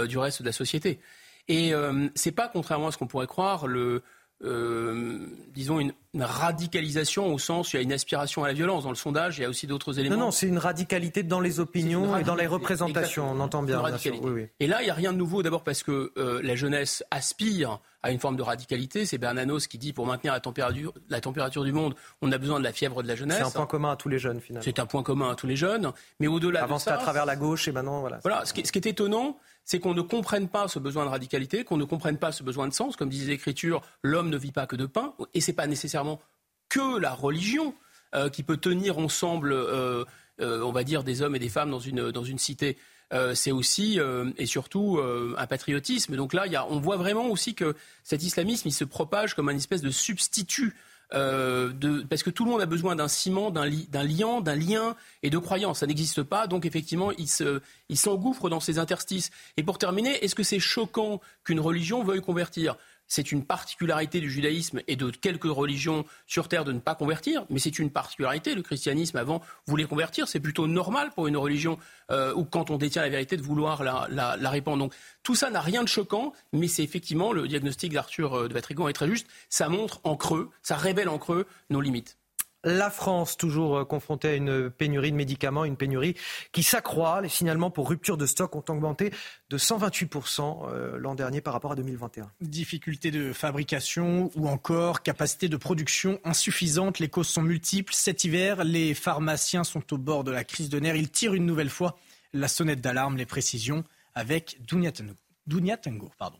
du reste de la société. Et euh, c'est pas, contrairement à ce qu'on pourrait croire, le, euh, disons, une, radicalisation au sens où il y a une aspiration à la violence. Dans le sondage, il y a aussi d'autres éléments. Non, non, c'est une radicalité dans les opinions et dans les représentations, on entend bien. Et là, il n'y a rien de nouveau, d'abord parce que euh, la jeunesse aspire à une forme de radicalité. C'est Bernanos qui dit pour maintenir la température, la température du monde, on a besoin de la fièvre de la jeunesse. C'est un point commun à tous les jeunes, finalement. C'est un point commun à tous les jeunes. Mais au-delà de ça. à travers la gauche et maintenant, voilà. Voilà, ce qui, ce qui est étonnant, c'est qu'on ne comprenne pas ce besoin de radicalité, qu'on ne comprenne pas ce besoin de sens. Comme disait l'Écriture, l'homme ne vit pas que de pain, et ce n'est pas nécessairement que la religion euh, qui peut tenir ensemble, euh, euh, on va dire, des hommes et des femmes dans une, dans une cité. c'est aussi et surtout un patriotisme. Donc là, on voit vraiment aussi que cet islamisme, il se propage comme un espèce de substitut euh, parce que tout le monde a besoin d'un ciment, d'un lien, d'un lien et de croyance. Ça n'existe pas, donc effectivement, il s'engouffre dans ces interstices. Et pour terminer, est-ce que c'est choquant qu'une religion veuille convertir? C'est une particularité du judaïsme et de quelques religions sur Terre de ne pas convertir, mais c'est une particularité. Le christianisme, avant, voulait convertir. C'est plutôt normal pour une religion euh, ou quand on détient la vérité, de vouloir la, répandre. Donc tout ça n'a rien de choquant, mais c'est effectivement, le diagnostic d'Arthur euh, de Vatrigan est très juste. Ça montre en creux, ça révèle en creux nos limites. La France, toujours euh, confrontée à une pénurie de médicaments, une pénurie qui s'accroît. Les signalements pour rupture de stock ont augmenté de 128% euh, l'an dernier par rapport à 2021. Difficulté de fabrication ou encore capacité de production insuffisante. Les causes sont multiples. Cet hiver, les pharmaciens sont au bord de la crise de nerfs. Ils tirent une nouvelle fois la sonnette d'alarme. Les précisions avec Dunia Tengo. Pardon.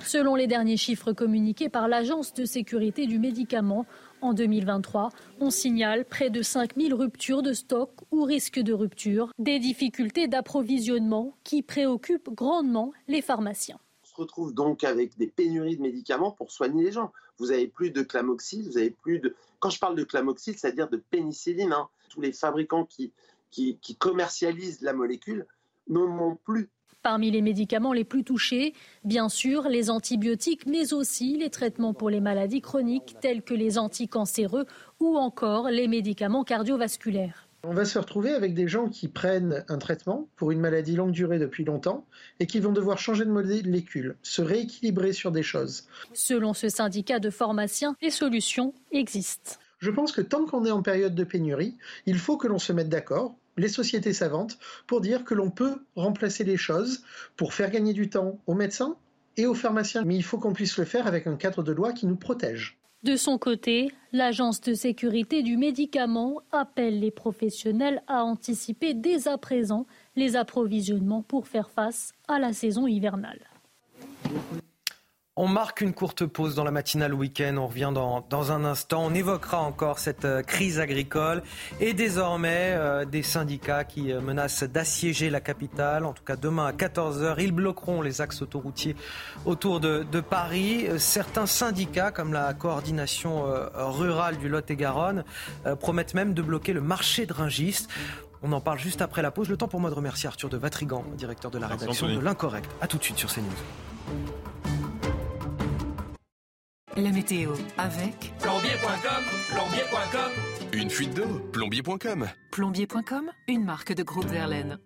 Selon les derniers chiffres communiqués par l'Agence de sécurité du médicament, en 2023, on signale près de 5000 ruptures de stock ou risques de rupture, des difficultés d'approvisionnement qui préoccupent grandement les pharmaciens. On se retrouve donc avec des pénuries de médicaments pour soigner les gens. Vous avez plus de clamoxyl, vous avez plus de... Quand je parle de clamoxyl, c'est-à-dire de pénicilline, hein. tous les fabricants qui, qui, qui commercialisent la molécule n'en ont plus Parmi les médicaments les plus touchés, bien sûr, les antibiotiques, mais aussi les traitements pour les maladies chroniques tels que les anticancéreux ou encore les médicaments cardiovasculaires. On va se retrouver avec des gens qui prennent un traitement pour une maladie longue durée depuis longtemps et qui vont devoir changer de molécule, se rééquilibrer sur des choses. Selon ce syndicat de pharmaciens, les solutions existent. Je pense que tant qu'on est en période de pénurie, il faut que l'on se mette d'accord les sociétés savantes pour dire que l'on peut remplacer les choses pour faire gagner du temps aux médecins et aux pharmaciens. Mais il faut qu'on puisse le faire avec un cadre de loi qui nous protège. De son côté, l'Agence de sécurité du médicament appelle les professionnels à anticiper dès à présent les approvisionnements pour faire face à la saison hivernale. On marque une courte pause dans la matinale week-end. On revient dans, un instant. On évoquera encore cette euh, crise agricole et désormais euh, des syndicats qui euh, menacent d'assiéger la capitale. En tout cas, demain à 14h, ils bloqueront les axes autoroutiers autour de, Paris. Certains syndicats, comme la coordination rurale du Lot-et-Garonne, promettent même de bloquer le marché de Ringis. On en parle juste après la pause. Le temps pour moi de remercier Arthur de Vatrigan, directeur de la rédaction de l'Incorrect. A tout de suite sur CNews. La météo avec plombier.com, plombier.com. Une fuite d'eau, plombier.com. Plombier.com, une marque de groupe Verlaine.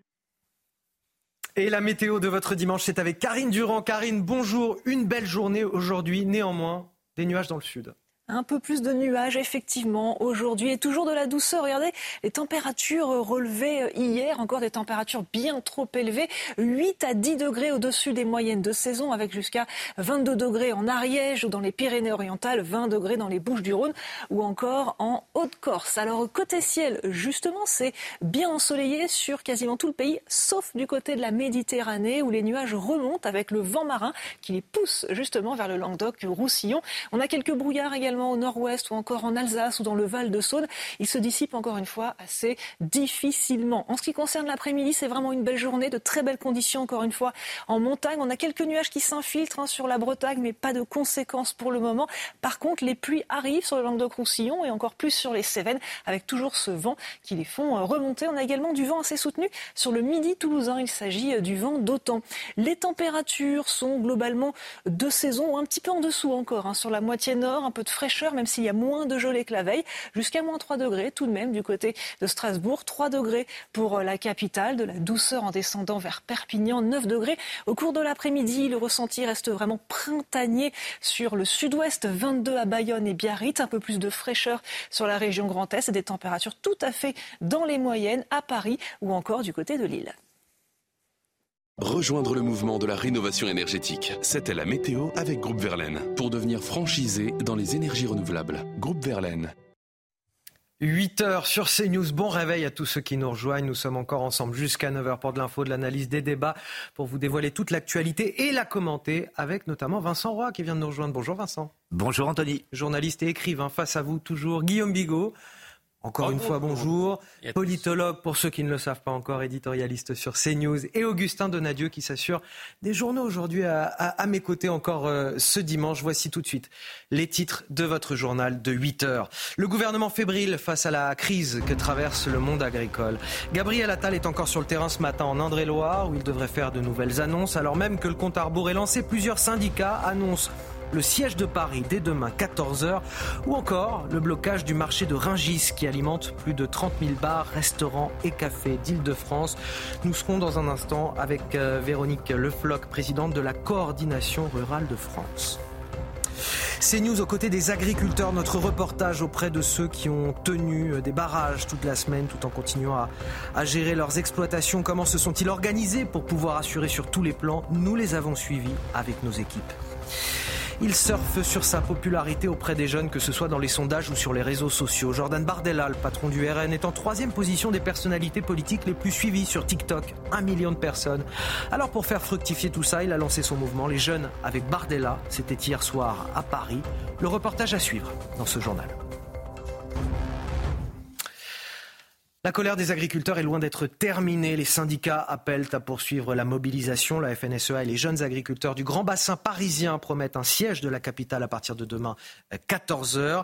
Et la météo de votre dimanche, c'est avec Karine Durand. Karine, bonjour. Une belle journée aujourd'hui, néanmoins, des nuages dans le sud. Un peu plus de nuages, effectivement, aujourd'hui, et toujours de la douceur. Regardez les températures relevées hier, encore des températures bien trop élevées, 8 à 10 degrés au-dessus des moyennes de saison, avec jusqu'à 22 degrés en Ariège ou dans les Pyrénées-Orientales, 20 degrés dans les Bouches-du-Rhône ou encore en Haute-Corse. Alors, côté ciel, justement, c'est bien ensoleillé sur quasiment tout le pays, sauf du côté de la Méditerranée, où les nuages remontent avec le vent marin qui les pousse justement vers le Languedoc, le Roussillon. On a quelques brouillards également au nord-ouest ou encore en Alsace ou dans le Val de Saône, il se dissipe encore une fois assez difficilement. En ce qui concerne l'après-midi, c'est vraiment une belle journée, de très belles conditions encore une fois en montagne. On a quelques nuages qui s'infiltrent hein, sur la Bretagne, mais pas de conséquences pour le moment. Par contre, les pluies arrivent sur le Languedoc-Roussillon et encore plus sur les Cévennes, avec toujours ce vent qui les font euh, remonter. On a également du vent assez soutenu sur le midi toulousain. Il s'agit euh, du vent d'autant. Les températures sont globalement de saison, un petit peu en dessous encore, hein, sur la moitié nord, un peu de fraîcheur, même s'il y a moins de gelée que la veille, jusqu'à moins 3 degrés tout de même du côté de Strasbourg, 3 degrés pour euh, la capitale, de la douceur en descendant vers Perpignan, 9 degrés. Au cours de l'après-midi, le ressenti reste vraiment printanier sur le sud-ouest, 22 à Bayonne et Biarritz, un peu plus de fraîcheur sur la région Grand Est et des températures tout à fait dans les moyennes à Paris ou encore du côté de Lille. Rejoindre le mouvement de la rénovation énergétique. C'était la météo avec Groupe Verlaine. Pour devenir franchisé dans les énergies renouvelables. Groupe Verlaine. 8 heures sur CNews. Bon réveil à tous ceux qui nous rejoignent. Nous sommes encore ensemble jusqu'à 9h pour de l'info, de l'analyse, des débats, pour vous dévoiler toute l'actualité et la commenter avec notamment Vincent Roy qui vient de nous rejoindre. Bonjour Vincent. Bonjour Anthony. Journaliste et écrivain face à vous toujours. Guillaume Bigot. Encore une fois, bonjour. Politologue, pour ceux qui ne le savent pas encore, éditorialiste sur CNews. Et Augustin Donadieu qui s'assure des journaux aujourd'hui à, mes côtés encore euh, ce dimanche. Voici tout de suite les titres de votre journal de 8 heures. Le gouvernement fébrile face à la crise que traverse le monde agricole. Gabriel Attal est encore sur le terrain ce matin en Indre-et-Loire où il devrait faire de nouvelles annonces alors même que le compte à rebours est lancé. Plusieurs syndicats annoncent le siège de Paris dès demain 14h, ou encore le blocage du marché de Ringis qui alimente plus de 30 000 bars, restaurants et cafés d'Île-de-France. Nous serons dans un instant avec euh, Véronique Lefloc, présidente de la coordination rurale de France. C'est News aux côtés des agriculteurs, notre reportage auprès de ceux qui ont tenu euh, des barrages toute la semaine tout en continuant à, à gérer leurs exploitations. Comment se sont-ils organisés pour pouvoir assurer sur tous les plans? Nous les avons suivis avec nos équipes. Il surfe sur sa popularité auprès des jeunes, que ce soit dans les sondages ou sur les réseaux sociaux. Jordan Bardella, le patron du RN, est en troisième position des personnalités politiques les plus suivies sur TikTok. Un million de personnes. Alors pour faire fructifier tout ça, il a lancé son mouvement Les Jeunes avec Bardella. C'était hier soir à Paris. Le reportage à suivre dans ce journal. La colère des agriculteurs est loin d'être terminée. Les syndicats appellent à poursuivre la mobilisation. La FNSEA et les jeunes agriculteurs du Grand Bassin parisien promettent un siège de la capitale à partir de demain 14h. Euh,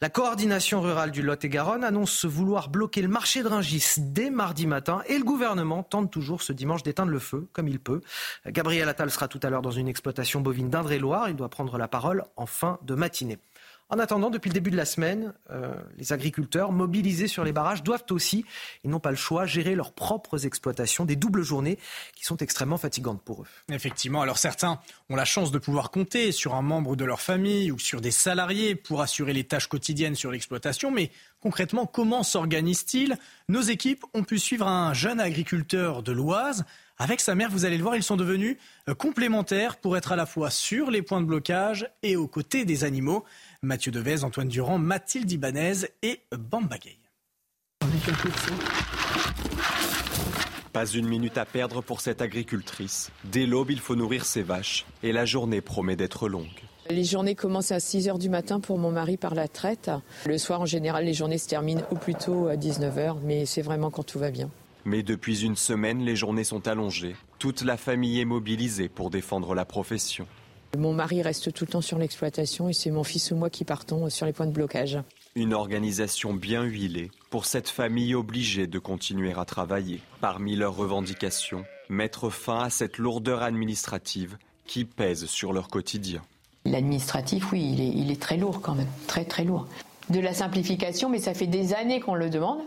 la coordination rurale du Lot-et-Garonne annonce vouloir bloquer le marché de Ringis dès mardi matin et le gouvernement tente toujours ce dimanche d'éteindre le feu comme il peut. Gabriel Attal sera tout à l'heure dans une exploitation bovine d'Indre-et-Loire. Il doit prendre la parole en fin de matinée. En attendant, depuis le début de la semaine, euh, les agriculteurs mobilisés sur les barrages doivent aussi, ils n'ont pas le choix, gérer leurs propres exploitations, des doubles journées qui sont extrêmement fatigantes pour eux. Effectivement, alors certains ont la chance de pouvoir compter sur un membre de leur famille ou sur des salariés pour assurer les tâches quotidiennes sur l'exploitation, mais concrètement, comment s'organisent-ils Nos équipes ont pu suivre un jeune agriculteur de l'Oise avec sa mère, vous allez le voir, ils sont devenus euh, complémentaires pour être à la fois sur les points de blocage et aux côtés des animaux. Mathieu Devez, Antoine Durand, Mathilde Ibanez et Bamba Pas une minute à perdre pour cette agricultrice. Dès l'aube, il faut nourrir ses vaches et la journée promet d'être longue. Les journées commencent à 6 h du matin pour mon mari par la traite. Le soir, en général, les journées se terminent au plus tôt à 19 h, mais c'est vraiment quand tout va bien. Mais depuis une semaine, les journées sont allongées. Toute la famille est mobilisée pour défendre la profession. Mon mari reste tout le temps sur l'exploitation et c'est mon fils ou moi qui partons sur les points de blocage. Une organisation bien huilée pour cette famille obligée de continuer à travailler. Parmi leurs revendications, mettre fin à cette lourdeur administrative qui pèse sur leur quotidien. L'administratif, oui, il est, il est très lourd quand même, très très lourd de la simplification, mais ça fait des années qu'on le demande.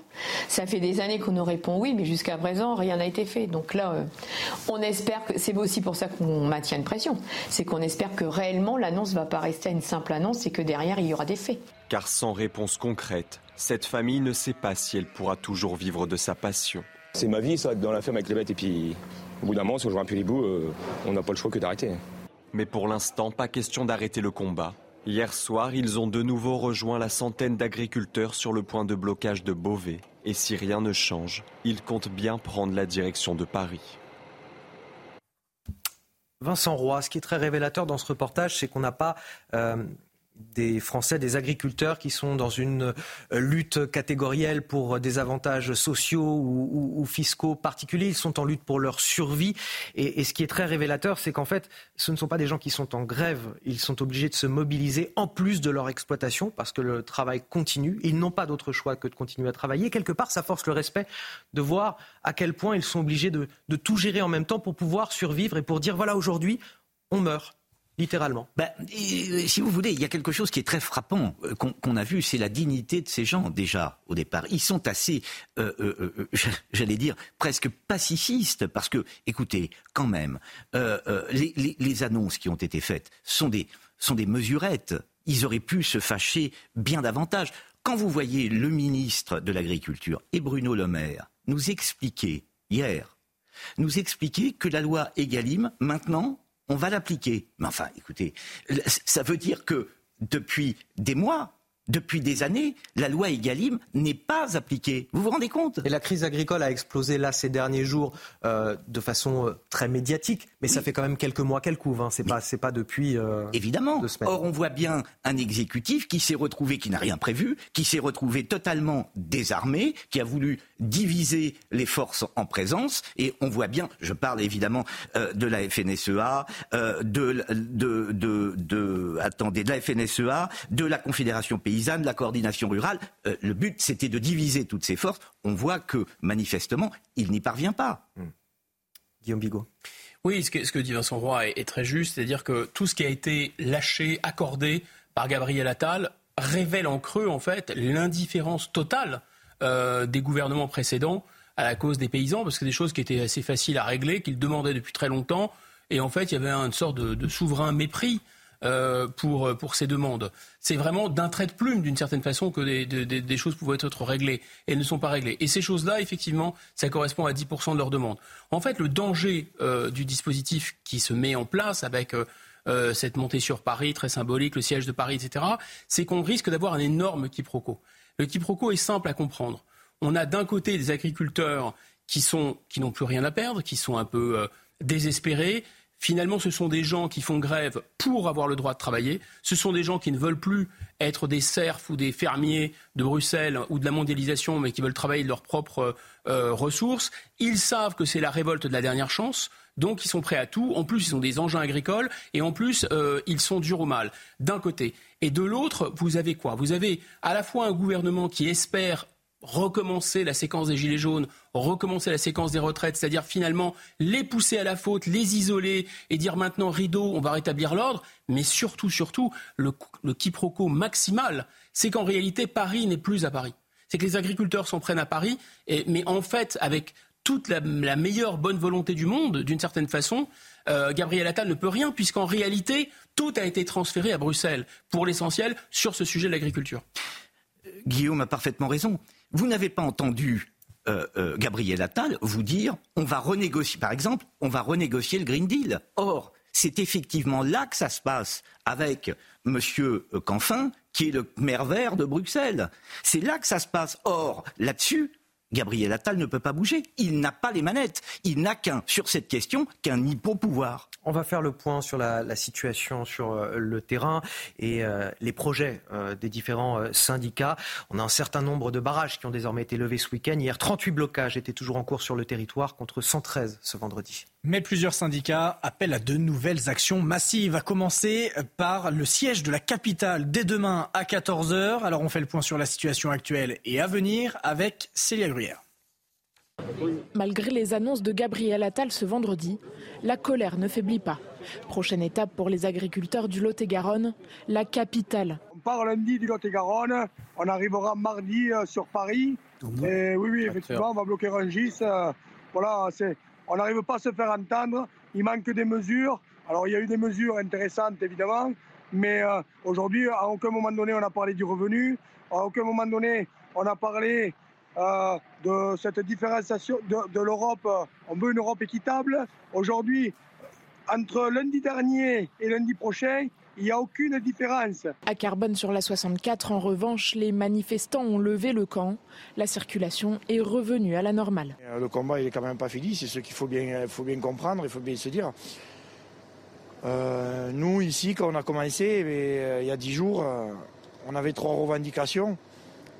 Ça fait des années qu'on nous répond oui, mais jusqu'à présent, rien n'a été fait. Donc là, euh, on espère que c'est aussi pour ça qu'on maintient une pression. C'est qu'on espère que réellement l'annonce ne va pas rester à une simple annonce et que derrière, il y aura des faits. Car sans réponse concrète, cette famille ne sait pas si elle pourra toujours vivre de sa passion. C'est ma vie, ça, dans la ferme avec les bêtes. Et puis, au bout d'un moment, si on joue un peu les bouts, euh, on n'a pas le choix que d'arrêter. Mais pour l'instant, pas question d'arrêter le combat. Hier soir, ils ont de nouveau rejoint la centaine d'agriculteurs sur le point de blocage de Beauvais. Et si rien ne change, ils comptent bien prendre la direction de Paris. Vincent Roy, ce qui est très révélateur dans ce reportage, c'est qu'on n'a pas euh, des Français, des agriculteurs qui sont dans une euh, lutte catégorielle pour des avantages sociaux ou, fiscaux particuliers. Ils sont en lutte pour leur survie. Et, ce qui est très révélateur, c'est qu'en fait, ce ne sont pas des gens qui sont en grève. Ils sont obligés de se mobiliser en plus de leur exploitation parce que le travail continue. Ils n'ont pas d'autre choix que de continuer à travailler. Quelque part, ça force le respect de voir à quel point ils sont obligés de tout gérer en même temps pour pouvoir survivre et pour dire voilà, aujourd'hui, on meurt littéralement. Ben, si vous voulez, il y a quelque chose qui est très frappant euh, qu'on a vu, c'est la dignité de ces gens déjà au départ. Ils sont assez, euh, euh, j'allais dire, presque pacifistes parce que, écoutez, quand même, les, les, annonces qui ont été faites sont des, sont des mesurettes. Ils auraient pu se fâcher bien davantage. Quand vous voyez le ministre de l'Agriculture et Bruno Le Maire nous expliquer hier, nous expliquer que la loi Egalim, maintenant, on va l'appliquer. Mais enfin, écoutez, ça veut dire que depuis des mois, depuis des années, la loi Egalim n'est pas appliquée. Vous vous rendez compte? Et la crise agricole a explosé là ces derniers jours euh, de façon euh, très médiatique, mais ça fait quand même quelques mois qu'elle couvre. Hein. C'est pas, depuis. Euh, Évidemment. Or, on voit bien un exécutif qui s'est retrouvé, qui n'a rien prévu, qui s'est retrouvé totalement désarmé, qui a voulu diviser les forces en présence, et on voit bien. Je parle évidemment de la FNSEA, de, de, de, de, attendez, de la FNSEA, de la Confédération paysanne de la coordination rurale. Euh, le but, c'était de diviser toutes ces forces. On voit que, manifestement, il n'y parvient pas. Hmm. Guillaume Bigot. Oui, ce que, dit Vincent Roy est, très juste, c'est-à-dire que tout ce qui a été lâché, accordé par Gabriel Attal révèle en creux, en fait, l'indifférence totale euh, des gouvernements précédents à la cause des paysans, parce que des choses qui étaient assez faciles à régler, qu'ils demandaient depuis très longtemps, et en fait, il y avait une sorte de souverain mépris euh, pour, pour ces demandes. C'est vraiment d'un trait de plume, d'une certaine façon, que des, des, choses pouvaient être réglées. Et elles ne sont pas réglées. Et ces choses-là, effectivement, ça correspond à 10% de leurs demandes. En fait, le danger euh, du dispositif qui se met en place avec cette montée sur Paris, très symbolique, le siège de Paris, etc., c'est qu'on risque d'avoir un énorme quiproquo. Le quiproquo est simple à comprendre. On a d'un côté des agriculteurs qui n'ont plus rien à perdre, qui sont un peu désespérés, Finalement, ce sont des gens qui font grève pour avoir le droit de travailler. Ce sont des gens qui ne veulent plus être des serfs ou des fermiers de Bruxelles ou de la mondialisation, mais qui veulent travailler de leurs propres euh, ressources. Ils savent que c'est la révolte de la dernière chance. Donc ils sont prêts à tout. En plus, ils ont des engins agricoles et en plus, euh, ils sont durs au mal. D'un côté. Et de l'autre, vous avez quoi? Vous avez à la fois un gouvernement qui espère recommencer la séquence des Gilets jaunes, recommencer la séquence des retraites, c'est-à-dire finalement les pousser à la faute, les isoler et dire maintenant rideau, on va rétablir l'ordre, mais surtout, surtout, le, quiproquo maximal, c'est qu'en réalité, Paris n'est plus à Paris. C'est que les agriculteurs s'en prennent à Paris, mais en fait, avec toute la, meilleure bonne volonté du monde, d'une certaine façon, euh, Gabriel Attal ne peut rien, puisqu'en réalité, tout a été transféré à Bruxelles, pour l'essentiel, sur ce sujet de l'agriculture. Guillaume a parfaitement raison. Vous n'avez pas entendu euh, euh, Gabriel Attal vous dire on va renégocier, par exemple, on va renégocier le Green Deal. Or, c'est effectivement là que ça se passe avec M. Canfin, qui est le maire vert de Bruxelles. C'est là que ça se passe. Or, là-dessus, Gabriel Attal ne peut pas bouger. Il n'a pas les manettes. Il n'a qu'un, sur cette question, qu'un hypo-pouvoir. On va faire le point sur la, situation sur euh, le terrain et euh, les projets euh, des différents syndicats. On a un certain nombre de barrages qui ont désormais été levés ce week-end. Hier, 38 blocages étaient toujours en cours sur le territoire contre 113 ce vendredi. Mais plusieurs syndicats appellent à de nouvelles actions massives, à commencer par le siège de la capitale dès demain à 14h. Alors on fait le point sur la situation actuelle et à venir avec Célia Gruyère. Malgré les annonces de Gabriel Attal ce vendredi, la colère ne faiblit pas. Prochaine étape pour les agriculteurs du Lot-et-Garonne, la capitale. On part lundi du Lot-et-Garonne, on arrivera mardi euh, sur Paris. Et oui, oui, effectivement, on va bloquer Rungis. Euh, voilà, on n'arrive pas à se faire entendre. Il manque des mesures. Alors, il y a eu des mesures intéressantes, évidemment. Mais euh, aujourd'hui, à aucun moment donné, on a parlé du revenu. À aucun moment donné, on a parlé euh, de cette différenciation de, l'Europe. On veut une Europe équitable. Aujourd'hui, entre lundi dernier et lundi prochain, il n'y a aucune différence. À Carbone sur la 64, en revanche, les manifestants ont levé le camp. La circulation est revenue à la normale. Euh, le combat, il est quand même pas fini. C'est ce qu'il faut bien, faut bien comprendre, il faut bien se dire. nous, ici, quand on a commencé, eh il y a dix jours, on avait trois revendications.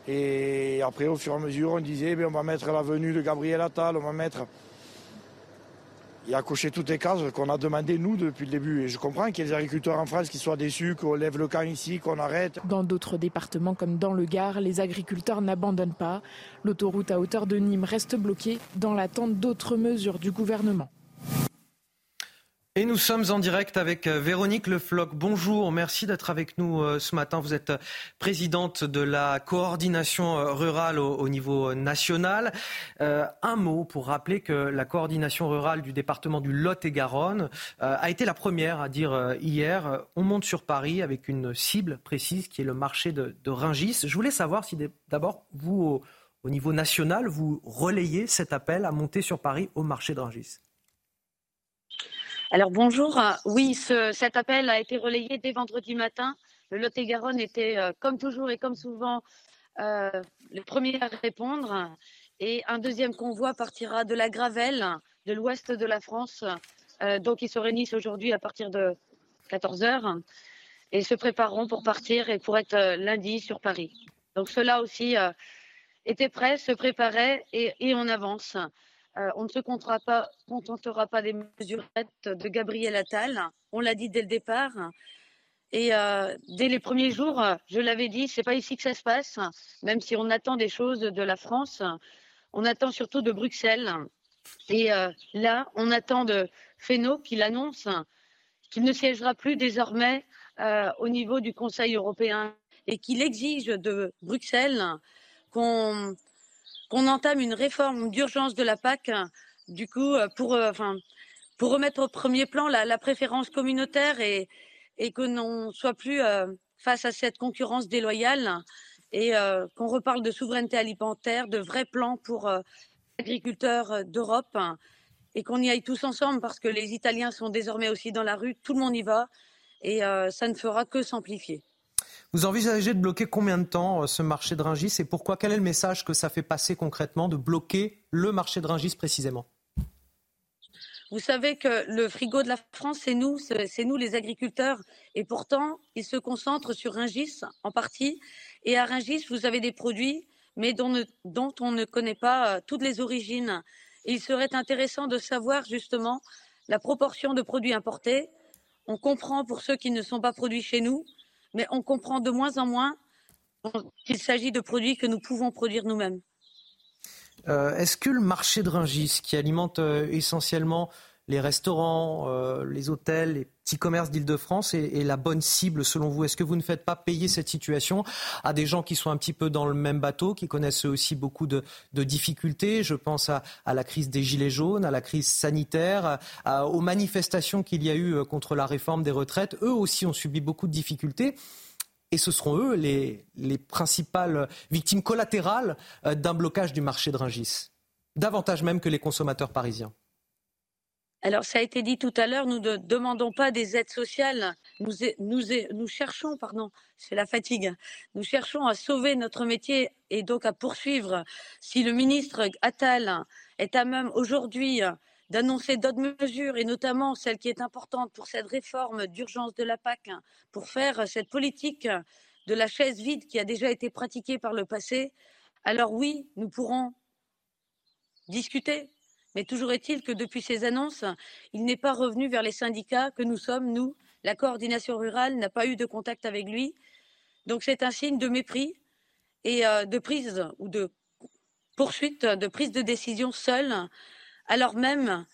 Et après, au fur et à mesure, on disait, eh on va mettre la venue de Gabriel Attal, on va mettre... Il a coché toutes les cases qu'on a demandé, nous, depuis le début. Et je comprends qu'il y ait des agriculteurs en France qui soient déçus, qu'on lève le camp ici, qu'on arrête. Dans d'autres départements, comme dans le Gard, les agriculteurs n'abandonnent pas. L'autoroute à hauteur de Nîmes reste bloquée dans l'attente d'autres mesures du gouvernement. Et nous sommes en direct avec euh, Véronique Lefloc. Bonjour, merci d'être avec nous euh, ce matin. Vous êtes euh, présidente de la coordination rurale au, niveau national. un mot pour rappeler que la coordination rurale du département du Lot-et-Garonne a été la première à dire hier on monte sur Paris avec une cible précise qui est le marché de, de Ringis. Je voulais savoir si d'abord vous, au, au niveau national, vous relayez cet appel à monter sur Paris au marché de Ringis. Alors bonjour. Oui, cet appel a été relayé dès vendredi matin. Le Lot-et-Garonne était, euh, comme toujours et comme souvent, euh, le premier à répondre. Et un deuxième convoi partira de la Gravelle, de l'ouest de la France. Euh, donc ils se réunissent aujourd'hui à partir de 14 heures et se prépareront pour partir et pour être lundi sur Paris. Donc cela aussi était prêt, se préparait et, et on avance. Euh, on ne se contentera pas, des mesurettes de Gabriel Attal. On l'a dit dès le départ. Et euh, dès les premiers jours, je l'avais dit, c'est pas ici que ça se passe. Même si on attend des choses de la France, on attend surtout de Bruxelles. Et euh, là, on attend de Fesneau qu'il annonce qu'il ne siégera plus désormais au niveau du Conseil européen et qu'il exige de Bruxelles qu'on qu'on entame une réforme d'urgence de la PAC, du coup, euh, pour, euh, pour remettre au premier plan la, préférence communautaire et, et que soit plus euh, face à cette concurrence déloyale et qu'on reparle de souveraineté alimentaire, de vrais plans pour les agriculteurs d'Europe et qu'on y aille tous ensemble parce que les Italiens sont désormais aussi dans la rue, tout le monde y va et ça ne fera que s'amplifier. Vous envisagez de bloquer combien de temps euh, ce marché de Ringis et pourquoi? Quel est le message que ça fait passer concrètement de bloquer le marché de Ringis précisément? Vous savez que le frigo de la France, c'est nous, c'est nous les agriculteurs. Et pourtant, il se concentre sur Ringis en partie. Et à Ringis, vous avez des produits, mais dont, dont on ne connaît pas euh, toutes les origines. il serait intéressant de savoir justement la proportion de produits importés. On comprend pour ceux qui ne sont pas produits chez nous, mais on comprend de moins en moins qu'il s'agit de produits que nous pouvons produire nous-mêmes. Euh, est-ce que le marché de Ringis, qui alimente euh, essentiellement les restaurants, euh, les hôtels, les petits commerces d'Île-de-France est, la bonne cible selon vous Est-ce que vous ne faites pas payer cette situation à des gens qui sont un petit peu dans le même bateau, qui connaissent aussi beaucoup de, difficultés? Je pense à, la crise des Gilets jaunes, à la crise sanitaire, aux manifestations qu'il y a eu euh, contre la réforme des retraites. Eux aussi ont subi beaucoup de difficultés. Et ce seront eux les, les principales victimes collatérales euh, d'un blocage du marché de Ringis, davantage même que les consommateurs parisiens. Alors, ça a été dit tout à l'heure, nous ne demandons pas des aides sociales. Nous, cherchons, pardon, c'est la fatigue. Nous cherchons à sauver notre métier et donc à poursuivre. Si le ministre Attal est à même aujourd'hui d'annoncer d'autres mesures, et notamment celle qui est importante pour cette réforme d'urgence de la PAC, pour faire cette politique de la chaise vide qui a déjà été pratiquée par le passé, alors oui, nous pourrons discuter, mais toujours est-il que depuis ces annonces, il n'est pas revenu vers les syndicats que nous sommes, nous. La coordination rurale n'a pas eu de contact avec lui. Donc c'est un signe de mépris et euh, de prise ou de poursuite de prise de décision seule, alors même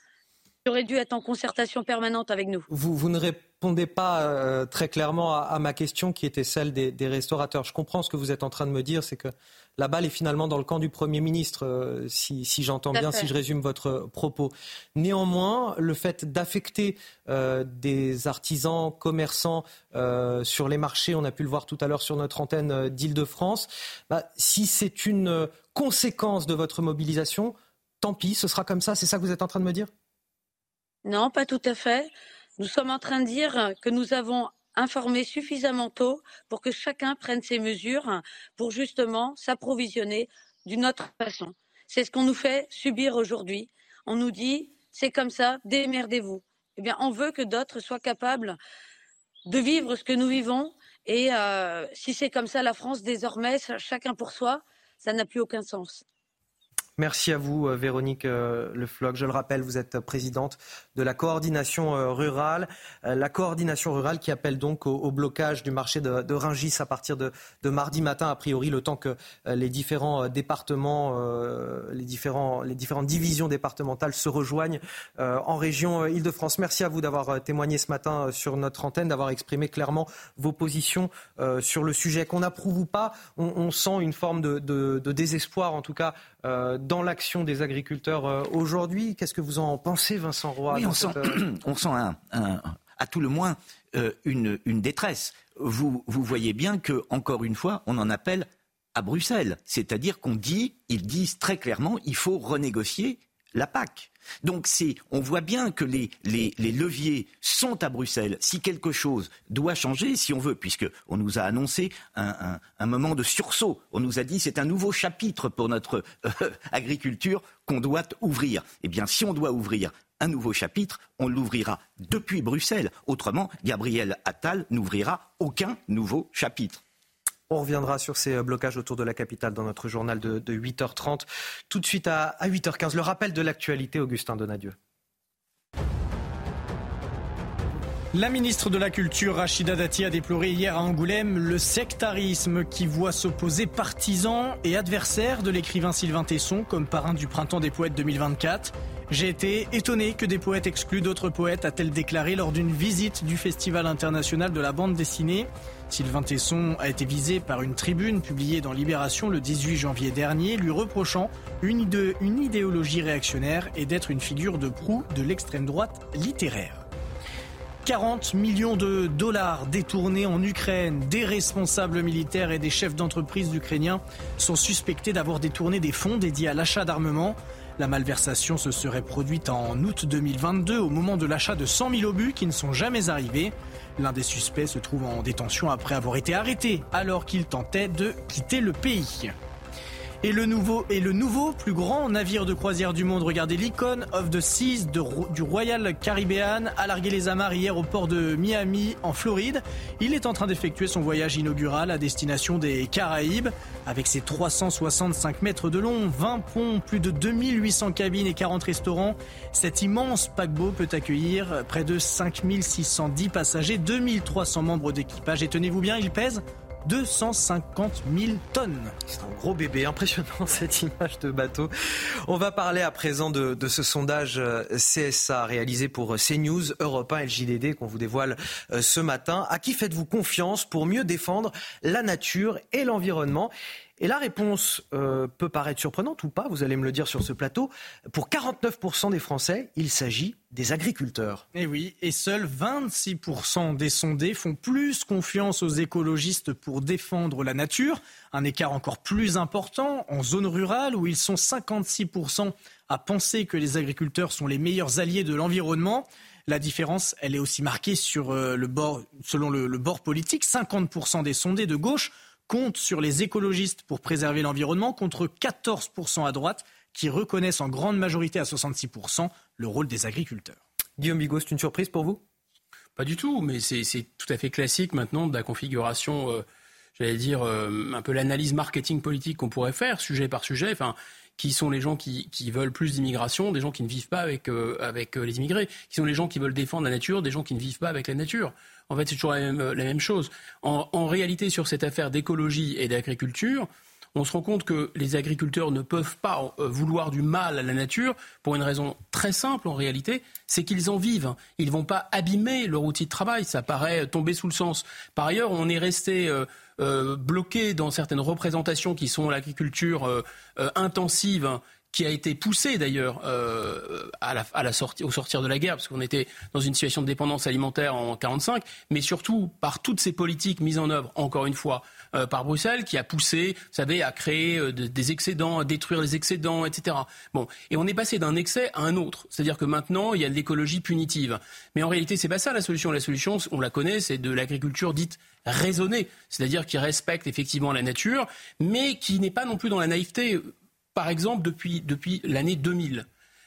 qu'il aurait dû être en concertation permanente avec nous. Vous, vous ne répondez pas euh, très clairement à, ma question qui était celle des, des, restaurateurs. Je comprends ce que vous êtes en train de me dire, c'est que la balle est finalement dans le camp du Premier ministre, euh, si, j'entends bien, si je résume votre propos. Néanmoins, le fait d'affecter euh, des artisans, commerçants euh, sur les marchés, on a pu le voir tout à l'heure sur notre antenne d'Île-de-France, bah, si c'est une conséquence de votre mobilisation, tant pis, ce sera comme ça, c'est ça que vous êtes en train de me dire? Non, pas tout à fait. Nous sommes en train de dire que nous avons informer suffisamment tôt pour que chacun prenne ses mesures pour justement s'approvisionner d'une autre façon. C'est ce qu'on nous fait subir aujourd'hui. On nous dit c'est comme ça, démerdez-vous. eh bien, on veut que d'autres soient capables de vivre ce que nous vivons. Et euh, si c'est comme ça, la France, désormais, chacun pour soi, ça n'a plus aucun sens. Merci à vous, euh, Véronique euh, Le Floch. Je le rappelle, vous êtes présidente de la coordination euh, rurale. La coordination rurale qui appelle donc au, blocage du marché de, de Ringis à partir de, mardi matin, a priori, le temps que les différents départements, les, différents, les différentes divisions départementales se rejoignent en région Île-de-France. Merci à vous d'avoir témoigné ce matin sur notre antenne, d'avoir exprimé clairement vos positions sur le sujet. Qu'on approuve ou pas, on, sent une forme de désespoir, en tout cas, dans l'action des agriculteurs euh, aujourd'hui. Qu'est-ce que vous en pensez, Vincent Roy on, sent, euh, on sent à tout le moins euh, une, détresse. Vous, vous voyez bien que, encore une fois, on en appelle à Bruxelles. C'est-à-dire qu'on dit, ils disent très clairement, il faut renégocier la PAC. Donc c'est, on voit bien que les, leviers sont à Bruxelles. Si quelque chose doit changer, si on veut, puisque on nous a annoncé un, moment de sursaut, on nous a dit c'est un nouveau chapitre pour notre euh, agriculture qu'on doit ouvrir. Eh bien, si on doit ouvrir un nouveau chapitre, on l'ouvrira depuis Bruxelles. Autrement, Gabriel Attal n'ouvrira aucun nouveau chapitre. On reviendra sur ces euh, blocages autour de la capitale dans notre journal de, 8h30. Tout de suite à, 8h15, le rappel de l'actualité, Augustin Donadieu. La ministre de la Culture, Rachida Dati, a déploré hier à Angoulême le sectarisme qui voit s'opposer partisans et adversaires de l'écrivain Sylvain Tesson comme parrain du Printemps des Poètes 2024. J'ai été étonné que des poètes excluent d'autres poètes, a-t-elle déclaré lors d'une visite du Festival international de la bande dessinée. Sylvain Tesson a été visé par une tribune publiée dans Libération le 18 janvier dernier, lui reprochant une, idéologie réactionnaire et d'être une figure de proue de l'extrême droite littéraire. 40 millions de dollars détournés en Ukraine. Des responsables militaires et des chefs d'entreprise ukrainiens sont suspectés d'avoir détourné des fonds dédiés à l'achat d'armement. La malversation se serait produite en août 2022 au moment de l'achat de 100 000 obus qui ne sont jamais arrivés. L'un des suspects se trouve en détention après avoir été arrêté alors qu'il tentait de quitter le pays. Et le nouveau, et le nouveau plus grand navire de croisière du monde, regardez l'icône of the Seas du Royal Caribbean, a largué les amarres hier au port de Miami, en Floride. Il est en train d'effectuer son voyage inaugural à destination des Caraïbes. Avec ses 365 mètres de long, 20 ponts, plus de 2800 cabines et 40 restaurants, cet immense paquebot peut accueillir près de 5610 passagers, 2300 membres d'équipage. Et tenez-vous bien, il pèse 250 000 tonnes. C'est un gros bébé, impressionnant cette image de bateau. On va parler à présent de, ce sondage euh, CSA réalisé pour euh, CNews, Europe 1 et le qu'on vous dévoile euh, ce matin. À qui faites-vous confiance pour mieux défendre la nature et l'environnement? Et la réponse euh, peut paraître surprenante ou pas, vous allez me le dire sur ce plateau. Pour 49% des Français, il s'agit des agriculteurs. Et eh oui, et seuls 26% des sondés font plus confiance aux écologistes pour défendre la nature. Un écart encore plus important en zone rurale où ils sont 56% à penser que les agriculteurs sont les meilleurs alliés de l'environnement. La différence, elle est aussi marquée sur euh, le bord, selon le, le bord politique. 50% des sondés de gauche compte sur les écologistes pour préserver l'environnement contre 14% à droite qui reconnaissent en grande majorité à 66% le rôle des agriculteurs. Guillaume Bigot, c'est une surprise pour vous? Pas du tout, mais c'est tout à fait classique maintenant de la configuration, euh, j'allais dire, euh, un peu l'analyse marketing politique qu'on pourrait faire, sujet par sujet. Enfin, qui sont les gens qui, veulent plus d'immigration, des gens qui ne vivent pas avec, euh, avec les immigrés, qui sont les gens qui veulent défendre la nature, des gens qui ne vivent pas avec la nature. En fait, c'est toujours la même, chose. En, réalité, sur cette affaire d'écologie et d'agriculture, on se rend compte que les agriculteurs ne peuvent pas euh, vouloir du mal à la nature pour une raison très simple en réalité, c'est qu'ils en vivent. Ils ne vont pas abîmer leur outil de travail, ça paraît tomber sous le sens. Par ailleurs, on est resté euh, euh, bloqué dans certaines représentations qui sont l'agriculture intensive qui a été poussé d'ailleurs euh, à la, à la sortie, au sortir de la guerre, parce qu'on était dans une situation de dépendance alimentaire en 45, mais surtout par toutes ces politiques mises en œuvre, encore une fois, euh, par Bruxelles, qui a poussé, vous savez, à créer euh, des excédents, à détruire les excédents, etc. Bon, et on est passé d'un excès à un autre, c'est-à-dire que maintenant il y a de l'écologie punitive. Mais en réalité, c'est pas ça la solution. La solution, on la connaît, c'est de l'agriculture dite raisonnée, c'est-à-dire qui respecte effectivement la nature, mais qui n'est pas non plus dans la naïveté par exemple, depuis, depuis l'année 2000.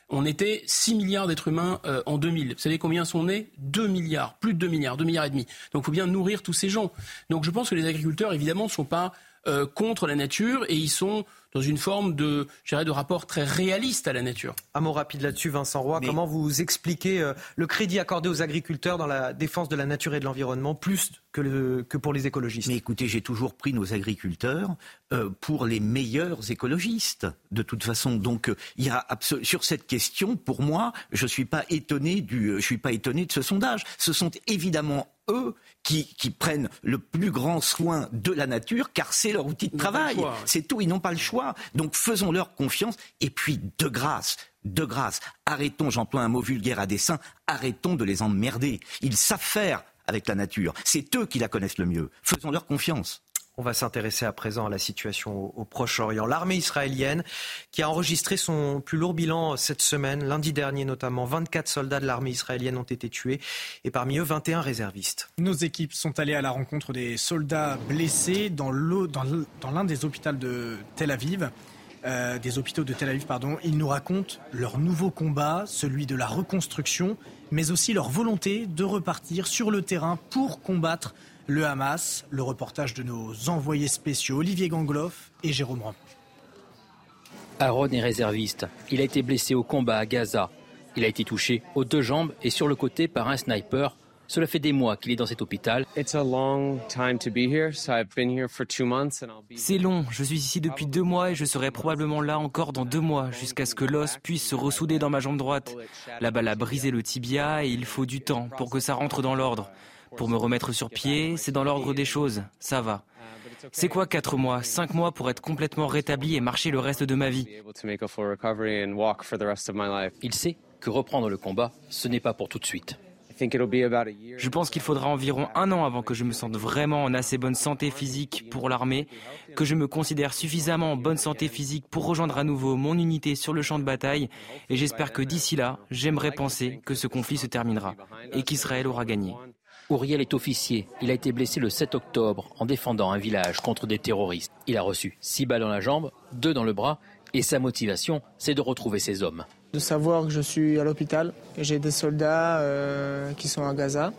On était 6 milliards d'êtres humains euh, en 2000. Vous savez combien sont nés? 2 milliards, plus de 2 milliards, 2 milliards et demi. Donc il faut bien nourrir tous ces gens. Donc je pense que les agriculteurs, évidemment, ne sont pas euh, contre la nature et ils sont dans une forme de, de rapport très réaliste à la nature. Un mot rapide là-dessus, Vincent Roy. Comment vous expliquez euh, le crédit accordé aux agriculteurs dans la défense de la nature et de l'environnement, plus que, que, pour les écologistes? Mais écoutez, j'ai toujours pris nos agriculteurs euh, pour les meilleurs écologistes, de toute façon. Donc, il y a sur cette question, pour moi, je suis pas étonné du, je suis pas étonné de ce sondage. Ce sont évidemment eux qui, qui, prennent le plus grand soin de la nature, car c'est leur outil de travail. C'est tout, ils n'ont pas le choix. Donc faisons-leur confiance. Et puis, de grâce, de grâce, arrêtons, j'emploie un mot vulgaire à dessein, arrêtons de les emmerder. Ils savent faire avec la nature. C'est eux qui la connaissent le mieux. Faisons-leur confiance. On va s'intéresser à présent à la situation au, Proche-Orient. L'armée israélienne qui a enregistré son plus lourd bilan cette semaine, lundi dernier notamment, 24 soldats de l'armée israélienne ont été tués et parmi eux 21 réservistes. Nos équipes sont allées à la rencontre des soldats blessés dans l'un des hôpitaux de Tel Aviv. Euh, des hôpitaux de Tel Aviv, pardon. Ils nous racontent leur nouveau combat, celui de la reconstruction, mais aussi leur volonté de repartir sur le terrain pour combattre le Hamas. Le reportage de nos envoyés spéciaux Olivier Gangloff et Jérôme Rampon. Aaron est réserviste. Il a été blessé au combat à Gaza. Il a été touché aux deux jambes et sur le côté par un sniper. Cela fait des mois qu'il est dans cet hôpital. C'est long, je suis ici depuis deux mois et je serai probablement là encore dans deux mois jusqu'à ce que l'os puisse se ressouder dans ma jambe droite. La balle a brisé le tibia et il faut du temps pour que ça rentre dans l'ordre. Pour me remettre sur pied, c'est dans l'ordre des choses, ça va. C'est quoi 4 mois 5 mois pour être complètement rétabli et marcher le reste de ma vie? Il sait que reprendre le combat, ce n'est pas pour tout de suite. Je pense qu'il faudra environ un an avant que je me sente vraiment en assez bonne santé physique pour l'armée, que je me considère suffisamment en bonne santé physique pour rejoindre à nouveau mon unité sur le champ de bataille, et j'espère que d'ici là, j'aimerais penser que ce conflit se terminera et qu'Israël aura gagné. Uriel est officier. Il a été blessé le 7 octobre en défendant un village contre des terroristes. Il a reçu six balles dans la jambe, deux dans le bras, et sa motivation, c'est de retrouver ses hommes. De savoir que je suis à l'hôpital, et j'ai des soldats euh, qui sont à Gaza.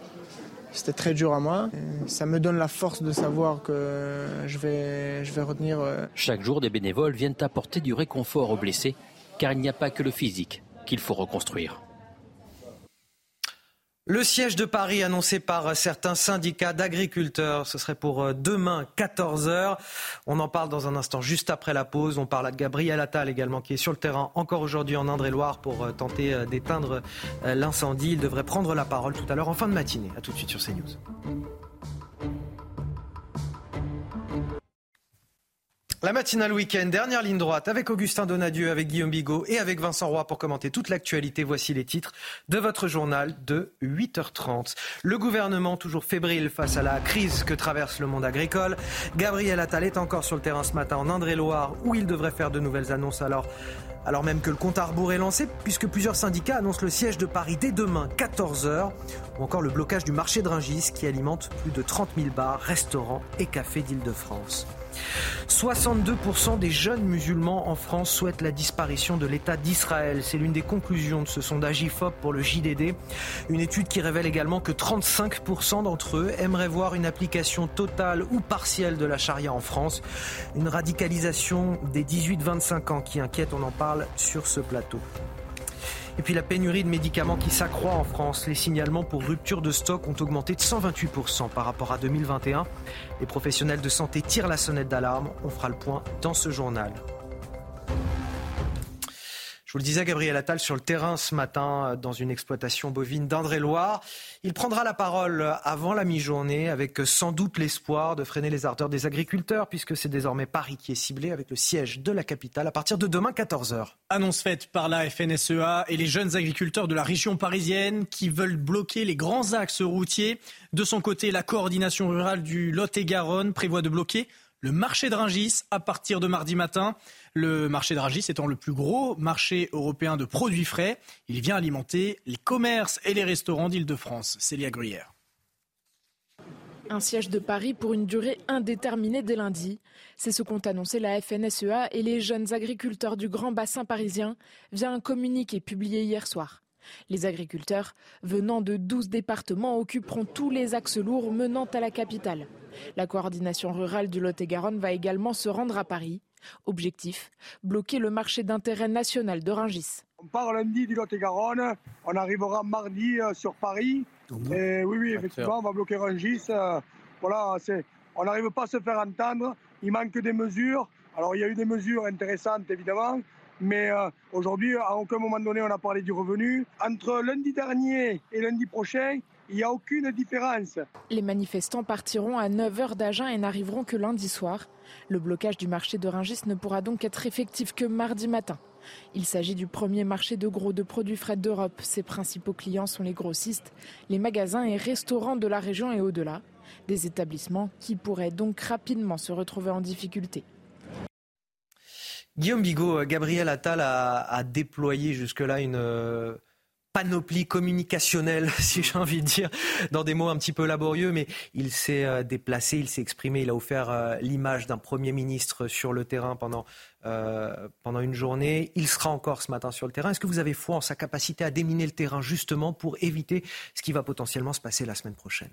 C'était très dur à moi. Ça me donne la force de savoir que je vais, je vais retenir. Euh, Chaque jour, des bénévoles viennent apporter du réconfort aux blessés, car il n'y a pas que le physique qu'il faut reconstruire. Le siège de Paris annoncé par certains syndicats d'agriculteurs, ce serait pour euh, demain 14h. On en parle dans un instant juste après la pause. On parle à Gabriel Attal également qui est sur le terrain encore aujourd'hui en Indre-et-Loire pour euh, tenter euh, d'éteindre l'incendie. Il devrait prendre la parole tout à l'heure en fin de matinée. A tout de suite sur CNews. La matinale week-end, dernière ligne droite avec Augustin Donadieu, avec Guillaume Bigot et avec Vincent Roy pour commenter toute l'actualité. Voici les titres de votre journal de 8h30. Le gouvernement toujours fébrile face à la crise que traverse le monde agricole. Gabriel Attal est encore sur le terrain ce matin en Indre-et-Loire où il devrait faire de nouvelles annonces alors alors même que le compte à rebours est lancé, puisque plusieurs syndicats annoncent le siège de Paris dès demain, 14h, ou encore le blocage du marché de Ringis qui alimente plus de 30 000 bars, restaurants et cafés d'Île-de-France. 62% des jeunes musulmans en France souhaitent la disparition de l'État d'Israël. C'est l'une des conclusions de ce sondage IFOP pour le JDD. Une étude qui révèle également que 35% d'entre eux aimeraient voir une application totale ou partielle de la charia en France. Une radicalisation des 18-25 ans qui inquiète, on en parle sur ce plateau. Et puis la pénurie de médicaments qui s'accroît en France. Les signalements pour rupture de stock ont augmenté de 128% par rapport à 2021. Les professionnels de santé tirent la sonnette d'alarme. On fera le point dans ce journal. Je vous le disais, Gabriel Attal sur le terrain ce matin dans une exploitation bovine d'Indre-et-Loire. Il prendra la parole avant la mi-journée avec sans doute l'espoir de freiner les ardeurs des agriculteurs puisque c'est désormais Paris qui est ciblé avec le siège de la capitale à partir de demain 14h. Annonce faite par la FNSEA et les jeunes agriculteurs de la région parisienne qui veulent bloquer les grands axes routiers. De son côté, la coordination rurale du Lot-et-Garonne prévoit de bloquer le marché de Ringis à partir de mardi matin. Le marché de Rungis étant le plus gros marché européen de produits frais, il vient alimenter les commerces et les restaurants d'Île-de-France. Célia Gruyère. Un siège de Paris pour une durée indéterminée dès lundi. C'est ce qu'ont annoncé la FNSEA et les jeunes agriculteurs du Grand Bassin parisien via un communiqué publié hier soir. Les agriculteurs venant de 12 départements occuperont tous les axes lourds menant à la capitale. La coordination rurale du Lot-et-Garonne va également se rendre à Paris. Objectif bloquer le marché d'intérêt national de Rungis. On part lundi du Lot-et-Garonne, on arrivera mardi euh, sur Paris. Et oui, oui, effectivement, on va bloquer Rungis. euh, voilà, c'est, on n'arrive pas à se faire entendre. Il manque des mesures. Alors, il y a eu des mesures intéressantes, évidemment. Mais euh, aujourd'hui, à aucun moment donné, on a parlé du revenu. Entre lundi dernier et lundi prochain, il n'y a aucune différence. Les manifestants partiront à 9h d'Agen et n'arriveront que lundi soir. Le blocage du marché de Rungis ne pourra donc être effectif que mardi matin. Il s'agit du premier marché de gros de produits frais d'Europe. Ses principaux clients sont les grossistes, les magasins et restaurants de la région et au-delà. Des établissements qui pourraient donc rapidement se retrouver en difficulté. Guillaume Bigot, euh, Gabriel Attal a, a déployé jusque-là une euh, panoplie communicationnelle, si j'ai envie de dire, dans des mots un petit peu laborieux, mais il s'est euh, déplacé, il s'est exprimé, il a offert euh, l'image d'un Premier ministre sur le terrain pendant, euh, pendant une journée. Il sera encore ce matin sur le terrain. Est-ce que vous avez foi en sa capacité à déminer le terrain justement pour éviter ce qui va potentiellement se passer la semaine prochaine?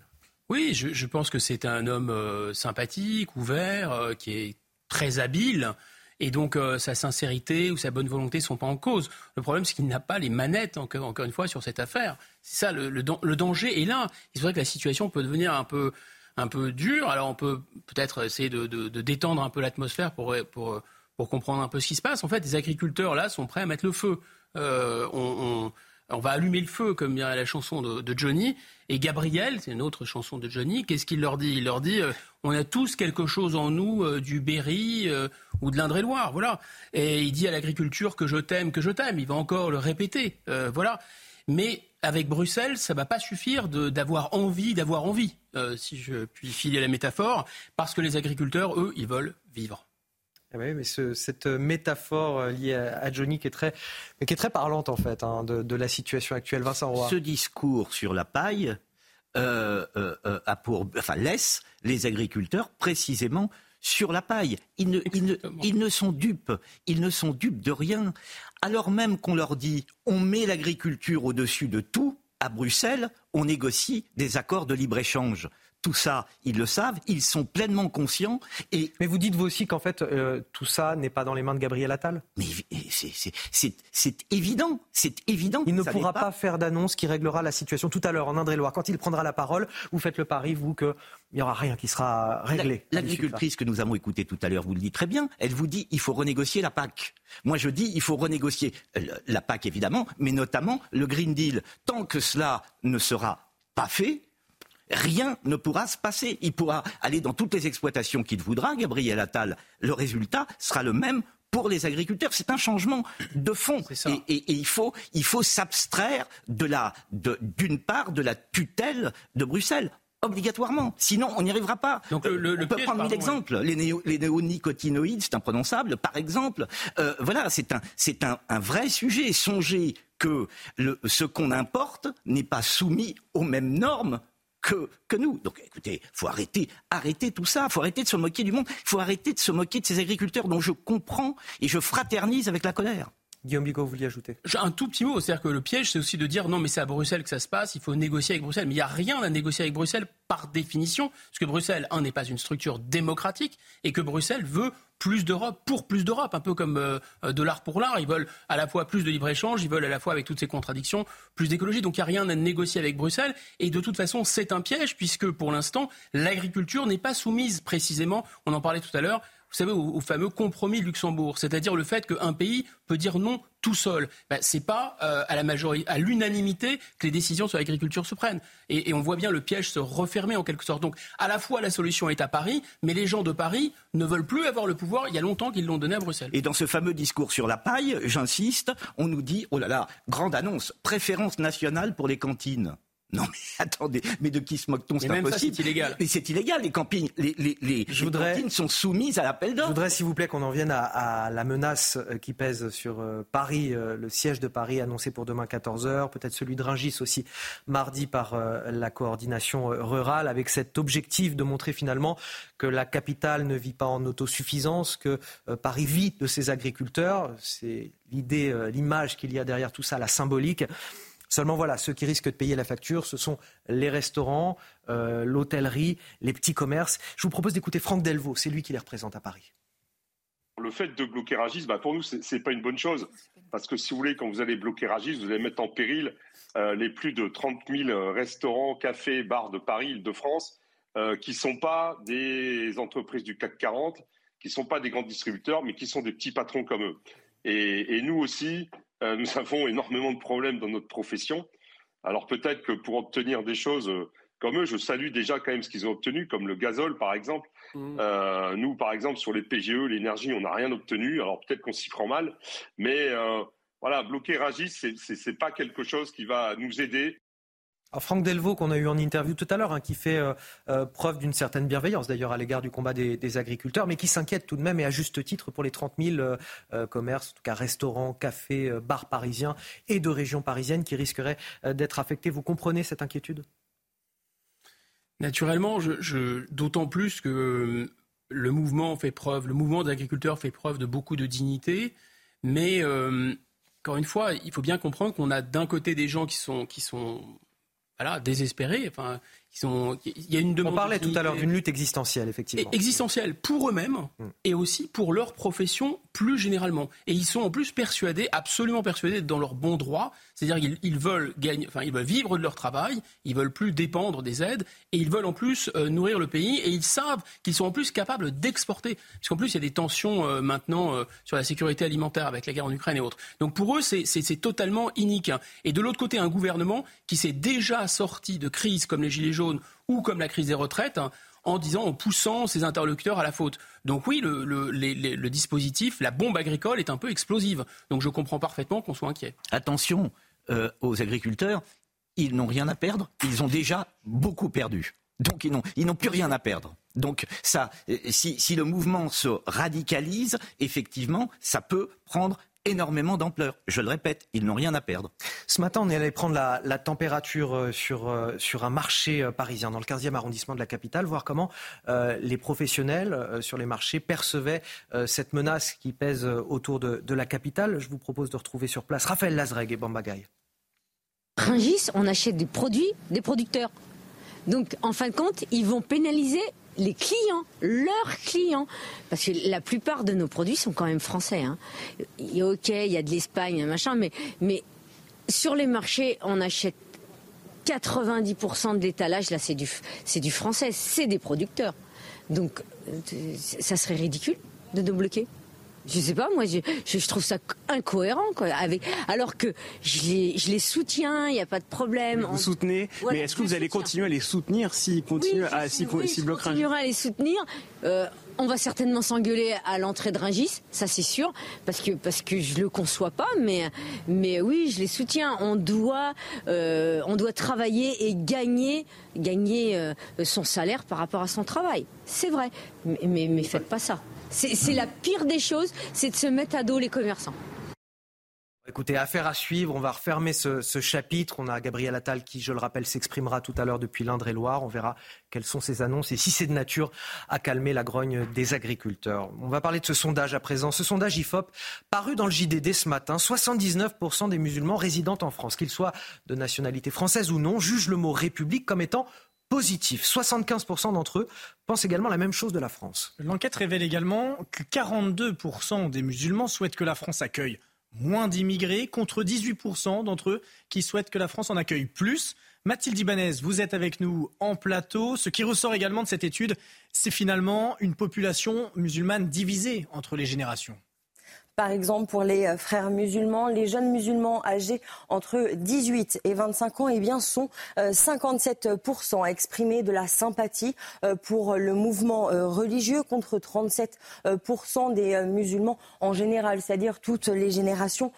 Oui, je, pense que c'est un homme sympathique, ouvert, qui est très habile. Et donc euh, sa sincérité ou sa bonne volonté ne sont pas en cause. Le problème, c'est qu'il n'a pas les manettes, encore, une fois, sur cette affaire. C'est ça, le, le, dan- le danger est là. C'est vrai que la situation peut devenir un peu, un peu dure. Alors on peut peut-être essayer de, détendre un peu l'atmosphère pour, pour, comprendre un peu ce qui se passe. En fait, les agriculteurs, là, sont prêts à mettre le feu. Euh, on- on va allumer le feu, comme dirait la chanson de, Johnny. Et Gabriel, c'est une autre chanson de Johnny, qu'est-ce qu'il leur dit? Il leur dit euh, on a tous quelque chose en nous, euh, du Berry euh, ou de l'Indre-et-Loire, voilà. Et il dit à l'agriculture que je t'aime, que je t'aime. Il va encore le répéter, voilà. Mais avec Bruxelles, ça va pas suffire d'avoir envie, d'avoir envie, si je puis filer la métaphore, parce que les agriculteurs, eux, ils veulent vivre. Eh oui, mais ce- cette métaphore euh, liée à, à Johnny qui est très, mais qui est très parlante en fait hein, de, de la situation actuelle. Vincent Roy. Ce discours sur la paille euh, euh, euh, a pour, enfin, laisse les agriculteurs précisément sur la paille. Ils ne, ils, ne, ils ne sont dupes. Ils ne sont dupes de rien. Alors même qu'on leur dit on met l'agriculture au-dessus de tout, à Bruxelles, on négocie des accords de libre-échange. Tout ça, ils le savent, ils sont pleinement conscients. Et Mais vous dites vous aussi qu'en fait euh, tout ça n'est pas dans les mains de Gabriel Attal? Mais c'est- évident, c'est évident. Il ne pourra pas faire d'annonce qui réglera la situation tout à l'heure en Indre-et-Loire. Quand il prendra la parole, vous faites le pari, vous, qu'il n'y aura rien qui sera réglé. La- L'agricultrice que nous avons écoutée tout à l'heure vous le dit très bien. Elle vous dit il faut renégocier la PAC. Moi je dis il faut renégocier la PAC évidemment, mais notamment le Green Deal. Tant que cela ne sera pas fait, rien ne pourra se passer. Il pourra aller dans toutes les exploitations qu'il voudra, Gabriel Attal. Le résultat sera le même pour les agriculteurs. C'est un changement de fond. Et, et- et il faut, il faut s'abstraire de la, d'une part de la tutelle de Bruxelles. Obligatoirement. Sinon, on n'y arrivera pas. Donc, le- le- on le peut piège, prendre mille exemples. Les, néo- les néonicotinoïdes, c'est imprononçable, par exemple. Euh, voilà, c'est un, c'est un, un vrai sujet. Songez que le, ce qu'on importe n'est pas soumis aux mêmes normes que, nous. Donc écoutez, faut arrêter, arrêter tout ça, faut arrêter de se moquer du monde, faut arrêter de se moquer de ces agriculteurs dont je comprends et je fraternise avec la colère. Guillaume Bigot, vous vouliez ajouter? Un tout petit mot, c'est-à-dire que le piège, c'est aussi de dire non, mais c'est à Bruxelles que ça se passe, il faut négocier avec Bruxelles. Mais il n'y a rien à négocier avec Bruxelles par définition, parce que Bruxelles, un, n'est pas une structure démocratique, et que Bruxelles veut plus d'Europe pour plus d'Europe, un peu comme euh, euh, de l'art pour l'art. Ils veulent à la fois plus de libre-échange, ils veulent à la fois, avec toutes ces contradictions, plus d'écologie. Donc il n'y a rien à négocier avec Bruxelles. Et de toute façon, c'est un piège, puisque pour l'instant, l'agriculture n'est pas soumise précisément, on en parlait tout à l'heure, vous savez, au, fameux compromis de Luxembourg, c'est-à-dire le fait qu'un pays peut dire non tout seul. Ben, c'est pas euh, à la majorité, à l'unanimité que les décisions sur l'agriculture se prennent. Et, et on voit bien le piège se refermer en quelque sorte. Donc, à la fois la solution est à Paris, mais les gens de Paris ne veulent plus avoir le pouvoir. Il y a longtemps qu'ils l'ont donné à Bruxelles. Et dans ce fameux discours sur la paille, j'insiste, on nous dit, oh là là, grande annonce, préférence nationale pour les cantines. Non mais attendez, mais de qui se moque-t-on C'est pas possible. c'est illégal. Mais c'est illégal. Les campings, les, les, les, je voudrais, cantines sont soumises à l'appel d'offres. Je voudrais, s'il vous plaît, qu'on en vienne à, à, la menace euh, qui pèse sur euh, Paris, euh, le siège de Paris annoncé pour demain 14h, peut-être celui de Rungis aussi mardi par euh, la coordination rurale, avec cet objectif de montrer finalement que la capitale ne vit pas en autosuffisance, que Paris vit de ses agriculteurs. C'est l'idée, l'image qu'il y a derrière tout ça, la symbolique. Seulement voilà, ceux qui risquent de payer la facture, ce sont les restaurants, euh, l'hôtellerie, les petits commerces. Je vous propose d'écouter Franck Delvaux, c'est lui qui les représente à Paris. Le fait de bloquer Ragis, bah pour nous, ce n'est pas une bonne chose. Parce que si vous voulez, quand vous allez bloquer Ragis, vous allez mettre en péril euh, les plus de 30 000 restaurants, cafés, bars de Paris, Île-de-France, euh, qui ne sont pas des entreprises du CAC 40, qui ne sont pas des grands distributeurs, mais qui sont des petits patrons comme eux. Et nous aussi, euh, nous avons énormément de problèmes dans notre profession. Alors peut-être que pour obtenir des choses euh, comme eux, je salue déjà quand même ce qu'ils ont obtenu, comme le gazole par exemple. Mmh. Euh, nous, par exemple, sur les PGE, l'énergie, on n'a rien obtenu. Alors peut-être qu'on s'y prend mal, mais euh, voilà, bloquer Ragis, c'est pas quelque chose qui va nous aider. Franck Delvaux, qu'on a eu en interview tout à l'heure, hein, qui fait euh, euh, preuve d'une certaine bienveillance d'ailleurs à l'égard du combat des, agriculteurs, mais qui s'inquiète tout de même et à juste titre pour les 30 000 euh, commerces, en tout cas restaurants, cafés, bars parisiens et de régions parisiennes qui risqueraient d'être affectés. Vous comprenez cette inquiétude? Naturellement, d'autant plus que le mouvement fait preuve, le mouvement des agriculteurs fait preuve de beaucoup de dignité, mais encore une fois, il faut bien comprendre qu'on a d'un côté des gens qui sont voilà, désespérés. Enfin, il y a une demande. On parlait tout à l'heure d'une lutte existentielle, effectivement. Existentielle pour eux-mêmes mm. et aussi pour leur profession plus généralement. Et ils sont en plus persuadés, absolument persuadés, dans leur bon droit. C'est-à-dire qu'ils ils veulent gagner, enfin, ils veulent vivre de leur travail, ils veulent plus dépendre des aides et ils veulent en plus euh, nourrir le pays et ils savent qu'ils sont en plus capables d'exporter. Puisqu'en plus, il y a des tensions euh, maintenant euh, sur la sécurité alimentaire avec la guerre en Ukraine et autres. Donc pour eux, c'est totalement inique. Et de l'autre côté, un gouvernement qui s'est déjà sorti de crises comme les Gilets jaunes ou comme la crise des retraites hein, en disant, en poussant ses interlocuteurs à la faute. Donc oui, le, dispositif, la bombe agricole est un peu explosive. Donc je comprends parfaitement qu'on soit inquiet. Attention euh, aux agriculteurs, ils n'ont rien à perdre, ils ont déjà beaucoup perdu. Donc ils n'ont plus rien à perdre. Donc ça, euh, si, si le mouvement se radicalise, effectivement, ça peut prendre énormément d'ampleur. Je le répète, ils n'ont rien à perdre. Ce matin, on est allé prendre la, la température euh, sur, euh, sur un marché euh, parisien, dans le 15e arrondissement de la capitale, voir comment euh, les professionnels euh, sur les marchés percevaient euh, cette menace qui pèse autour de, de, la capitale. Je vous propose de retrouver sur place Raphaël Lazreg et Bambagaï. Ringis, on achète des produits des producteurs. Donc, en fin de compte, ils vont pénaliser les clients, leurs clients. Parce que la plupart de nos produits sont quand même français. Hein. Ok, il y a de l'Espagne, machin, mais, mais sur les marchés, on achète 90% de l'étalage, là, c'est du, c'est du français, c'est des producteurs. Donc, euh, ça serait ridicule de nous bloquer. Je sais pas, moi, je, je, trouve ça incohérent, quoi. Avec, alors que je les, je les soutiens, il n'y a pas de problème. Vous soutenez, voilà, mais est-ce que vous allez soutiens. continuer à les soutenir s'ils continuent oui, à s'ils oui, si continuerai à les soutenir. Euh, on va certainement s'engueuler à l'entrée de Rungis, ça c'est sûr, parce que parce que je le conçois pas, mais mais oui, je les soutiens. On doit euh, on doit travailler et gagner gagner euh, son salaire par rapport à son travail. C'est vrai, mais mais, mais faites pas ça. C'est la pire des choses, c'est de se mettre à dos les commerçants. Écoutez, affaire à suivre. On va refermer ce, chapitre. On a Gabriel Attal qui, je le rappelle, s'exprimera tout à l'heure depuis l'Indre-et-Loire. On verra quelles sont ses annonces et si c'est de nature à calmer la grogne des agriculteurs. On va parler de ce sondage à présent. Ce sondage IFOP, paru dans le JDD ce matin, 79% des musulmans résidant en France, qu'ils soient de nationalité française ou non, jugent le mot République comme étant positif. 75% d'entre eux pensent également la même chose de la France. L'enquête révèle également que 42% des musulmans souhaitent que la France accueille moins d'immigrés, contre 18% d'entre eux qui souhaitent que la France en accueille plus. Mathilde Ibanez, vous êtes avec nous en plateau. Ce qui ressort également de cette étude, c'est finalement une population musulmane divisée entre les générations. Par exemple, pour les euh, frères musulmans, les jeunes musulmans âgés entre 18 et 25 ans eh bien, sont 57% à exprimer de la sympathie euh, pour le mouvement euh, religieux contre 37% des musulmans en général, c'est-à-dire toutes les générations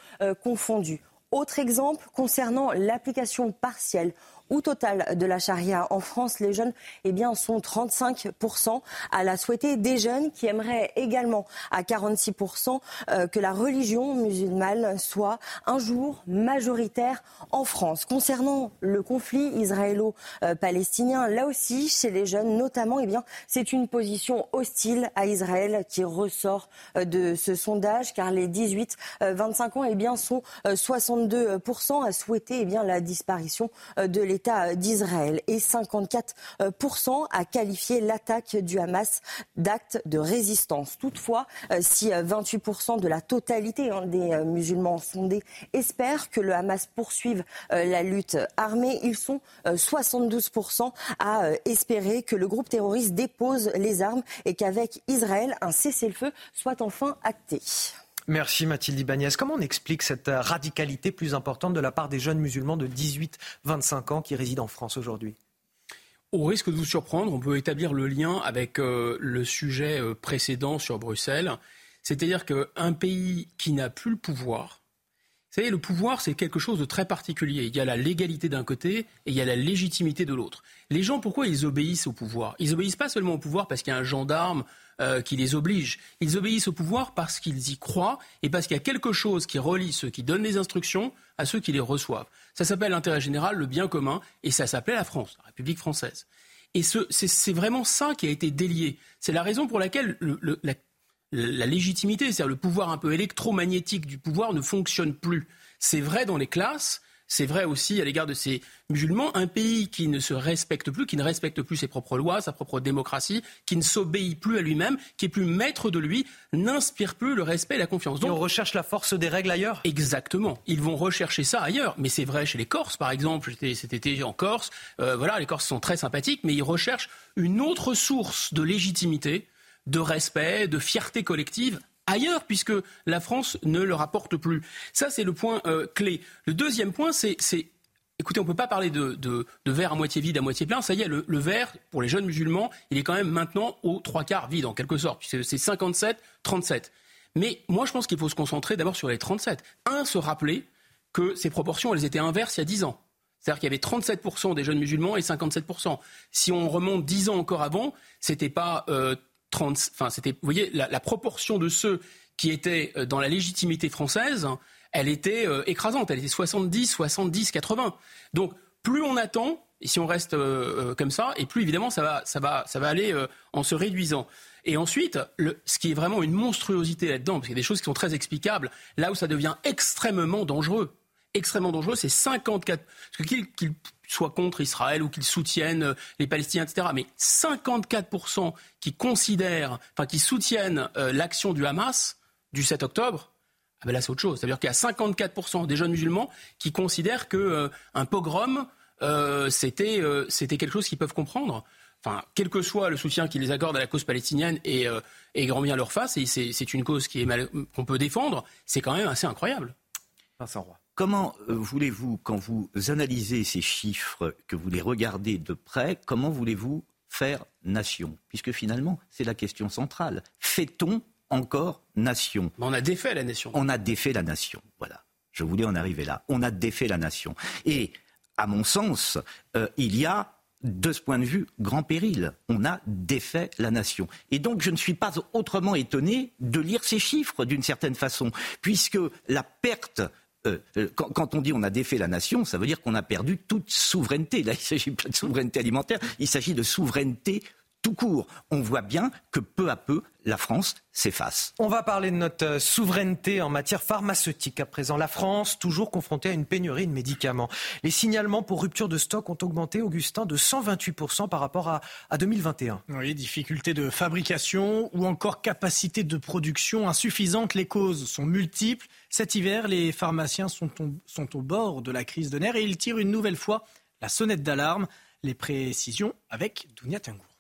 confondues. Autre exemple concernant l'application partielle ou totale de la charia en France. Les jeunes eh bien, sont 35% à la souhaiter. Des jeunes qui aimeraient également à 46% euh, que la religion musulmane soit un jour majoritaire en France. Concernant le conflit israélo-palestinien, là aussi, chez les jeunes notamment, eh bien, c'est une position hostile à Israël qui ressort euh, de ce sondage, car les 18-25 euh, ans eh bien, sont 62% à souhaiter eh bien, la disparition de l'État d'Israël et 54% à qualifier l'attaque du Hamas d'acte de résistance. Toutefois, si 28% de la totalité hein, des musulmans sondés espèrent que le Hamas poursuive la lutte armée, ils sont 72% à espérer que le groupe terroriste dépose les armes et qu'avec Israël, un cessez-le-feu soit enfin acté. Merci Mathilde Ibanez. Comment on explique cette radicalité plus importante de la part des jeunes musulmans de 18-25 ans qui résident en France aujourd'hui? Au risque de vous surprendre, on peut établir le lien avec euh, le sujet euh, précédent sur Bruxelles. C'est-à-dire qu'un pays qui n'a plus le pouvoir, vous savez, le pouvoir, c'est quelque chose de très particulier. Il y a la légalité d'un côté et il y a la légitimité de l'autre. Les gens, pourquoi ils obéissent au pouvoir? Ils obéissent pas seulement au pouvoir parce qu'il y a un gendarme euh, qui les oblige. Ils obéissent au pouvoir parce qu'ils y croient et parce qu'il y a quelque chose qui relie ceux qui donnent les instructions à ceux qui les reçoivent. Ça s'appelle l'intérêt général, le bien commun, et ça s'appelait la France, la République française. Et c'est vraiment ça qui a été délié. C'est la raison pour laquelle la la légitimité, c'est-à-dire le pouvoir un peu électromagnétique du pouvoir ne fonctionne plus. C'est vrai dans les classes, c'est vrai aussi à l'égard de ces musulmans. Un pays qui ne se respecte plus, qui ne respecte plus ses propres lois, sa propre démocratie, qui ne s'obéit plus à lui-même, qui est plus maître de lui, n'inspire plus le respect et la confiance. Donc, on recherche la force des règles ailleurs Exactement. Ils vont rechercher ça ailleurs. Mais c'est vrai chez les Corses, par exemple. J'étais cet été en Corse. Euh, voilà, les Corses sont très sympathiques, mais ils recherchent une autre source de légitimité de respect, de fierté collective ailleurs, puisque la France ne le rapporte plus. Ça, c'est le point euh, clé. Le deuxième point, c'est Écoutez, on ne peut pas parler de, verre à moitié vide, à moitié plein. Ça y est, le, verre, pour les jeunes musulmans, il est quand même maintenant aux trois quarts vide, en quelque sorte. C'est 57, 37. Mais moi, je pense qu'il faut se concentrer d'abord sur les 37. Un, se rappeler que ces proportions, elles étaient inverses il y a 10 ans. C'est-à-dire qu'il y avait 37% des jeunes musulmans et 57%. Si on remonte 10 ans encore avant, c'était pas euh, enfin, c'était, vous voyez, la, proportion de ceux qui étaient euh, dans la légitimité française, elle était euh, écrasante. Elle était 70, 70, 80. Donc, plus on attend, et si on reste euh, comme ça, et plus évidemment ça va, ça va, ça va aller en se réduisant. Et ensuite, ce qui est vraiment une monstruosité là-dedans, parce qu'il y a des choses qui sont très explicables, là où ça devient extrêmement dangereux, extrêmement dangereux, c'est 54. Parce que qu'il soit contre Israël ou qu'ils soutiennent euh, les Palestiniens, etc. Mais 54% qui considèrent, enfin qui soutiennent euh, l'action du Hamas du 7 octobre, ah ben là c'est autre chose. C'est-à-dire qu'il y a 54% des jeunes musulmans qui considèrent qu'un euh, pogrom c'était c'était quelque chose qu'ils peuvent comprendre. Enfin, quel que soit le soutien qu'ils accordent à la cause palestinienne et, et grand bien leur face, et c'est une cause qu'on peut défendre, c'est quand même assez incroyable. Vincent Roy. Comment euh, voulez-vous, quand vous analysez ces chiffres, que vous les regardez de près, comment voulez-vous faire nation? Puisque finalement, c'est la question centrale. Fait-on encore nation? On a défait la nation. On a défait la nation. Voilà. Je voulais en arriver là. On a défait la nation. Et, à mon sens, euh, il y a de ce point de vue, grand péril. On a défait la nation. Et donc, je ne suis pas autrement étonné de lire ces chiffres d'une certaine façon, puisque la perte euh, euh, quand, on dit on a défait la nation, ça veut dire qu'on a perdu toute souveraineté. Là, il ne s'agit pas de souveraineté alimentaire, il s'agit de souveraineté tout court. On voit bien que peu à peu, la France s'efface. On va parler de notre euh, souveraineté en matière pharmaceutique à présent. La France, toujours confrontée à une pénurie de médicaments. Les signalements pour rupture de stock ont augmenté, Augustin, de 128% par rapport à, à 2021. Oui, difficultés de fabrication ou encore capacité de production insuffisante. Les causes sont multiples. Cet hiver, les pharmaciens sont au, sont au bord de la crise de nerfs et ils tirent une nouvelle fois la sonnette d'alarme. Les précisions avec Dounia Tengour.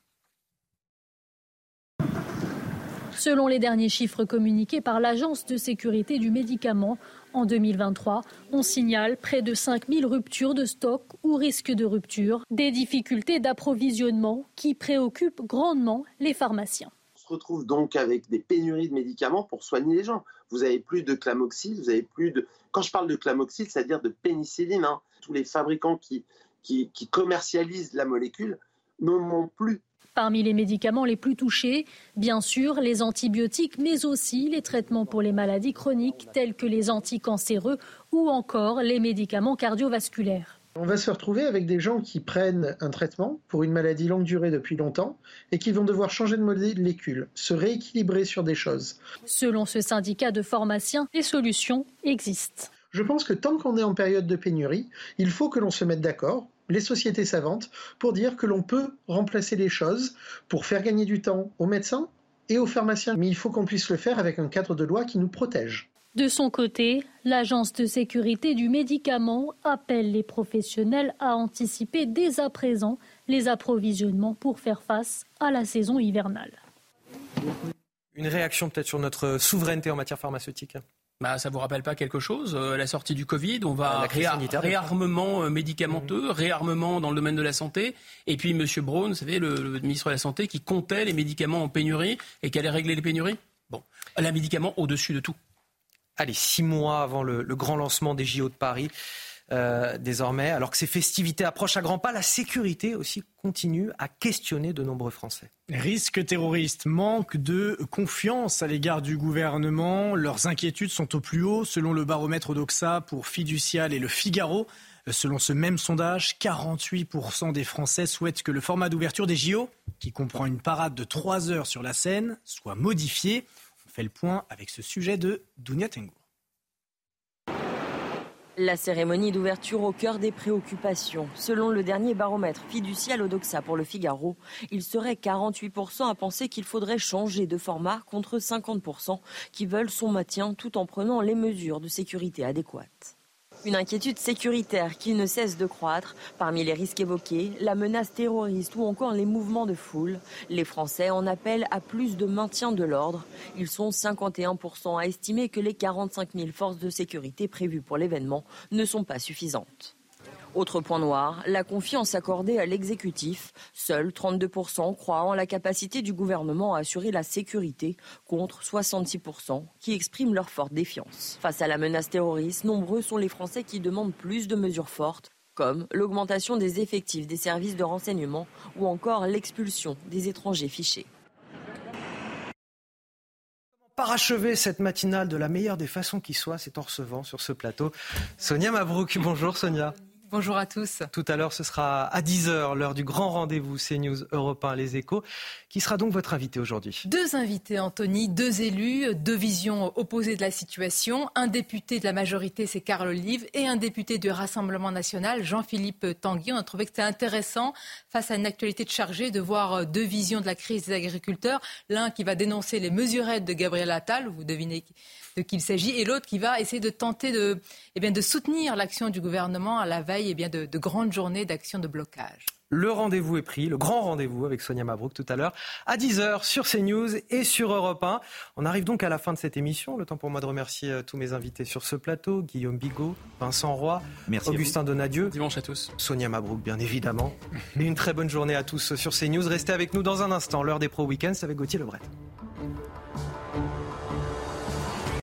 Selon les derniers chiffres communiqués par l'Agence de sécurité du médicament, en 2023, on signale près de 5000 ruptures de stock ou risques de rupture, des difficultés d'approvisionnement qui préoccupent grandement les pharmaciens. On se retrouve donc avec des pénuries de médicaments pour soigner les gens. Vous avez plus de clamoxyl, vous avez plus de... Quand je parle de clamoxyl, c'est-à-dire de pénicilline, hein. tous les fabricants qui, qui, qui commercialisent la molécule n'en plus. Parmi les médicaments les plus touchés, bien sûr, les antibiotiques, mais aussi les traitements pour les maladies chroniques tels que les anticancéreux ou encore les médicaments cardiovasculaires. On va se retrouver avec des gens qui prennent un traitement pour une maladie longue durée depuis longtemps et qui vont devoir changer de molécule, se rééquilibrer sur des choses. Selon ce syndicat de pharmaciens, les solutions existent. Je pense que tant qu'on est en période de pénurie, il faut que l'on se mette d'accord, les sociétés savantes, pour dire que l'on peut remplacer les choses pour faire gagner du temps aux médecins et aux pharmaciens. Mais il faut qu'on puisse le faire avec un cadre de loi qui nous protège. De son côté, l'Agence de sécurité du médicament appelle les professionnels à anticiper dès à présent les approvisionnements pour faire face à la saison hivernale. Une réaction peut-être sur notre souveraineté en matière pharmaceutique bah, ça vous rappelle pas quelque chose euh, La sortie du Covid, on va la réarmement euh, médicamenteux, mmh. réarmement dans le domaine de la santé, et puis M. Braun, vous savez, le, ministre de la Santé, qui comptait les médicaments en pénurie et qui allait régler les pénuries? Bon, les médicament au-dessus de tout. Allez, six mois avant le, grand lancement des JO de Paris. Euh, désormais, alors que ces festivités approchent à grands pas, la sécurité aussi continue à questionner de nombreux Français. Risque terroriste, manque de confiance à l'égard du gouvernement. Leurs inquiétudes sont au plus haut, selon le baromètre d'Oxa pour Fiducial et le Figaro. Selon ce même sondage, 48% des Français souhaitent que le format d'ouverture des JO, qui comprend une parade de 3 heures sur la scène, soit modifié. On fait le point avec ce sujet de Dounia. La cérémonie d'ouverture au cœur des préoccupations. Selon le dernier baromètre fiducial Odoxa pour le Figaro, il serait 48% à penser qu'il faudrait changer de format contre 50% qui veulent son maintien tout en prenant les mesures de sécurité adéquates. Une inquiétude sécuritaire qui ne cesse de croître. Parmi les risques évoqués, la menace terroriste ou encore les mouvements de foule. Les Français en appellent à plus de maintien de l'ordre. Ils sont 51% à estimer que les 45 000 forces de sécurité prévues pour l'événement ne sont pas suffisantes. Autre point noir, la confiance accordée à l'exécutif. Seuls 32% croient en la capacité du gouvernement à assurer la sécurité, contre 66% qui expriment leur forte défiance. Face à la menace terroriste, nombreux sont les Français qui demandent plus de mesures fortes, comme l'augmentation des effectifs des services de renseignement ou encore l'expulsion des étrangers fichés parachever cette matinale de la meilleure des façons qui soit, c'est en recevant sur ce plateau Sonia Mabrouk. Bonjour Sonia. Bonjour à tous. Tout à l'heure, ce sera à 10h, l'heure du grand rendez-vous CNews Europe 1 Les Échos. Qui sera donc votre invité aujourd'hui? Deux invités, Anthony, deux élus, deux visions opposées de la situation. Un député de la majorité, c'est Carl Olive, et un député du Rassemblement national, Jean-Philippe Tanguy. On a trouvé que c'était intéressant, face à une actualité de chargée, de voir deux visions de la crise des agriculteurs. L'un qui va dénoncer les mesurettes de Gabriel Attal, vous devinez de qui il s'agit, et l'autre qui va essayer de tenter de, eh bien, de soutenir l'action du gouvernement à la veille eh bien, de, de grandes journées d'action de blocage. Le rendez-vous est pris, le grand rendez-vous avec Sonia Mabrouk tout à l'heure, à 10h sur CNews et sur Europe 1. On arrive donc à la fin de cette émission. Le temps pour moi de remercier euh, tous mes invités sur ce plateau Guillaume Bigot, Vincent Roy, Augustin Donadieu. Dimanche à tous. Sonia Mabrouk, bien évidemment. et une très bonne journée à tous sur CNews. Restez avec nous dans un instant. L'heure des Pro Weekends avec Gauthier Lebret.